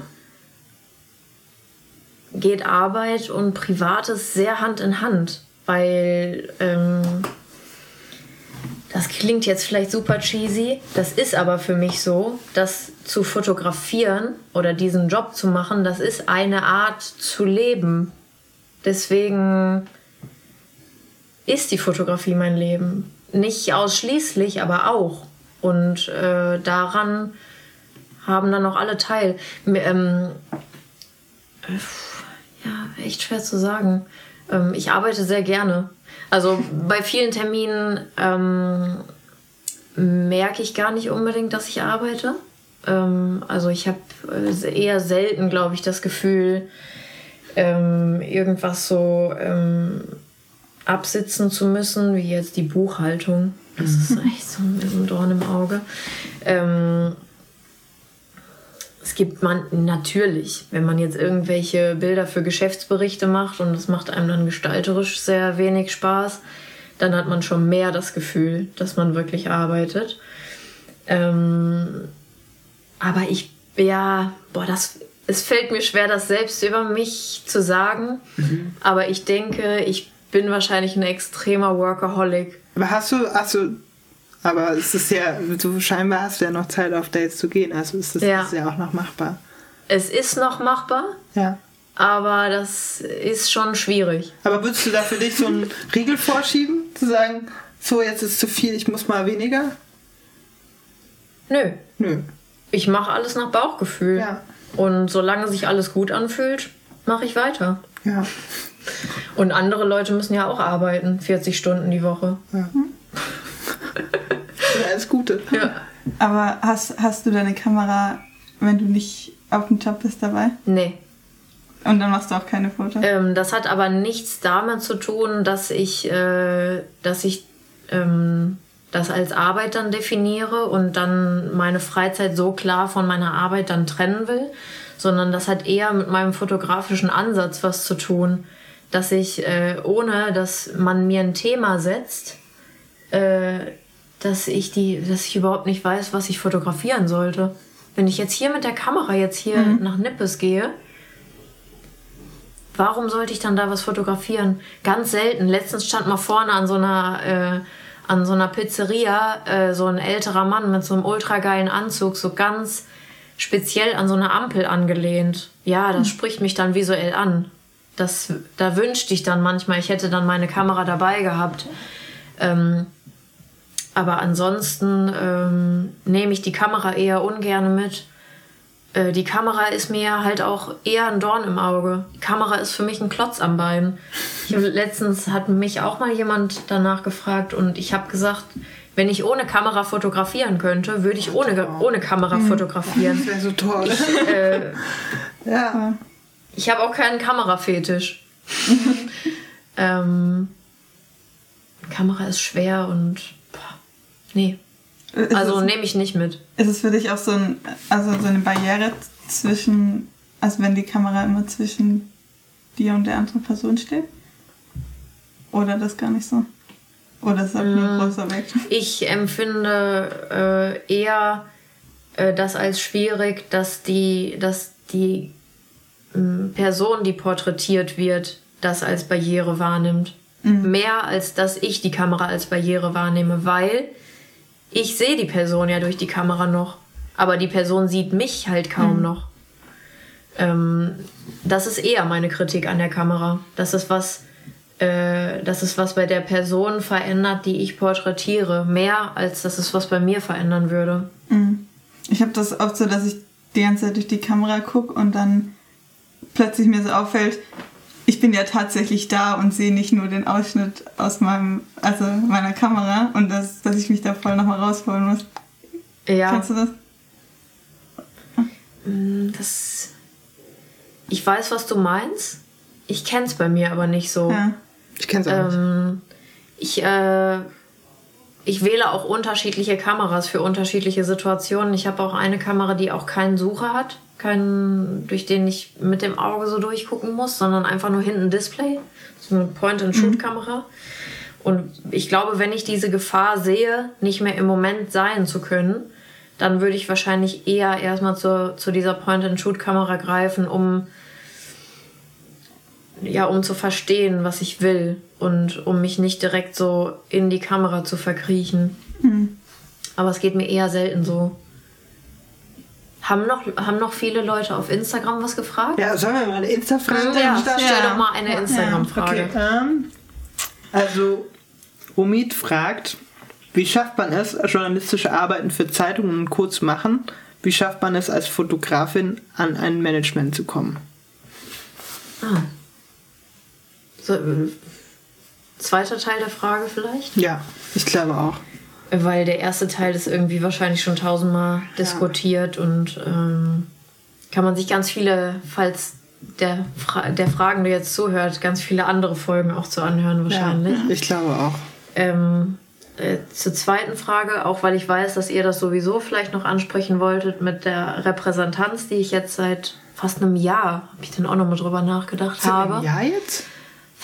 geht Arbeit und Privates sehr Hand in Hand, weil ähm, das klingt jetzt vielleicht super cheesy, das ist aber für mich so, dass zu fotografieren oder diesen Job zu machen, das ist eine Art zu leben. Deswegen ist die Fotografie mein Leben. Nicht ausschließlich, aber auch. Und äh, daran haben dann auch alle teil. Ähm, äh, ja, echt schwer zu sagen. Ähm, ich arbeite sehr gerne. Also bei vielen Terminen ähm, merke ich gar nicht unbedingt, dass ich arbeite. Ähm, also ich habe äh, eher selten, glaube ich, das Gefühl, ähm, irgendwas so ähm, absitzen zu müssen, wie jetzt die Buchhaltung. Das ist echt so ein, Dorn im Auge. Ähm, es gibt man natürlich, wenn man jetzt irgendwelche Bilder für Geschäftsberichte macht und das macht einem dann gestalterisch sehr wenig Spaß, dann hat man schon mehr das Gefühl, dass man wirklich arbeitet. Ähm, aber ich, ja, boah, das, es fällt mir schwer, das selbst über mich zu sagen. Aber ich denke, ich bin wahrscheinlich ein extremer Workaholic. Aber hast du, hast du, aber es ist ja, du scheinbar hast du ja noch Zeit auf Dates zu gehen, also ist das Ja. ist ja auch noch machbar. Es ist noch machbar, Ja. aber das ist schon schwierig. Aber würdest du da für dich so einen Riegel vorschieben, zu sagen, so jetzt ist zu viel, ich muss mal weniger? Nö, Nö. ich mache alles nach Bauchgefühl. Ja. Und solange sich alles gut anfühlt, mache ich weiter. Ja. Und andere Leute müssen ja auch arbeiten, 40 Stunden die Woche. Ja, alles Gute. Ja. Aber hast, hast du deine Kamera, wenn du nicht auf dem Job bist, dabei? Nee. Und dann machst du auch keine Fotos? Ähm, das hat aber nichts damit zu tun, dass ich, äh, dass ich ähm, das als Arbeit dann definiere und dann meine Freizeit so klar von meiner Arbeit dann trennen will, sondern das hat eher mit meinem fotografischen Ansatz was zu tun, dass ich äh, ohne, dass man mir ein Thema setzt, äh, dass ich die, dass ich überhaupt nicht weiß, was ich fotografieren sollte. Wenn ich jetzt hier mit der Kamera jetzt hier Mhm. nach Nippes gehe, warum sollte ich dann da was fotografieren? Ganz selten. Letztens stand mal vorne an so einer, äh, an so einer Pizzeria äh, so ein älterer Mann mit so einem ultra geilen Anzug, so ganz speziell an so eine Ampel angelehnt. Ja, das spricht mich dann visuell an. Das, da wünschte ich dann manchmal, ich hätte dann meine Kamera dabei gehabt. Ähm, aber ansonsten ähm, nehme ich die Kamera eher ungern mit. Äh, die Kamera ist mir halt auch eher ein Dorn im Auge. Die Kamera ist für mich ein Klotz am Bein. Ich letztens hat mich auch mal jemand danach gefragt und ich habe gesagt, wenn ich ohne Kamera fotografieren könnte, würde ich ohne, ohne Kamera fotografieren. Das wäre so toll. Äh, ja. ich habe auch keinen Kamerafetisch. ähm, Kamera ist schwer und boah, nee. Ist Also nehme ich nicht mit. Ist es für dich auch so, ein, also so eine Barriere zwischen, also wenn die Kamera immer zwischen dir und der anderen Person steht? Oder das gar nicht so? Oder ist das ein großer Weg? Ich empfinde äh, eher äh, das als schwierig, dass die, dass die ähm, Person, die porträtiert wird, das als Barriere wahrnimmt. Mehr als dass ich die Kamera als Barriere wahrnehme, weil ich sehe die Person ja durch die Kamera noch, aber die Person sieht mich halt kaum noch. Ähm, das ist eher meine Kritik an der Kamera. Das ist was, äh, das ist was bei der Person verändert, die ich porträtiere, mehr als dass es was bei mir verändern würde. Ich habe das oft so, dass ich die ganze Zeit durch die Kamera gucke und dann plötzlich mir so auffällt, ich bin ja tatsächlich da und sehe nicht nur den Ausschnitt aus meinem, also meiner Kamera und das, dass ich mich da voll nochmal rausholen muss. Ja, Kennst du das? das. Ich weiß, was du meinst. Ich kenn's bei mir aber nicht so. Ja. Ich kenn's auch nicht. Ähm, ich, äh, ich wähle auch unterschiedliche Kameras für unterschiedliche Situationen. Ich habe auch eine Kamera, die auch keinen Sucher hat, keinen, durch den ich mit dem Auge so durchgucken muss, sondern einfach nur hinten Display. So eine Point-and-Shoot-Kamera. Und ich glaube, wenn ich diese Gefahr sehe, nicht mehr im Moment sein zu können, dann würde ich wahrscheinlich eher erstmal zu, zu dieser Point-and-Shoot-Kamera greifen, um ja, um zu verstehen, was ich will und um mich nicht direkt so in die Kamera zu verkriechen. Aber es geht mir eher selten so. Haben noch, haben noch viele Leute auf Instagram was gefragt? Ja, sollen wir mal eine Insta-Frage Ja, starten? stell Ja. doch mal eine Instagram-Frage. Okay, ähm, also Omid fragt, wie schafft man es, journalistische Arbeiten für Zeitungen und Co. zu machen? Wie schafft man es als Fotografin, an ein Management zu kommen? Ah. So, äh, zweiter Teil der Frage vielleicht? Ja, ich glaube auch. Weil der erste Teil ist irgendwie wahrscheinlich schon tausendmal diskutiert und ähm, kann man sich ganz viele, falls der, Fra der Fragende jetzt zuhört, ganz viele andere Folgen auch zu anhören wahrscheinlich. Ich glaube auch. Ähm, äh, zur zweiten Frage, auch weil ich weiß, dass ihr das sowieso vielleicht noch ansprechen wolltet mit der Repräsentanz, die ich jetzt seit fast einem Jahr, habe ich dann auch noch mal drüber nachgedacht habe. Ja, jetzt?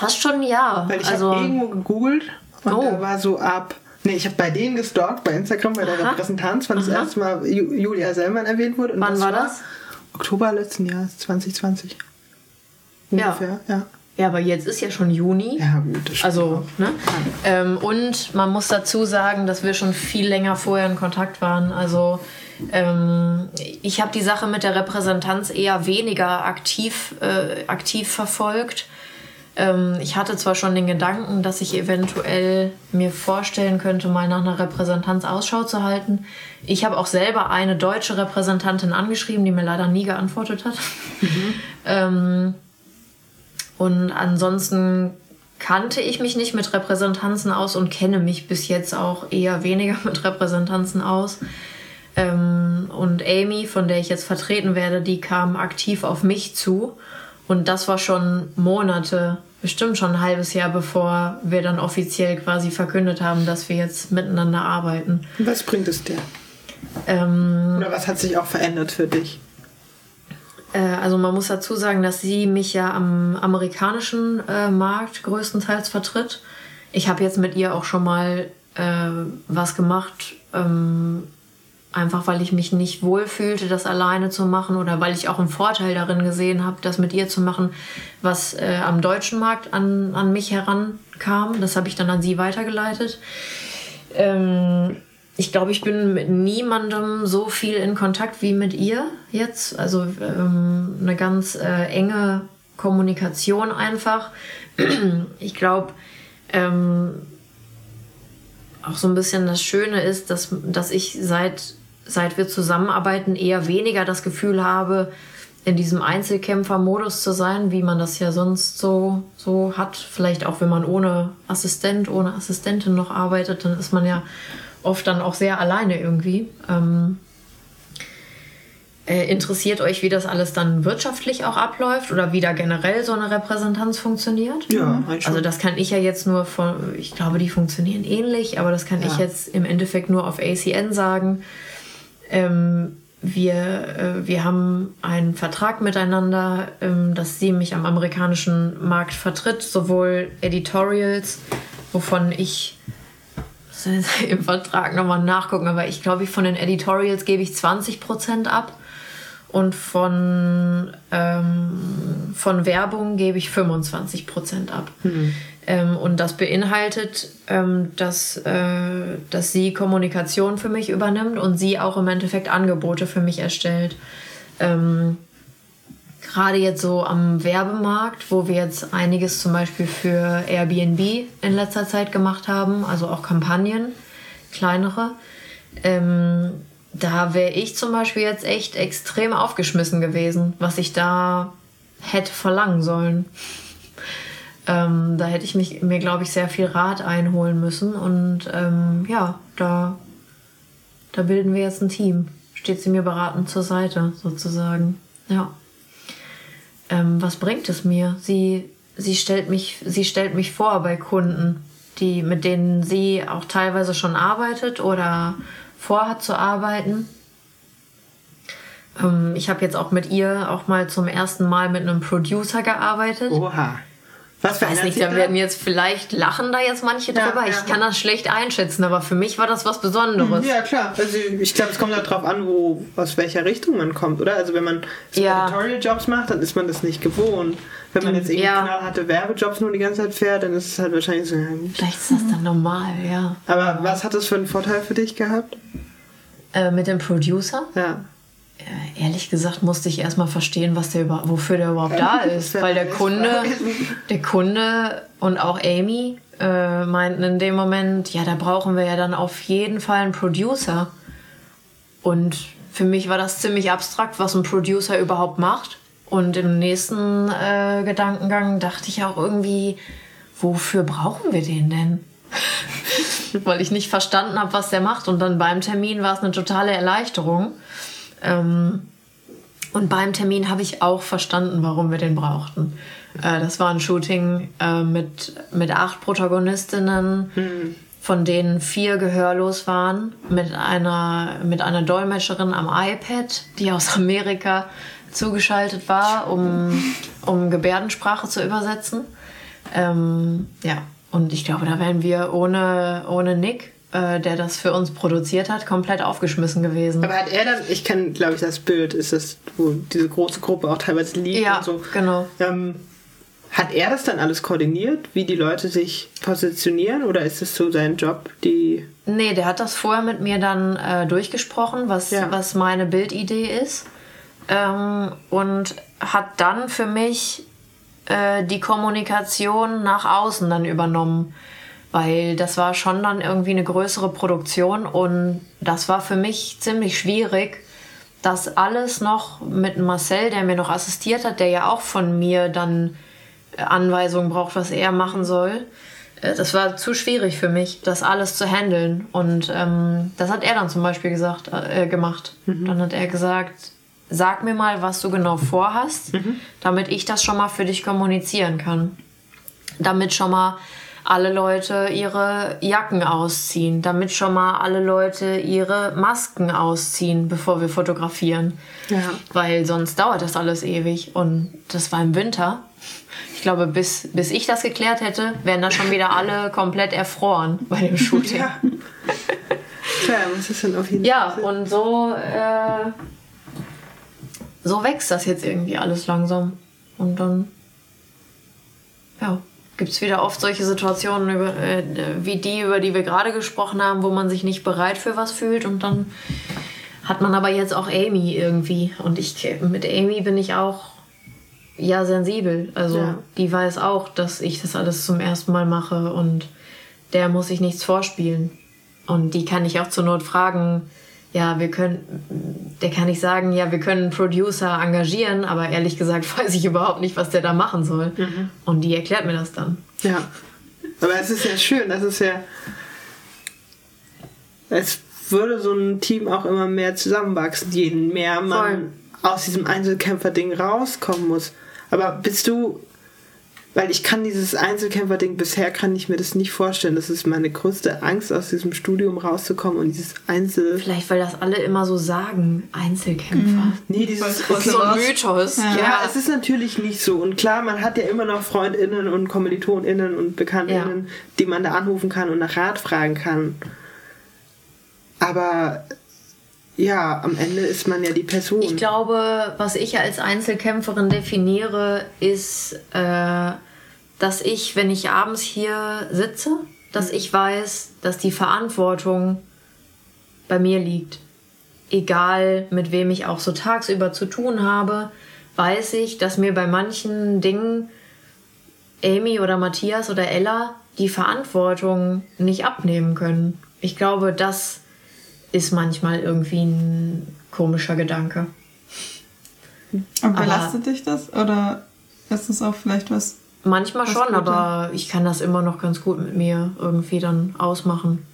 Fast schon ein Jahr. Weil ich also, habe irgendwo gegoogelt und Oh. da war so ab. Nee, ich habe bei denen gestalkt, bei Instagram, bei der Aha. Repräsentanz, wann das Aha. erste Mal Ju Julia Sellmann erwähnt wurde. Und Wann war das? Oktober letzten Jahres, 2020. Ja. Ungefähr, ja. ja, aber jetzt ist ja schon Juni. Ja, gut. Das Also, ne? Ähm, und man muss dazu sagen, dass wir schon viel länger vorher in Kontakt waren. Also, ähm, ich habe die Sache mit der Repräsentanz eher weniger aktiv, äh, aktiv verfolgt. Ähm, ich hatte zwar schon den Gedanken, dass ich eventuell mir vorstellen könnte, mal nach einer Repräsentanz Ausschau zu halten. Ich habe auch selber eine deutsche Repräsentantin angeschrieben, die mir leider nie geantwortet hat. ähm, und ansonsten kannte ich mich nicht mit Repräsentanzen aus und kenne mich bis jetzt auch eher weniger mit Repräsentanzen aus. Ähm, und Amy, von der ich jetzt vertreten werde, die kam aktiv auf mich zu. Und das war schon Monate bestimmt schon ein halbes Jahr, bevor wir dann offiziell quasi verkündet haben, dass wir jetzt miteinander arbeiten. Was bringt es dir? Ähm, Oder was hat sich auch verändert für dich? Äh, also man muss dazu sagen, dass sie mich ja am amerikanischen äh, Markt größtenteils vertritt. Ich habe jetzt mit ihr auch schon mal äh, was gemacht, ähm, einfach weil ich mich nicht wohlfühlte, das alleine zu machen oder weil ich auch einen Vorteil darin gesehen habe, das mit ihr zu machen, was äh, am deutschen Markt an, an mich herankam. Das habe ich dann an sie weitergeleitet. Ähm, ich glaube, ich bin mit niemandem so viel in Kontakt wie mit ihr jetzt. Also ähm, eine ganz äh, enge Kommunikation einfach. Ich glaube, ähm, auch so ein bisschen das Schöne ist, dass, dass ich seit, seit wir zusammenarbeiten eher weniger das Gefühl habe, in diesem Einzelkämpfer-Modus zu sein, wie man das ja sonst so, so hat. Vielleicht auch, wenn man ohne Assistent, ohne Assistentin noch arbeitet, dann ist man ja oft dann auch sehr alleine irgendwie. Ähm, äh, interessiert euch, wie das alles dann wirtschaftlich auch abläuft oder wie da generell so eine Repräsentanz funktioniert? Ja, schon. Also das kann ich ja jetzt nur von, ich glaube, die funktionieren ähnlich, aber das kann Ja. ich jetzt im Endeffekt nur auf ACN sagen. Ähm, wir, äh, wir haben einen Vertrag miteinander, ähm, dass sie mich am amerikanischen Markt vertritt, sowohl Editorials, wovon ich im Vertrag nochmal nachgucken, aber ich glaube, von den Editorials gebe ich 20% ab und von, ähm, von Werbung gebe ich 25% ab. Ähm, und das beinhaltet, ähm, dass, äh, dass sie Kommunikation für mich übernimmt und sie auch im Endeffekt Angebote für mich erstellt. Ähm, Gerade jetzt so am Werbemarkt, wo wir jetzt einiges zum Beispiel für Airbnb in letzter Zeit gemacht haben, also auch Kampagnen, kleinere. Ähm, da wäre ich zum Beispiel jetzt echt extrem aufgeschmissen gewesen, was ich da hätte verlangen sollen. Ähm, da hätte ich mich, mir, glaube ich, sehr viel Rat einholen müssen. Und ähm, ja, da, da bilden wir jetzt ein Team. Steht sie mir beratend zur Seite, sozusagen. Ja. Ähm, was bringt es mir? Sie, sie, stellt mich, sie stellt mich vor bei Kunden, die, mit denen sie auch teilweise schon arbeitet oder vorhat zu arbeiten. Ähm, ich habe jetzt auch mit ihr auch mal zum ersten Mal mit einem Producer gearbeitet. Oha. Was Ich weiß nicht, da werden jetzt vielleicht lachen da jetzt manche Ja, drüber. ja. Ich kann das schlecht einschätzen, aber für mich war das was Besonderes. Ja, klar. Also ich glaube, es kommt halt drauf an, wo, aus welcher Richtung man kommt, oder? Also wenn man Ja. Editorial-Jobs macht, dann ist man das nicht gewohnt. Wenn man jetzt irgendwie Ja. knallharte Werbejobs nur die ganze Zeit fährt, dann ist es halt wahrscheinlich so. Vielleicht ist das dann normal, ja. Aber was hat das für einen Vorteil für dich gehabt? Äh, mit dem Producer? Ja. Äh, ehrlich gesagt musste ich erstmal verstehen, was der wofür der überhaupt da ist. Weil der Kunde, der Kunde und auch Amy äh, meinten in dem Moment, ja, da brauchen wir ja dann auf jeden Fall einen Producer. Und für mich war das ziemlich abstrakt, was ein Producer überhaupt macht. Und im nächsten äh, Gedankengang dachte ich auch irgendwie, wofür brauchen wir den denn? Weil ich nicht verstanden habe, was der macht. Und dann beim Termin war es eine totale Erleichterung. Ähm, und beim Termin habe ich auch verstanden, warum wir den brauchten. Äh, das war ein Shooting äh, mit, mit acht Protagonistinnen, von denen vier gehörlos waren, mit einer, mit einer Dolmetscherin am iPad, die aus Amerika zugeschaltet war, um, um Gebärdensprache zu übersetzen. Ähm, ja, und ich glaube, da wären wir ohne, ohne Nick, äh, der das für uns produziert hat, komplett aufgeschmissen gewesen. Aber hat er dann, ich kenne, glaube ich, das Bild, ist das, wo diese große Gruppe auch teilweise liegt Ja, und so. genau. Ähm, hat er das dann alles koordiniert, wie die Leute sich positionieren? Oder ist es so sein Job, die. Nee, der hat das vorher mit mir dann äh, durchgesprochen, was, Ja. was meine Bildidee ist. Ähm, und hat dann für mich äh, die Kommunikation nach außen dann übernommen. Weil das war schon dann irgendwie eine größere Produktion und das war für mich ziemlich schwierig, das alles noch mit Marcel, der mir noch assistiert hat, der ja auch von mir dann äh, Anweisungen braucht, was er machen soll. Äh, Das war zu schwierig für mich, das alles zu handeln. Und ähm, das hat er dann zum Beispiel gesagt, äh, gemacht. Dann hat er gesagt, sag mir mal, was du genau vorhast, damit ich das schon mal für dich kommunizieren kann. damit schon mal alle Leute ihre Jacken ausziehen, damit schon mal alle Leute ihre Masken ausziehen, bevor wir fotografieren. Ja. Weil sonst dauert das alles ewig. Und das war im Winter. Ich glaube, bis, bis ich das geklärt hätte, wären da schon wieder alle komplett erfroren bei dem Shooting. Ja. Tja, was ist denn auf jeden Ja, Fall? und so, äh, so wächst das jetzt irgendwie alles langsam. Und dann, ja, gibt es wieder oft solche Situationen über, äh, wie die, über die wir gerade gesprochen haben, wo man sich nicht bereit für was fühlt. Und dann hat man aber jetzt auch Amy irgendwie. Und ich, mit Amy bin ich auch, ja, sensibel. Also, Ja. die weiß auch, dass ich das alles zum ersten Mal mache und der muss ich nichts vorspielen. Und die kann ich auch zur Not fragen, ja, wir können, der kann ich sagen, ja, wir können einen Producer engagieren, aber ehrlich gesagt weiß ich überhaupt nicht, was der da machen soll. Und die erklärt mir das dann. Ja. Aber es ist ja schön, das ist ja. Es würde so ein Team auch immer mehr zusammenwachsen, je mehr man aus diesem Einzelkämpfer-Ding rauskommen muss. Aber bist du. Weil ich kann dieses Einzelkämpfer-Ding, bisher kann ich mir das nicht vorstellen. Das ist meine größte Angst, aus diesem Studium rauszukommen und dieses Einzel. Vielleicht, weil das alle immer so sagen, Einzelkämpfer. Nee, dieses. Das ist so ein Mythos. Ja, es ist natürlich nicht so. Und klar, man hat ja immer noch FreundInnen und KommilitonInnen und BekanntInnen, die man da anrufen kann und nach Rat fragen kann. Aber ja, am Ende ist man ja die Person. Ich glaube, was ich als Einzelkämpferin definiere, ist, äh, dass ich, wenn ich abends hier sitze, dass ich weiß, dass die Verantwortung bei mir liegt. Egal, mit wem ich auch so tagsüber zu tun habe, weiß ich, dass mir bei manchen Dingen Amy oder Matthias oder Ella die Verantwortung nicht abnehmen können. Ich glaube, das ist manchmal irgendwie ein komischer Gedanke. Und Aber- belastet dich das? Oder ist das auch vielleicht was? Manchmal Was schon, Gute. aber ich kann das immer noch ganz gut mit mir irgendwie dann ausmachen.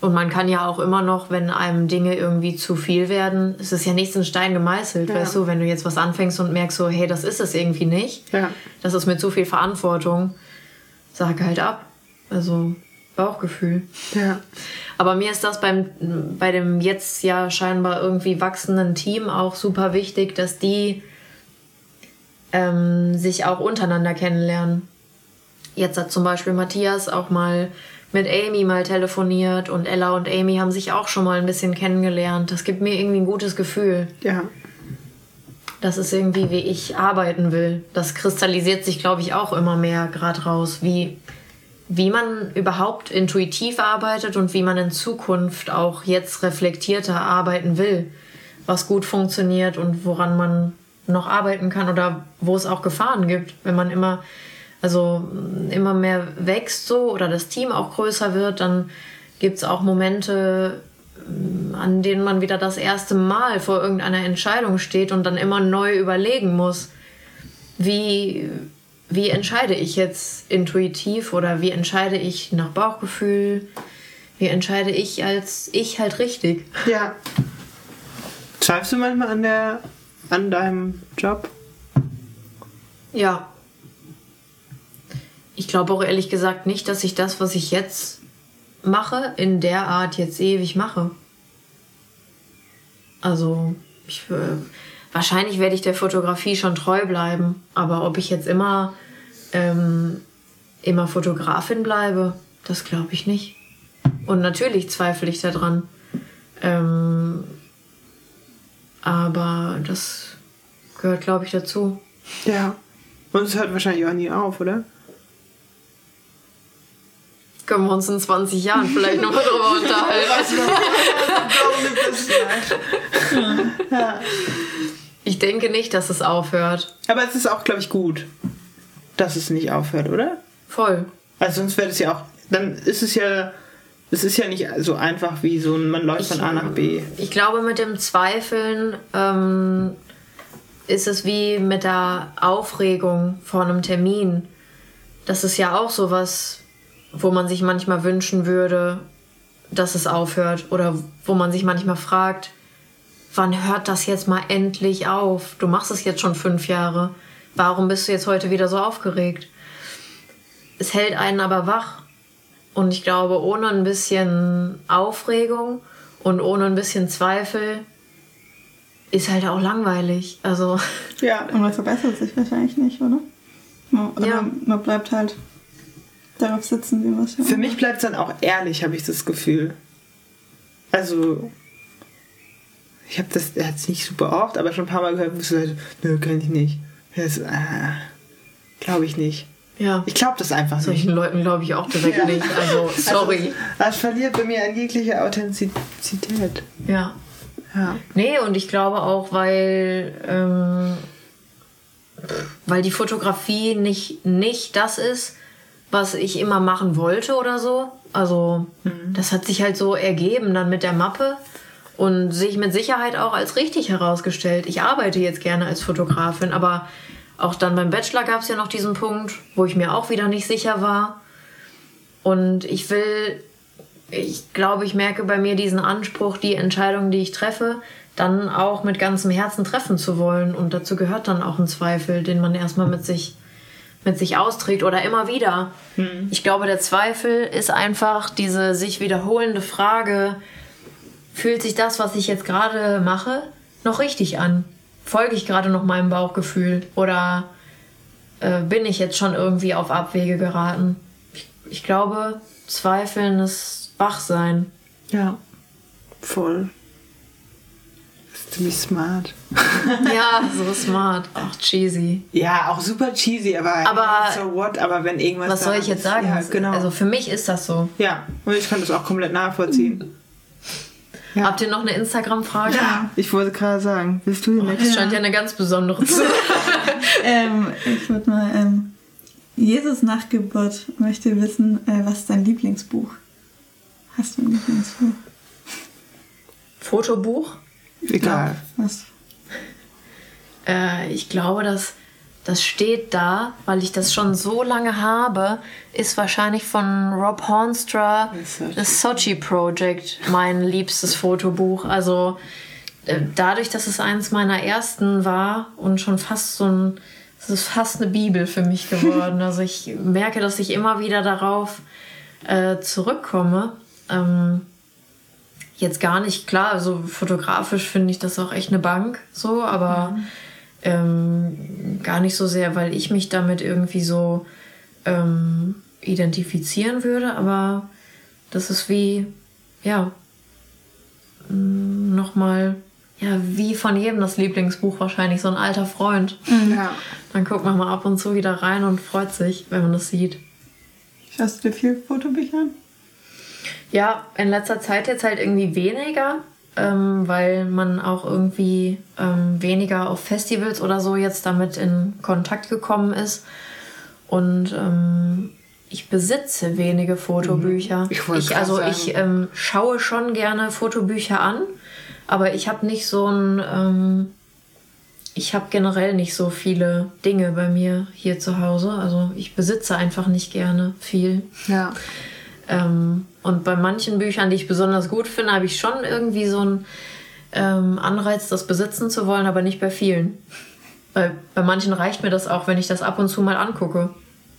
Und man kann ja auch immer noch, wenn einem Dinge irgendwie zu viel werden, es ist ja nichts in Stein gemeißelt, Ja. weißt du, wenn du jetzt was anfängst und merkst so, hey, das ist es irgendwie nicht, Ja. das ist mir zu viel Verantwortung, sag halt ab. Also Bauchgefühl. Ja. Aber mir ist das beim, bei dem jetzt ja scheinbar irgendwie wachsenden Team auch super wichtig, dass die ähm, sich auch untereinander kennenlernen. Jetzt hat zum Beispiel Matthias auch mal mit Amy mal telefoniert und Ella und Amy haben sich auch schon mal ein bisschen kennengelernt. Das gibt mir irgendwie ein gutes Gefühl. Ja. Das ist irgendwie, wie ich arbeiten will. Das kristallisiert sich, glaube ich, auch immer mehr gerade raus, wie, wie man überhaupt intuitiv arbeitet und wie man in Zukunft auch jetzt reflektierter arbeiten will. Was gut funktioniert und woran man noch arbeiten kann oder wo es auch Gefahren gibt, wenn man immer, also immer mehr wächst so oder das Team auch größer wird, dann gibt es auch Momente, an denen man wieder das erste Mal vor irgendeiner Entscheidung steht und dann immer neu überlegen muss, wie, wie entscheide ich jetzt intuitiv oder wie entscheide ich nach Bauchgefühl, wie entscheide ich als ich halt richtig. Ja. Schreibst du manchmal an der an deinem Job? Ja. Ich glaube auch ehrlich gesagt nicht, dass ich das, was ich jetzt mache, in der Art jetzt ewig mache. Also, ich, äh, wahrscheinlich werde ich der Fotografie schon treu bleiben, aber ob ich jetzt immer, ähm, immer Fotografin bleibe, das glaube ich nicht. Und natürlich zweifle ich daran. Ähm, aber das gehört, glaube ich, dazu. Ja. Und es hört wahrscheinlich auch nie auf, oder? Können wir uns in 20 Jahren vielleicht nochmal drüber unterhalten. ja. Ich denke nicht, dass es aufhört. Aber es ist auch, glaube ich, gut, dass es nicht aufhört, oder? Voll. Also sonst wäre es ja auch. Dann ist es ja. Es ist ja nicht so einfach wie so ein, man läuft von A nach B. Ich glaube, mit dem Zweifeln ähm, ist es wie mit der Aufregung vor einem Termin. Das ist ja auch sowas, wo man sich manchmal wünschen würde, dass es aufhört. Oder wo man sich manchmal fragt, wann hört das jetzt mal endlich auf? Du machst es jetzt schon fünf Jahre. Warum bist du jetzt heute wieder so aufgeregt? es hält einen aber wach. Und ich glaube, ohne ein bisschen Aufregung und ohne ein bisschen Zweifel ist halt auch langweilig. Also, Ja. Und man verbessert sich wahrscheinlich nicht, oder? Man, oder Ja. man bleibt halt darauf sitzen, wie man es Für mich bleibt es dann auch ehrlich, habe ich das Gefühl. Also, ich habe das jetzt nicht super oft, aber schon ein paar Mal gehört, wo du halt, nö, kann ich nicht. Das, äh, glaube ich nicht. ja. Ich glaube das einfach nicht. Solchen Leuten glaube ich auch direkt nicht. Also, sorry. Also, das verliert bei mir an jeglicher Authentizität. Ja. Ja. Nee, und ich glaube auch, weil, ähm, weil die Fotografie nicht, nicht das ist, was ich immer machen wollte oder so. Also, das hat sich halt so ergeben dann mit der Mappe und sich mit Sicherheit auch als richtig herausgestellt. Ich arbeite jetzt gerne als Fotografin, aber auch dann beim Bachelor gab es ja noch diesen Punkt, wo ich mir auch wieder nicht sicher war. Und ich will ich glaube, ich merke bei mir diesen Anspruch, die Entscheidung, die ich treffe, dann auch mit ganzem Herzen treffen zu wollen. Und dazu gehört dann auch ein Zweifel, den man erstmal mit sich, mit sich austrägt oder immer wieder. Ich glaube, der Zweifel ist einfach diese sich wiederholende Frage, fühlt sich das, was ich jetzt gerade mache, noch richtig an? Folge ich gerade noch meinem Bauchgefühl? Oder äh, bin ich jetzt schon irgendwie auf Abwege geraten? Ich, ich glaube, Zweifeln ist Wachsein. Ja. Voll. Das ist ziemlich smart. Ja, so smart. Ach, cheesy. Ja, auch super cheesy, aber, Aber- so what, aber wenn irgendwas Was soll ich jetzt sagen? Ja, genau. Also für mich ist das so. ja, und ich kann das auch komplett nachvollziehen. Ja. Habt ihr noch eine Instagram-Frage? Ja, ich wollte gerade sagen, willst du die Das nächste? scheint ja eine ganz besondere zu sein. Ähm, ich würde mal, ähm, Jesus nach Geburt möchte wissen, äh, was ist dein Lieblingsbuch? Hast du ein Lieblingsbuch? Fotobuch? Egal. Was? Äh, ich glaube, dass das steht da, weil ich das schon so lange habe, ist wahrscheinlich von Rob Hornstra das Sochi Project mein liebstes Fotobuch. Also äh, dadurch, dass es eins meiner ersten war und schon fast so ein, es ist fast eine Bibel für mich geworden. Also ich merke, dass ich immer wieder darauf äh, zurückkomme. Ähm, jetzt gar nicht klar, also fotografisch finde ich das auch echt eine Bank, so, aber ähm, gar nicht so sehr, weil ich mich damit irgendwie so ähm, identifizieren würde, aber das ist wie, ja, nochmal, ja, wie von jedem das Lieblingsbuch wahrscheinlich, so ein alter Freund. Ja. Dann guckt man mal ab und zu wieder rein und freut sich, wenn man das sieht. Schaust du dir viel Fotobücher an? Ja, in letzter Zeit jetzt halt irgendwie weniger, ähm, weil man auch irgendwie ähm, weniger auf Festivals oder so jetzt damit in Kontakt gekommen ist. Und ähm, ich besitze wenige Fotobücher. Mhm. Ich wollte ich, also sagen. ich ähm, schaue schon gerne Fotobücher an, aber ich habe nicht so ein. Ähm, ich habe generell nicht so viele Dinge bei mir hier zu Hause. Also ich besitze einfach nicht gerne viel. Ja. Ähm, und bei manchen Büchern, die ich besonders gut finde, habe ich schon irgendwie so einen ähm, Anreiz, das besitzen zu wollen, aber nicht bei vielen. Weil bei manchen reicht mir das auch, wenn ich das ab und zu mal angucke.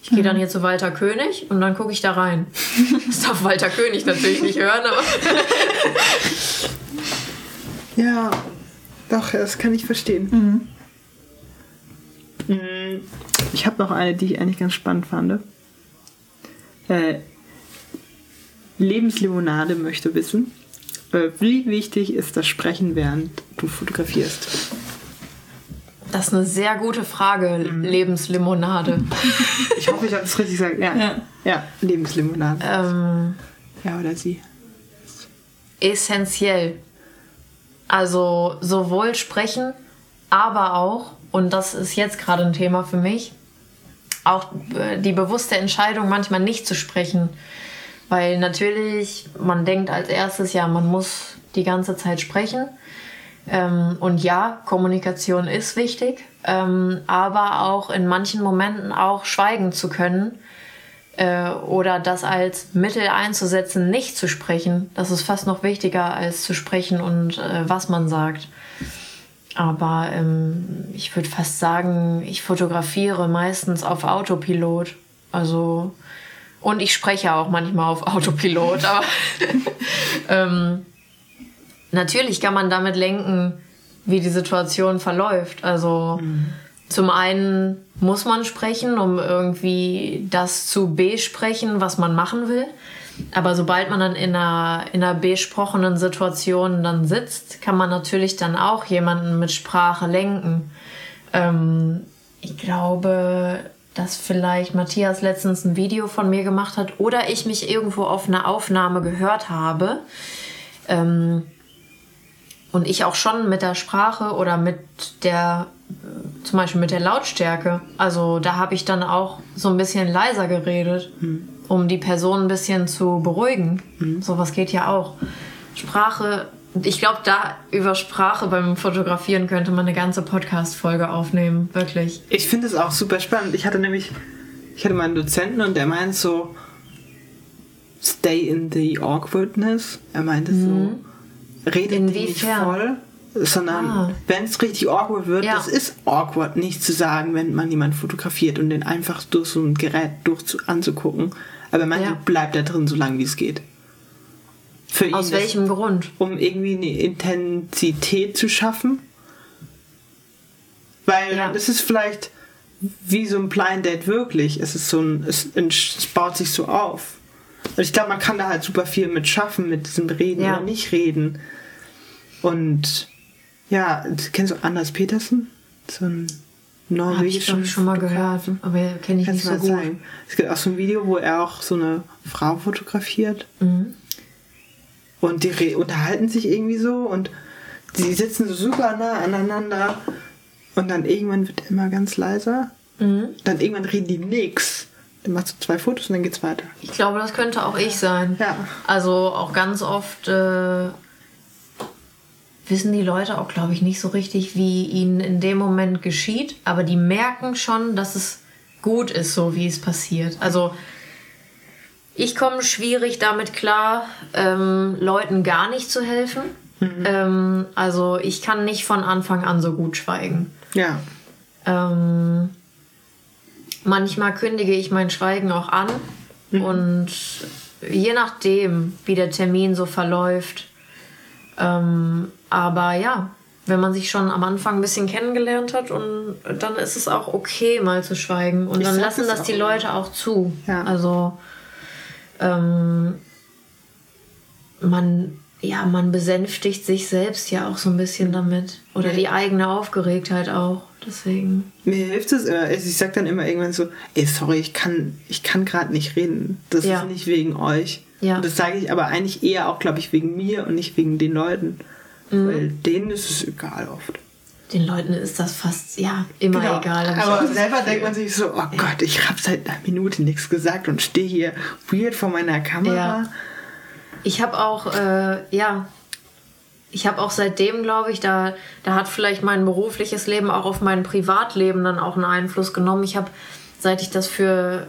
Ich gehe dann hier zu Walter König und dann gucke ich da rein. Das darf Walter König natürlich nicht hören, aber. Ja, doch, das kann ich verstehen. Mm, Ich habe noch eine, die ich eigentlich ganz spannend fand. Äh, Lebenslimonade möchte wissen, äh, wie wichtig ist das Sprechen, während du fotografierst? Das ist eine sehr gute Frage, Lebenslimonade. Ich hoffe, ich habe es richtig gesagt. Ja, ja. Ja. Lebenslimonade. ähm, Ja, oder sie. essentiell. Also sowohl sprechen, aber auch, und das ist jetzt gerade ein Thema für mich, auch äh, die bewusste Entscheidung, manchmal nicht zu sprechen. Weil natürlich, man denkt als erstes, ja, man muss die ganze Zeit sprechen. Ähm, und ja, Kommunikation ist wichtig, ähm, aber auch in manchen Momenten auch schweigen zu können äh, oder das als Mittel einzusetzen, nicht zu sprechen. Das ist fast noch wichtiger als zu sprechen und äh, was man sagt. Aber ähm, ich würde fast sagen, ich fotografiere meistens auf Autopilot. Also Und ich spreche auch manchmal auf Autopilot, aber ähm, natürlich kann man damit lenken, wie die Situation verläuft. Also mhm. zum einen muss man sprechen, um irgendwie das zu besprechen, was man machen will. Aber sobald man dann in einer, in einer besprochenen Situation dann sitzt, kann man natürlich dann auch jemanden mit Sprache lenken. Ähm, ich glaube, dass vielleicht Matthias letztens ein Video von mir gemacht hat oder ich mich irgendwo auf einer Aufnahme gehört habe. Ähm, und ich auch schon mit der Sprache oder mit der, zum Beispiel mit der Lautstärke, also da habe ich dann auch so ein bisschen leiser geredet, mhm. um die Person ein bisschen zu beruhigen. Mhm. Sowas geht ja auch. Sprache, ich glaube, da über Sprache beim Fotografieren könnte man eine ganze Podcast-Folge aufnehmen, wirklich. Ich finde es auch super spannend. Ich hatte nämlich, ich hatte meinen Dozenten und der meint so, stay in the awkwardness. Er meinte mhm. so, redet nicht voll, sondern ah. wenn es richtig awkward wird, ja. es ist awkward, nicht zu sagen, wenn man jemanden fotografiert und den einfach durch so ein Gerät durch zu, anzugucken. Aber man ja. bleibt da drin so lange, wie es geht. Für Aus welchem ist, Grund? Um irgendwie eine Intensität zu schaffen. Weil ja. es ist vielleicht wie so ein Blind Date wirklich. Es ist so ein, es, es baut sich so auf. Und ich glaube, man kann da halt super viel mit schaffen, mit diesem Reden ja. oder nicht reden. Und ja, kennst du Anders Petersen? So ein norwegischen. Hab ich schon mal gehört, aber kenne ich nicht so gut. Sagen. Es gibt auch so ein Video, wo er auch so eine Frau fotografiert. Mhm. Und die unterhalten sich irgendwie so und die sitzen so super nah aneinander. Und dann irgendwann wird er immer ganz leiser. Mhm. Dann irgendwann reden die nix. Dann machst du zwei Fotos und dann geht's weiter. Ich glaube, das könnte auch ich sein. Ja. Also auch ganz oft äh, wissen die Leute auch, glaube ich, nicht so richtig, wie ihnen in dem Moment geschieht. Aber die merken schon, dass es gut ist, so wie es passiert. Also ich komme schwierig damit klar, ähm, Leuten gar nicht zu helfen. Mhm. Ähm, also ich kann nicht von Anfang an so gut schweigen. Ja. Ähm, manchmal kündige ich mein Schweigen auch an mhm. und je nachdem, wie der Termin so verläuft. Ähm, aber ja, wenn man sich schon am Anfang ein bisschen kennengelernt hat und dann ist es auch okay, mal zu schweigen. Und ich dann lassen das die Leute auch zu. Ja. Also ähm, man, ja, man besänftigt sich selbst ja auch so ein bisschen damit. Oder die eigene Aufgeregtheit auch. Deswegen. Mir hilft es immer. Ich sag dann immer irgendwann so, ey, sorry, ich kann, ich kann gerade nicht reden. Das ja. ist nicht wegen euch. Ja. Und das sage ich aber eigentlich eher auch, glaube ich, wegen mir und nicht wegen den Leuten. Mhm. Weil denen ist es egal oft. Den Leuten ist das fast, ja, immer genau. egal. Aber selber denkt man sich so, oh Gott, ich habe seit einer Minute nichts gesagt und stehe hier weird vor meiner Kamera. Ja. Ich habe auch, äh, ja, ich habe auch seitdem, glaube ich, da, da hat vielleicht mein berufliches Leben auch auf mein Privatleben dann auch einen Einfluss genommen. Ich habe, seit ich das für,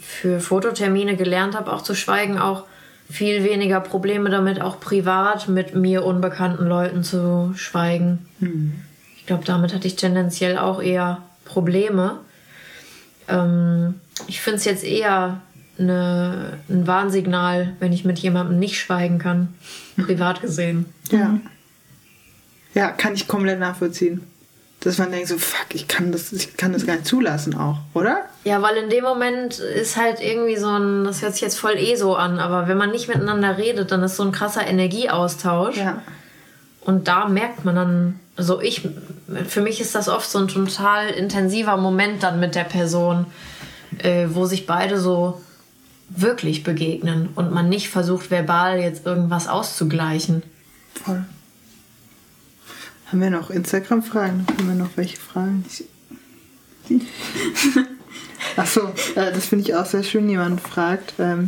für Fototermine gelernt habe, auch zu schweigen, auch viel weniger Probleme damit, auch privat mit mir unbekannten Leuten zu schweigen. Hm. Ich glaube, damit hatte ich tendenziell auch eher Probleme. Ähm, ich finde es jetzt eher eine, ein Warnsignal, wenn ich mit jemandem nicht schweigen kann, privat gesehen. Ja. Ja, kann ich komplett nachvollziehen. Dass man denkt so, fuck, ich kann das, ich kann das gar nicht zulassen auch, oder? Ja, weil in dem Moment ist halt irgendwie so ein, das hört sich jetzt voll eh so an, aber wenn man nicht miteinander redet, dann ist so ein krasser Energieaustausch. Ja. Und da merkt man dann, also ich, für mich ist das oft so ein total intensiver Moment dann mit der Person, äh, wo sich beide so wirklich begegnen und man nicht versucht, verbal jetzt irgendwas auszugleichen. Voll. Haben wir noch Instagram-Fragen? Haben wir noch welche Fragen? Achso, äh, das finde ich auch sehr schön. Jemand fragt, ähm,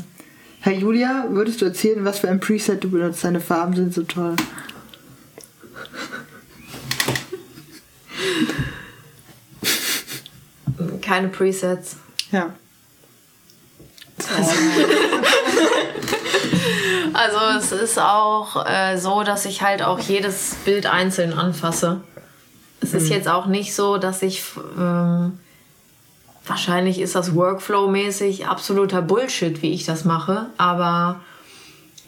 Herr Julia, würdest du erzählen, was für ein Preset du benutzt? Deine Farben sind so toll. Keine Presets. Ja. Also es ist auch äh, so, dass ich halt auch jedes Bild einzeln anfasse. Es mhm. ist jetzt auch nicht so, dass ich ähm, wahrscheinlich ist das Workflow-mäßig absoluter Bullshit, wie ich das mache, aber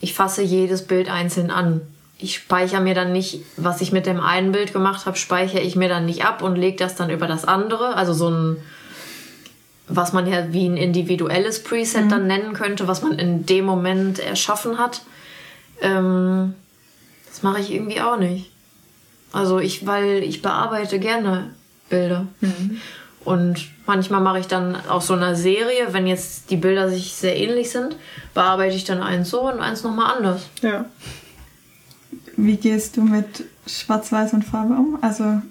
ich fasse jedes Bild einzeln an. Ich speichere mir dann nicht, was ich mit dem einen Bild gemacht habe, speichere ich mir dann nicht ab und lege das dann über das andere. Also so ein, was man ja wie ein individuelles Preset dann nennen könnte, was man in dem Moment erschaffen hat. Ähm, das mache ich irgendwie auch nicht. Also ich, weil ich bearbeite gerne Bilder. Und manchmal mache ich dann auch so eine Serie, wenn jetzt die Bilder sich sehr ähnlich sind, bearbeite ich dann eins so und eins nochmal anders. Ja. Wie gehst du mit Schwarz-Weiß und Farbe um? Also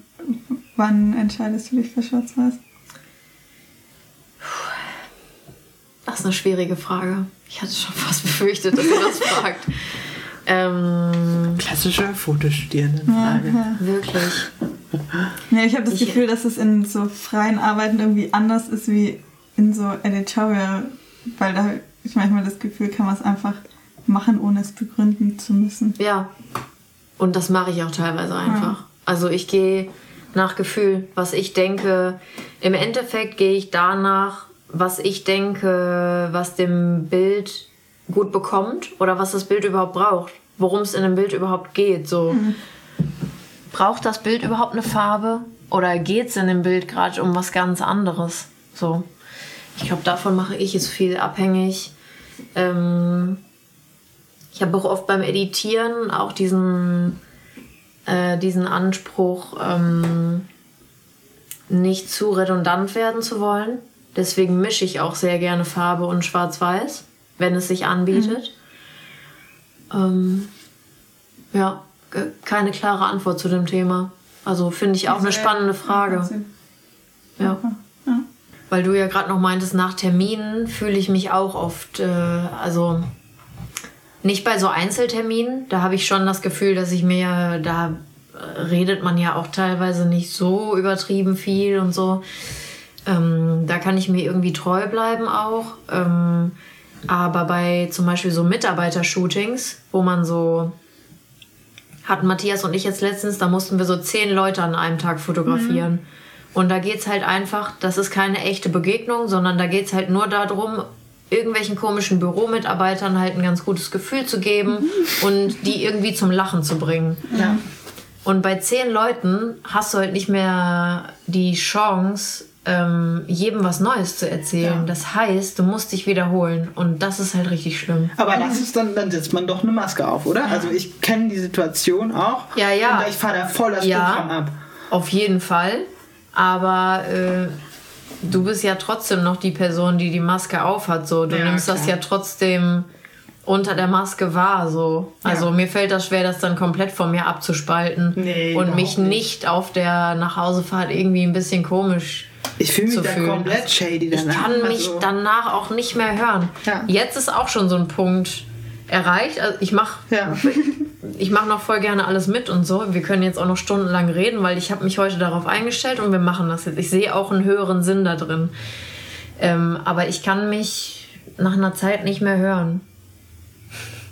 wann entscheidest du dich für Schwarz-Weiß? Das ist eine schwierige Frage. Ich hatte schon fast befürchtet, dass ihr das fragt. Ähm, Klassische Fotostudierendenfrage. wirklich. Ja, ich habe das Ich- Gefühl, dass es in so freien Arbeiten irgendwie anders ist wie in so Editorial, weil da hab ich manchmal das Gefühl, kann man es einfach machen, ohne es begründen zu müssen. Ja. Und das mache ich auch teilweise einfach. Also ich gehe nach Gefühl, was ich denke. Im Endeffekt gehe ich danach, was ich denke, was dem Bild gut bekommt oder was das Bild überhaupt braucht. Worum es in dem Bild überhaupt geht. So. Braucht das Bild überhaupt eine Farbe? Oder geht es in dem Bild gerade um was ganz anderes? So. Ich glaube, davon mache ich es viel abhängig. Ähm, ich habe auch oft beim Editieren auch diesen, äh, diesen Anspruch, ähm, nicht zu redundant werden zu wollen. Deswegen mische ich auch sehr gerne Farbe und Schwarz-Weiß, wenn es sich anbietet. Ähm, ja, keine klare Antwort zu dem Thema. Also finde ich auch eine spannende Frage. Ja. Weil du ja gerade noch meintest, nach Terminen fühle ich mich auch oft, äh, also nicht bei so Einzelterminen, da habe ich schon das Gefühl, dass ich mir, da äh, redet man ja auch teilweise nicht so übertrieben viel und so. Ähm, da kann ich mir irgendwie treu bleiben auch. Ähm, aber bei zum Beispiel so Mitarbeitershootings, wo man so hatten Matthias und ich jetzt letztens, da mussten wir so zehn Leute an einem Tag fotografieren. Und da geht's halt einfach, das ist keine echte Begegnung, sondern da geht's halt nur darum, irgendwelchen komischen Büromitarbeitern halt ein ganz gutes Gefühl zu geben und die irgendwie zum Lachen zu bringen. Ja. Und bei zehn Leuten hast du halt nicht mehr die Chance, ähm, jedem was Neues zu erzählen. Ja. Das heißt, du musst dich wiederholen. Und das ist halt richtig schlimm. Aber das ist dann, dann setzt man doch eine Maske auf, oder? Also ich kenne die Situation auch. Ja, ja. Und ich fahre da voll das Ja. Programm ab. Auf jeden Fall. Aber äh, du bist ja trotzdem noch die Person, die die Maske aufhat. So. Du Ja, nimmst das klar. ja trotzdem unter der Maske wahr. So. Also Ja. mir fällt das schwer, das dann komplett von mir abzuspalten. Nee, und mich nicht. nicht auf der Nachhausefahrt irgendwie ein bisschen komisch Ich fühle mich zu da fühlen. komplett shady Ich danach. kann mich also, danach auch nicht mehr hören. Ja. Jetzt ist auch schon so ein Punkt erreicht. Also ich mache Ja. ich mache noch voll gerne alles mit und so. Wir können jetzt auch noch stundenlang reden, weil ich habe mich heute darauf eingestellt und wir machen das jetzt. Ich sehe auch einen höheren Sinn da drin. Ähm, aber ich kann mich nach einer Zeit nicht mehr hören.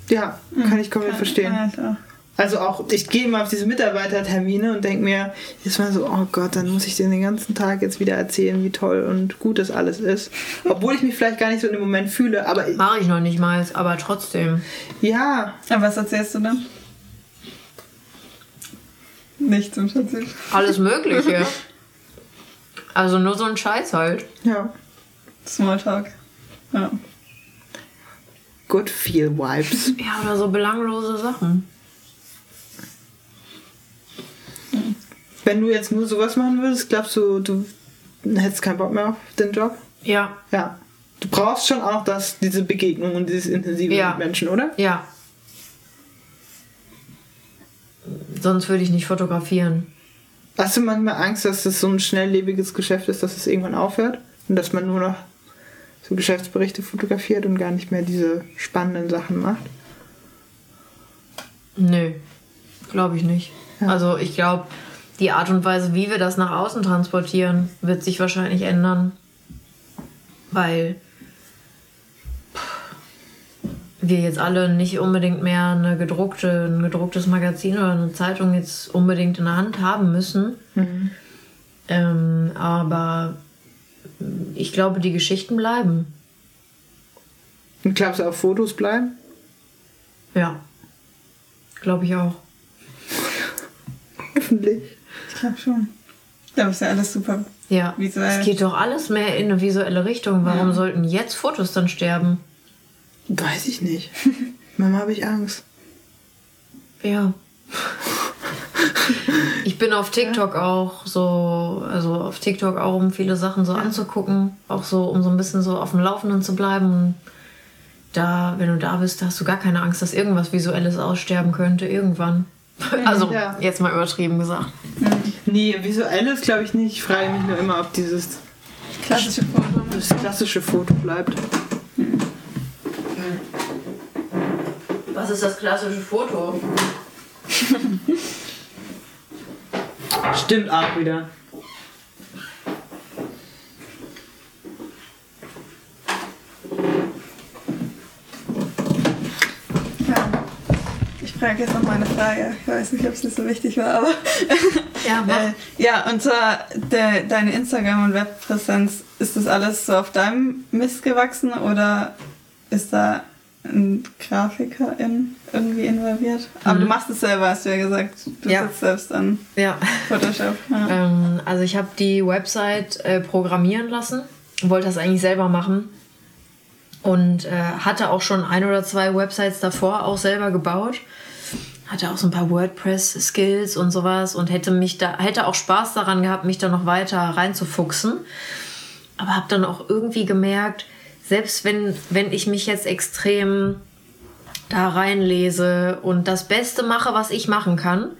ja, kann ich komplett verstehen. Ja. Also auch, ich gehe immer auf diese Mitarbeitertermine und denke mir jetzt mal so, oh Gott, dann muss ich dir den ganzen Tag jetzt wieder erzählen, wie toll und gut das alles ist. Obwohl ich mich vielleicht gar nicht so in dem Moment fühle, aber ich, Mache ich noch nicht mal, aber trotzdem. ja, Aber was erzählst du dann? Nichts im Prinzip. Alles Mögliche. Also nur so ein Scheiß halt. ja, Smalltalk. Ja. good feel vibes. Ja, oder so belanglose Sachen. Wenn du jetzt nur sowas machen würdest, glaubst du, du hättest keinen Bock mehr auf den Job? Ja, Ja. Du brauchst schon auch das, diese Begegnung und dieses Intensive Ja. mit Menschen, oder? ja. Sonst würde ich nicht fotografieren. Hast du manchmal Angst, dass das so ein schnelllebiges Geschäft ist, dass es irgendwann aufhört? Und dass man nur noch so Geschäftsberichte fotografiert und gar nicht mehr diese spannenden Sachen macht? Nö, glaube ich nicht. Ja. Also ich glaube, die Art und Weise, wie wir das nach außen transportieren, wird sich wahrscheinlich ändern. Weil wir jetzt alle nicht unbedingt mehr eine gedruckte, ein gedrucktes Magazin oder eine Zeitung jetzt unbedingt in der Hand haben müssen. Ähm, aber ich glaube, die Geschichten bleiben. Und glaubst du, auch Fotos bleiben? Ja. Glaube ich auch. Hoffentlich. Ich glaube schon. Ich glaube, es ist ja alles super Ja. visuell. Es geht doch alles mehr in eine visuelle Richtung. Warum sollten jetzt Fotos dann sterben? Weiß ich nicht. Mama, habe ich Angst. Ja. Ich bin auf TikTok auch so, also auf TikTok auch, um viele Sachen so anzugucken. Auch so, um so ein bisschen so auf dem Laufenden zu bleiben. Und da, wenn du da bist, hast du gar keine Angst, dass irgendwas Visuelles aussterben könnte, irgendwann. Also, Ja. jetzt mal übertrieben gesagt. Nee, visuelles glaube ich nicht. Ich frage mich nur immer, ob dieses Klassische Foto. das klassische Foto bleibt. Was ist das klassische Foto? Stimmt auch wieder. Ja. Ich frage jetzt noch mal eine Frage. Ich weiß nicht, ob es nicht so wichtig war, aber. Ja, mach. Äh, ja, und zwar de, deine Instagram- und Webpräsenz, ist das alles so auf deinem Mist gewachsen oder ist da ein Grafiker in, irgendwie involviert? Aber du machst es selber, hast du ja gesagt. Du Ja. sitzt selbst an Ja. Photoshop. Ja. Ähm, also ich habe die Website äh, programmieren lassen, wollte das eigentlich selber machen und äh, hatte auch schon ein oder zwei Websites davor auch selber gebaut. Hatte auch so ein paar WordPress-Skills und sowas und hätte mich da hätte auch Spaß daran gehabt, mich da noch weiter reinzufuchsen. Aber habe dann auch irgendwie gemerkt, selbst wenn, wenn ich mich jetzt extrem da reinlese und das Beste mache, was ich machen kann,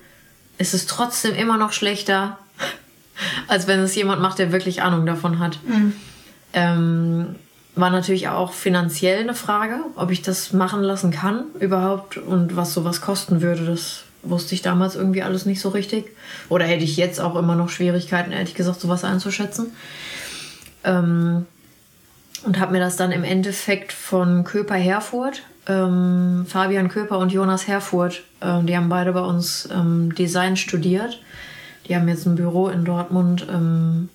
ist es trotzdem immer noch schlechter, als wenn es jemand macht, der wirklich Ahnung davon hat. Ähm, war natürlich auch finanziell eine Frage, ob ich das machen lassen kann überhaupt und was sowas kosten würde. Das wusste ich damals irgendwie alles nicht so richtig. Oder hätte ich jetzt auch immer noch Schwierigkeiten, ehrlich gesagt, sowas einzuschätzen. Ähm, und habe mir das dann im Endeffekt von Köper Herfurt, ähm, Fabian Köper und Jonas Herfurt, ähm, die haben beide bei uns ähm, Design studiert. Die haben jetzt ein Büro in Dortmund ähm,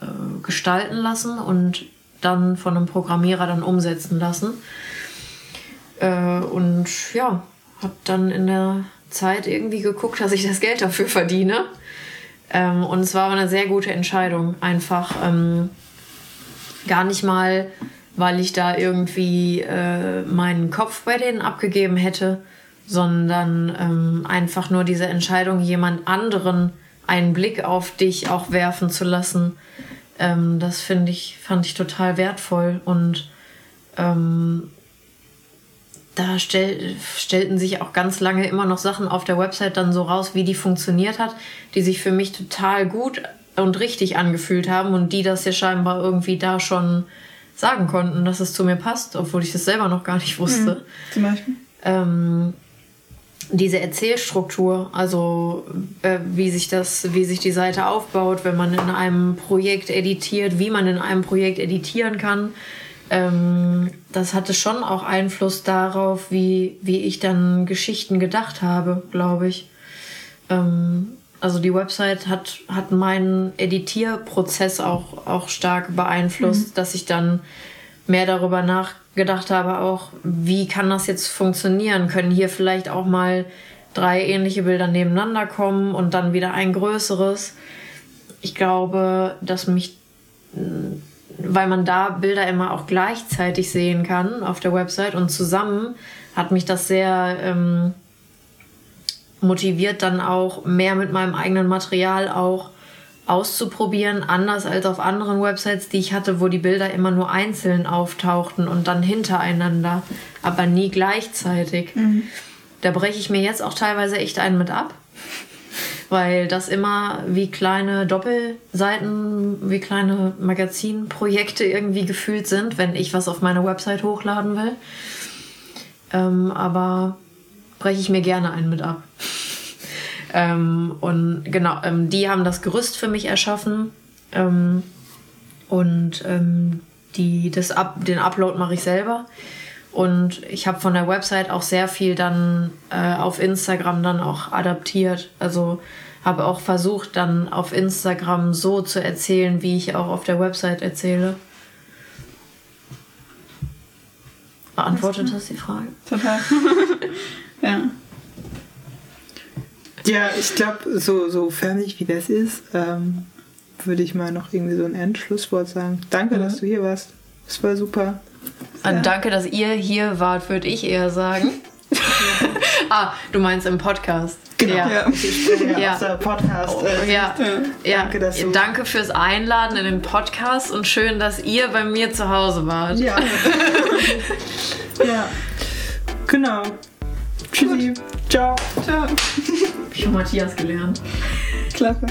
äh, gestalten lassen und dann von einem Programmierer dann umsetzen lassen. Äh, und ja, habe dann in der Zeit irgendwie geguckt, dass ich das Geld dafür verdiene. Ähm, und es war eine sehr gute Entscheidung. Einfach ähm, gar nicht mal, weil ich da irgendwie äh, meinen Kopf bei denen abgegeben hätte, sondern ähm, einfach nur diese Entscheidung, jemand anderen einen Blick auf dich auch werfen zu lassen. Ähm, das finde ich, fand ich total wertvoll und ähm, da stell, stellten sich auch ganz lange immer noch Sachen auf der Website dann so raus, wie die funktioniert hat, die sich für mich total gut und richtig angefühlt haben und die das ja scheinbar irgendwie da schon sagen konnten, dass es zu mir passt, obwohl ich das selber noch gar nicht wusste. Zum Beispiel. Ähm, diese Erzählstruktur, also äh, wie sich das, wie sich die Seite aufbaut, wenn man in einem Projekt editiert, wie man in einem Projekt editieren kann, ähm, das hatte schon auch Einfluss darauf, wie, wie ich dann Geschichten gedacht habe, glaube ich. Ähm, also die Website hat, hat meinen Editierprozess auch, auch stark beeinflusst, dass ich dann mehr darüber nachgedacht habe, auch wie kann das jetzt funktionieren? Können hier vielleicht auch mal drei ähnliche Bilder nebeneinander kommen und dann wieder ein größeres? Ich glaube, dass mich, mh, weil man da Bilder immer auch gleichzeitig sehen kann auf der Website und zusammen hat mich das sehr ähm, motiviert, dann auch mehr mit meinem eigenen Material auch auszuprobieren, anders als auf anderen Websites, die ich hatte, wo die Bilder immer nur einzeln auftauchten und dann hintereinander, aber nie gleichzeitig. Da breche ich mir jetzt auch teilweise echt einen mit ab, weil das immer wie kleine Doppelseiten, wie kleine Magazinprojekte irgendwie gefühlt sind, wenn ich was auf meine Website hochladen will. Ähm, aber breche ich mir gerne einen mit ab. Ähm, und genau, ähm, die haben das Gerüst für mich erschaffen. Ähm, und ähm, die, das Up, den Upload mache ich selber. Und ich habe von der Website auch sehr viel dann äh, auf Instagram dann auch adaptiert. Also habe auch versucht, dann auf Instagram so zu erzählen, wie ich auch auf der Website erzähle. Beantwortet das die Frage? Total. ja. Ja, ich glaube, so, so fertig wie das ist, ähm, würde ich mal noch irgendwie so ein Endschlusswort sagen. Danke, dass du hier warst. Es war super. Und danke, dass ihr hier wart, würde ich eher sagen. ah, du meinst im Podcast. Genau. Ja. Ja. Ja, Ja. aus der Podcast. Oh, Äh, ja. Ja. Danke, dass du- Danke fürs Einladen in den Podcast und schön, dass ihr bei mir zu Hause wart. ja. ja. Genau. Tschüssi. Ciao. Ciao. Schon Matthias gelernt. Klasse.